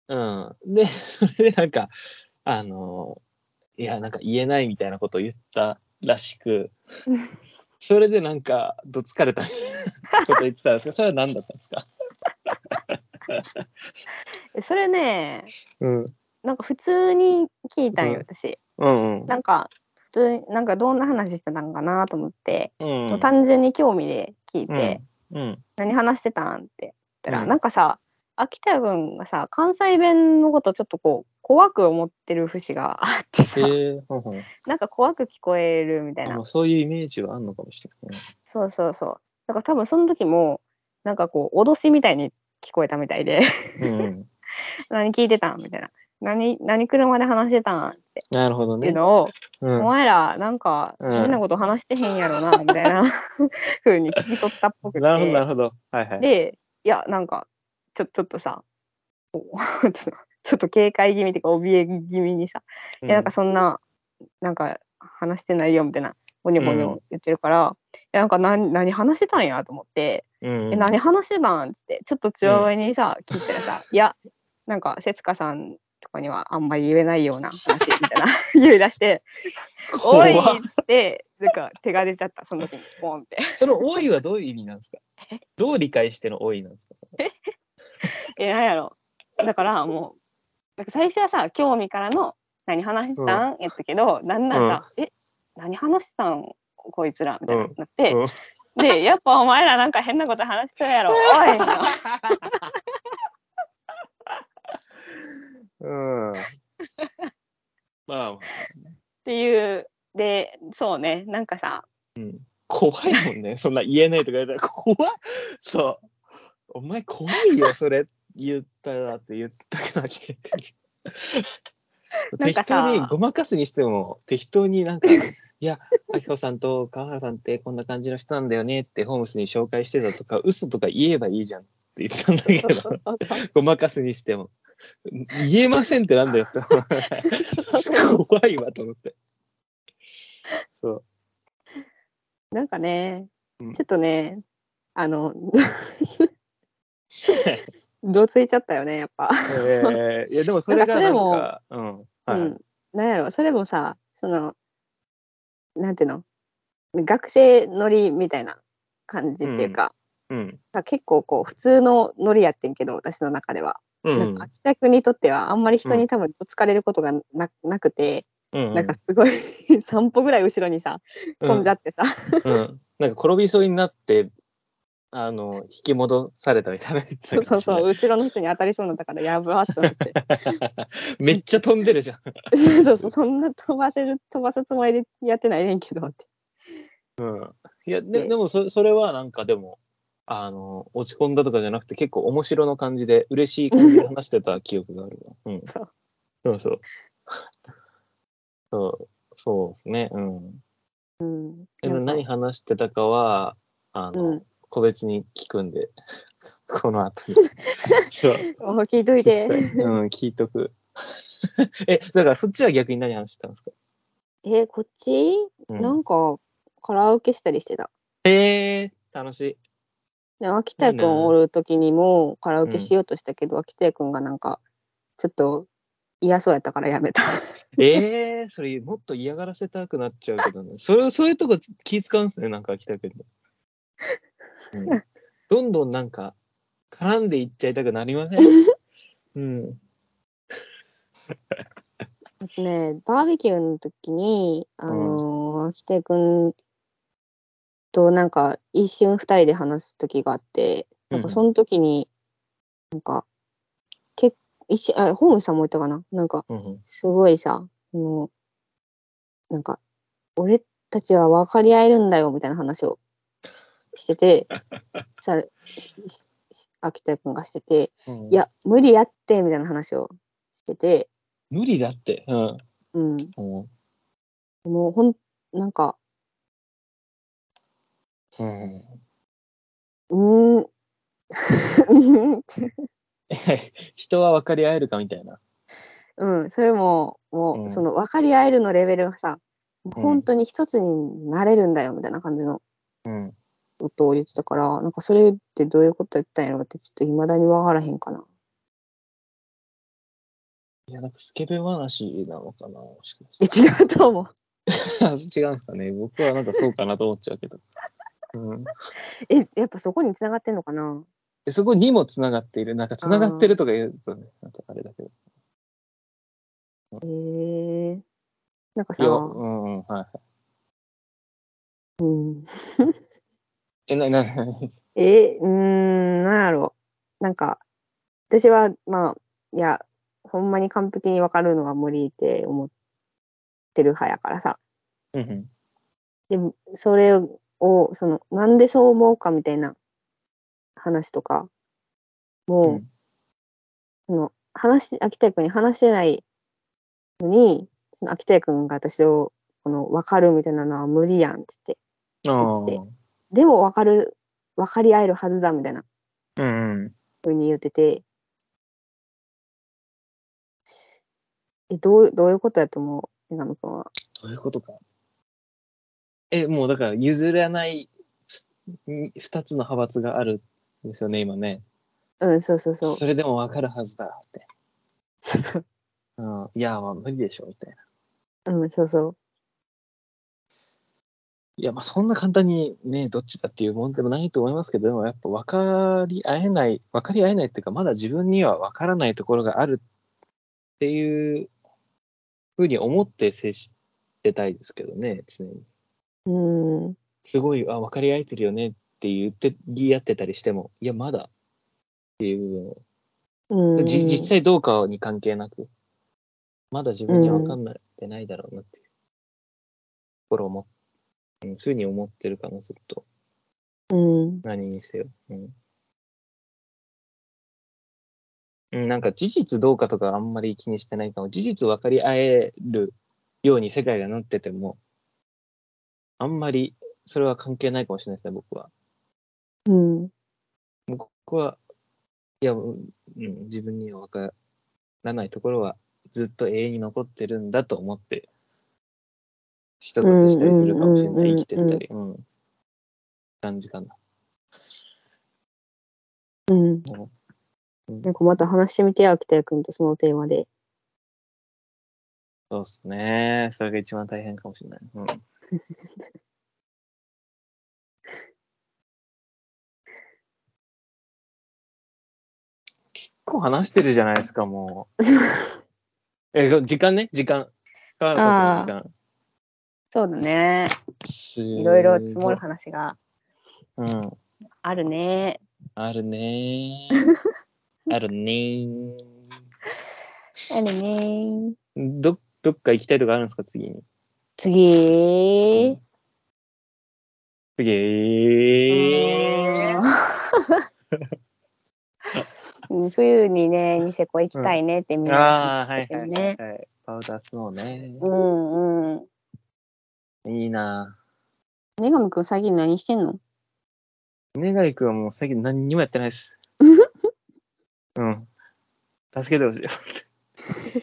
Speaker 1: うん。で、それでなんか、あの、いや、なんか言えないみたいなことを言ったらしく、それでなんか、どつかれたみたいなこと言ってたんですけど、それは何だったんですか？
Speaker 2: えそれね、
Speaker 1: うん。
Speaker 2: なんか普通に聞いたんよ、
Speaker 1: うん。
Speaker 2: 私。
Speaker 1: うんうん。
Speaker 2: なんか、普通になんかどんな話してたんかなと思って、
Speaker 1: うん
Speaker 2: もう単純に興味で聞いて、
Speaker 1: うん。うん。
Speaker 2: 何話してたんって言ったら、
Speaker 1: うん。
Speaker 2: なんかさ秋田君がさ関西弁のことちょっとこう怖く思ってる節があってさ、
Speaker 1: えーほんほん。
Speaker 2: なんか怖く聞こえるみたいな。
Speaker 1: あまあそういうイメージはあんのかもしれない。
Speaker 2: そうそうそう。だから多分その時もなんかこう脅しみたいに聞こえたみたいで。
Speaker 1: うんうん、
Speaker 2: 何聞いてたん？みたいな。何何車で話してたん？って。
Speaker 1: なるほどね。
Speaker 2: いうのを、
Speaker 1: うん。
Speaker 2: お前らなんか
Speaker 1: うん。
Speaker 2: 変なこと話してへんやろな、みたいな。風に聞き取ったっぽくて。
Speaker 1: なるほどなるほど。はいはい。
Speaker 2: でいやなんかちょちょっとさ ちょっとちょっと警戒気味っていうか怯え気味にさ「いやなんかそんななんか話してないよ」みたいなゴニョゴニョ言ってるから「いやなんか何何話してたんや」と思って。
Speaker 1: うん「
Speaker 2: え何話してたん?」っつってちょっと強めにさ、聞いたらさ「いやなんか節香さんとかにはあんまり言えないような話」みたいな 言い出して「おい!」ってなんか手が出ちゃったその時にポンって。
Speaker 1: その「おい」はどういう意味なんですか？どう理解しての「おい」なんですか？
Speaker 2: えなんやろ。だからもうなんか最初はさ興味からの「何話してたん?」やったけどだんだんさ「え何話してたんこいつら」みたいになって、
Speaker 1: うん。
Speaker 2: でやっぱお前らなんか変なこと話してるやろ。おい
Speaker 1: うん。まあ、
Speaker 2: っていう。でそうね。なんかさ。
Speaker 1: 怖いもんね。そんな言えないとか。言っ。たら怖い。そう。お前怖いよ、それ。言ったらって言ったけど、来て。適当にごまかすにしても適当になんか「いやあきこさんと川原さんってこんな感じの人なんだよね」ってホームスに紹介してたとか嘘とか言えばいいじゃんって言ったんだけど。ごまかすにしても言えませんってなんだよ。って怖いわと思って。そう。
Speaker 2: なんかね、
Speaker 1: うん。
Speaker 2: ちょっとねあの どついちゃったよねやっぱ。
Speaker 1: えー、いやでもそれがなん
Speaker 2: なん
Speaker 1: かうん。はい、
Speaker 2: うん、なんやろそれもさそのなんていうの学生乗りみたいな感じっていうか、
Speaker 1: うん。
Speaker 2: さ結構こう普通のノリやってんけど私の中では、
Speaker 1: うん。
Speaker 2: なんか秋田君にとってはあんまり人に多分ぶつかれることがななくて、
Speaker 1: うん
Speaker 2: なんかすごい 散歩ぐらい後ろにさ飛んじゃってさ、
Speaker 1: うん、なんか転びそうになってあの引き戻されたみたいな言ってた
Speaker 2: そうそうそう。
Speaker 1: う
Speaker 2: 後ろの人に当たりそうになったからやばーって思って。
Speaker 1: めっちゃ飛んでるじゃん。
Speaker 2: そうそうそんな飛ばせる飛ばすつもりでやってないねんけどって。
Speaker 1: いやで
Speaker 2: で。
Speaker 1: でもそそれはなんかでもあの落ち込んだとかじゃなくて結構面白の感じで嬉しい感じで話してた記憶があるわ。うん、
Speaker 2: そう
Speaker 1: そうそうそうそうですね。うん。
Speaker 2: うん
Speaker 1: でも何話してたかはあの、
Speaker 2: うん
Speaker 1: 個別に聞くんで この後に。そ う
Speaker 2: お聞いといて
Speaker 1: うん聞いとく。えだからそっちは逆に何話してたんですか？
Speaker 2: えこっち？
Speaker 1: うん
Speaker 2: なんかカラオケしたりしてた。
Speaker 1: へえ楽しい。
Speaker 2: で秋田君おる時にもカラオケしようとしたけど、秋田君がなんかちょっと嫌そうやったからやめた。
Speaker 1: えー、それもっと嫌がらせたくなっちゃうけどね。それそういうとこ気使うんすね、なんか秋田君で、うん。どんどんなんか絡んでいっちゃいたくなりません？うん。
Speaker 2: ねバーベキューの時にあのー秋田君となんか一瞬二人で話す時があってなんかその時になんかけ一瞬あホームさんも言ったかな？なんかすごいさ、あの、なんか、俺たちは分かり合えるんだよみたいな話をしてて、さ秋田君がしてて、
Speaker 1: うん。
Speaker 2: いや、無理やってみたいな話をしてて、
Speaker 1: 無理だって。うん。
Speaker 2: うん、
Speaker 1: うん。
Speaker 2: でもほん、なんか、
Speaker 1: うん
Speaker 2: うーん、うーん って
Speaker 1: 人は分かり合えるかみたいな。
Speaker 2: うん、それも、もう、
Speaker 1: うん
Speaker 2: その分かり合えるのレベルがさ、
Speaker 1: ん
Speaker 2: 本当に一つになれるんだよみたいな感じの
Speaker 1: うん。
Speaker 2: ことを言ってたから、なんかそれってどういうことやったんやろってちょっと未だに分からへんかな。
Speaker 1: いや、なんかスケベ話なのかなもしかし
Speaker 2: え違うと思う。
Speaker 1: て。違うんですかね。僕はなんかそうかなと思っちゃうけど。うん、
Speaker 2: え、やっぱそこに繋がってんのかな？
Speaker 1: でそこにもつながっている。なんかつながってるとか言うとね、なんかあれだけど。
Speaker 2: へえなんかさ、
Speaker 1: うんうん、はいはい。
Speaker 2: うん、
Speaker 1: え、な、な、
Speaker 2: え、うーん、なんやろ。なんか、私は、まあ、いや、ほんまに完璧に分かるのは無理って思ってる派やからさ。
Speaker 1: うんうん。
Speaker 2: でも、それを、その、なんでそう思うかみたいな話とか、もう、
Speaker 1: うん
Speaker 2: その、話、秋田君に話してないのに、その秋田君が私を、この、分かるみたいなのは無理やんって言って。でも分かる、分かり合えるはずだみたいな。ふうに言ってて、え、どう、どういうことやと思う？江上君は。
Speaker 1: どういうことか。え、もうだから譲らないふ二つの派閥があるんですよね、今ね。
Speaker 2: うん、そうそうそう。
Speaker 1: それでもわかるはずだって。
Speaker 2: そうそう。
Speaker 1: うん、いや、まあ無理でしょ、みたいな。
Speaker 2: うん、そうそう。
Speaker 1: いや、まあそんな簡単にね、どっちだっていうもんでもないと思いますけど、でもやっぱ分かり合えない、分かり合えないっていうか、まだ自分には分からないところがあるっていうふうに思って接してたいですけどね、常に。
Speaker 2: うん、
Speaker 1: すごい、あ、分かり合えてるよねって言って、言い合ってたりしても、いや、まだっていう部分を
Speaker 2: うん。
Speaker 1: じ実際どうかに関係なく、まだ自分には分かんないってないだろうなっていうところをも、うん、ふうに思ってるかな、ずっと。
Speaker 2: うん、
Speaker 1: 何にせよ。うん。うん、なんか事実どうかとかあんまり気にしてないかも。事実分かり合えるように世界がなってても、あんまりそれは関係ないかもしれないですね、僕は。
Speaker 2: うん、
Speaker 1: 僕は、いや、うん、うん自分には分からないところはずっと永遠に残ってるんだと思って、人と接したりするかもしれない。生きてったり。うん。感じかな。
Speaker 2: うん。
Speaker 1: うん
Speaker 2: なんかまた話してみてよ、秋田君とそのテーマで。
Speaker 1: そうっすね。それが一番大変かもしれない。うん。結構話してるじゃないですか、もう。え、時間ね、時間。川原さんとの時間。
Speaker 2: そうだね。
Speaker 1: す
Speaker 2: いろいろ積もる話が
Speaker 1: うん。
Speaker 2: あるね。
Speaker 1: あるね あるね
Speaker 2: あるね。
Speaker 1: ど、どっか行きたいとかあるんですか、次に？
Speaker 2: 次。
Speaker 1: 次
Speaker 2: あー冬にね、ニセコ行きたいねってみんな
Speaker 1: ああ、
Speaker 2: 話
Speaker 1: はいはい
Speaker 2: しててね。
Speaker 1: はいはい。パウダースノーね。
Speaker 2: うんうん。
Speaker 1: いいな
Speaker 2: ねがみくん最近何してんの？
Speaker 1: ねがいくんはもう最近何にもやってないです。うん。助けてほしい。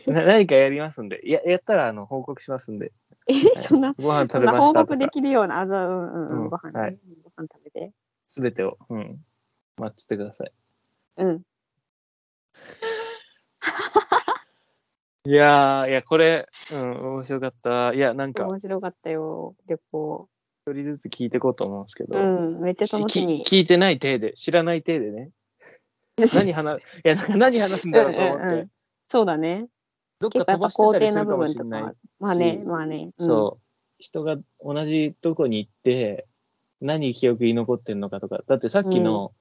Speaker 1: な何かやりますんで。や、やったらあの報告しますんで。
Speaker 2: え、
Speaker 1: はい
Speaker 2: そんな、
Speaker 1: ご飯食べましたと
Speaker 2: 報告で
Speaker 1: か、
Speaker 2: きるような、あ、そう、うんうんう、
Speaker 1: うんん
Speaker 2: ご飯ね、
Speaker 1: はい
Speaker 2: ご飯食べて。
Speaker 1: すべてを、うん。待っててください。
Speaker 2: うん。
Speaker 1: いやー、いや、これ、うん、面白かった。いや、なんか、
Speaker 2: 面白かったよ、旅行。
Speaker 1: 一人ずつ聞いていこうと思うんですけど、
Speaker 2: うん、めっちゃ楽しみ。
Speaker 1: き聞いてない体で、知らない体でね、何話、いや、何話すんだろうと思って、
Speaker 2: うんうんうんそうだね。
Speaker 1: どっか飛ばしてたりするかも
Speaker 2: 分とかは
Speaker 1: しれない。
Speaker 2: まあね、
Speaker 1: し
Speaker 2: まあね。
Speaker 1: そう。人が同じとこに行って、何記憶に残ってんのかとか。だってさっきの、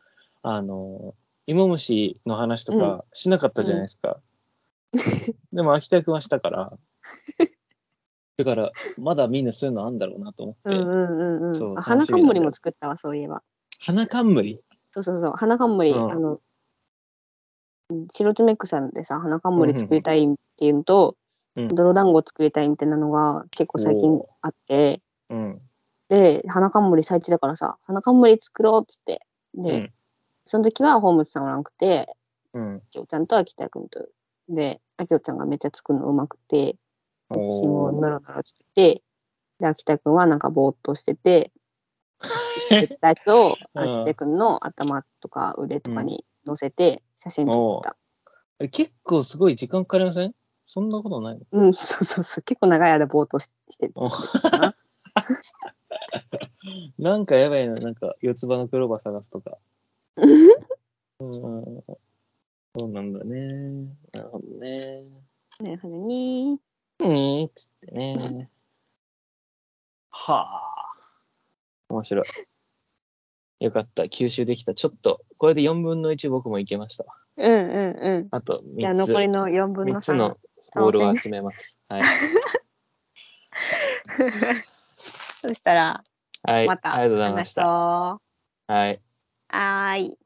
Speaker 1: あの、芋虫の話とかしなかったじゃないですか。でも秋田くんはしたから。だから、まだみんなそういうのあんだろうなと思って。
Speaker 2: うんうんうんうん。
Speaker 1: そう
Speaker 2: あ花冠も作ったわ、そういえば。
Speaker 1: 花冠？
Speaker 2: そうそうそう、花冠、
Speaker 1: うん
Speaker 2: あの、うん白爪草でさ、花冠作りたいっていうのと、
Speaker 1: うん
Speaker 2: 泥団子作りたいみたいなのが結構最近あって、
Speaker 1: うん。
Speaker 2: で、花冠咲いてたからさ、花冠作ろうっつって。で、
Speaker 1: うん。
Speaker 2: その時はホームズさんおらんくて、
Speaker 1: うん。
Speaker 2: あきおちゃんと秋田くんと、で、あきおちゃんがめっちゃ作るのうまくて、私もノロノロ作って、で、秋田くんはなんかぼーっとしてて、作ったやつを
Speaker 1: うん
Speaker 2: 秋田くんの頭とか腕とかに乗せて写真撮ってた。
Speaker 1: 結構すごい時間かかりません？そんなことないの？
Speaker 2: うん、そうそうそう。結構長い間ぼーっとししてるな。
Speaker 1: なんかやばいな、なんか四つ葉のクローバー探すとか。うん。そうなんだね。なるほどね。
Speaker 2: なるほどね。
Speaker 1: にーっつってね。はあ。面白い。よかった。吸収できた。ちょっと、これで4分の1僕もいけました。
Speaker 2: うんうんうん。
Speaker 1: あと
Speaker 2: じゃあ
Speaker 1: 3つ。
Speaker 2: 残りの4分の
Speaker 1: 3つ
Speaker 2: 3。
Speaker 1: のボールを集めます。はい。
Speaker 2: そしたら、
Speaker 1: はい。
Speaker 2: また
Speaker 1: ありがとうございました。
Speaker 2: う。
Speaker 1: はい。
Speaker 2: はーい。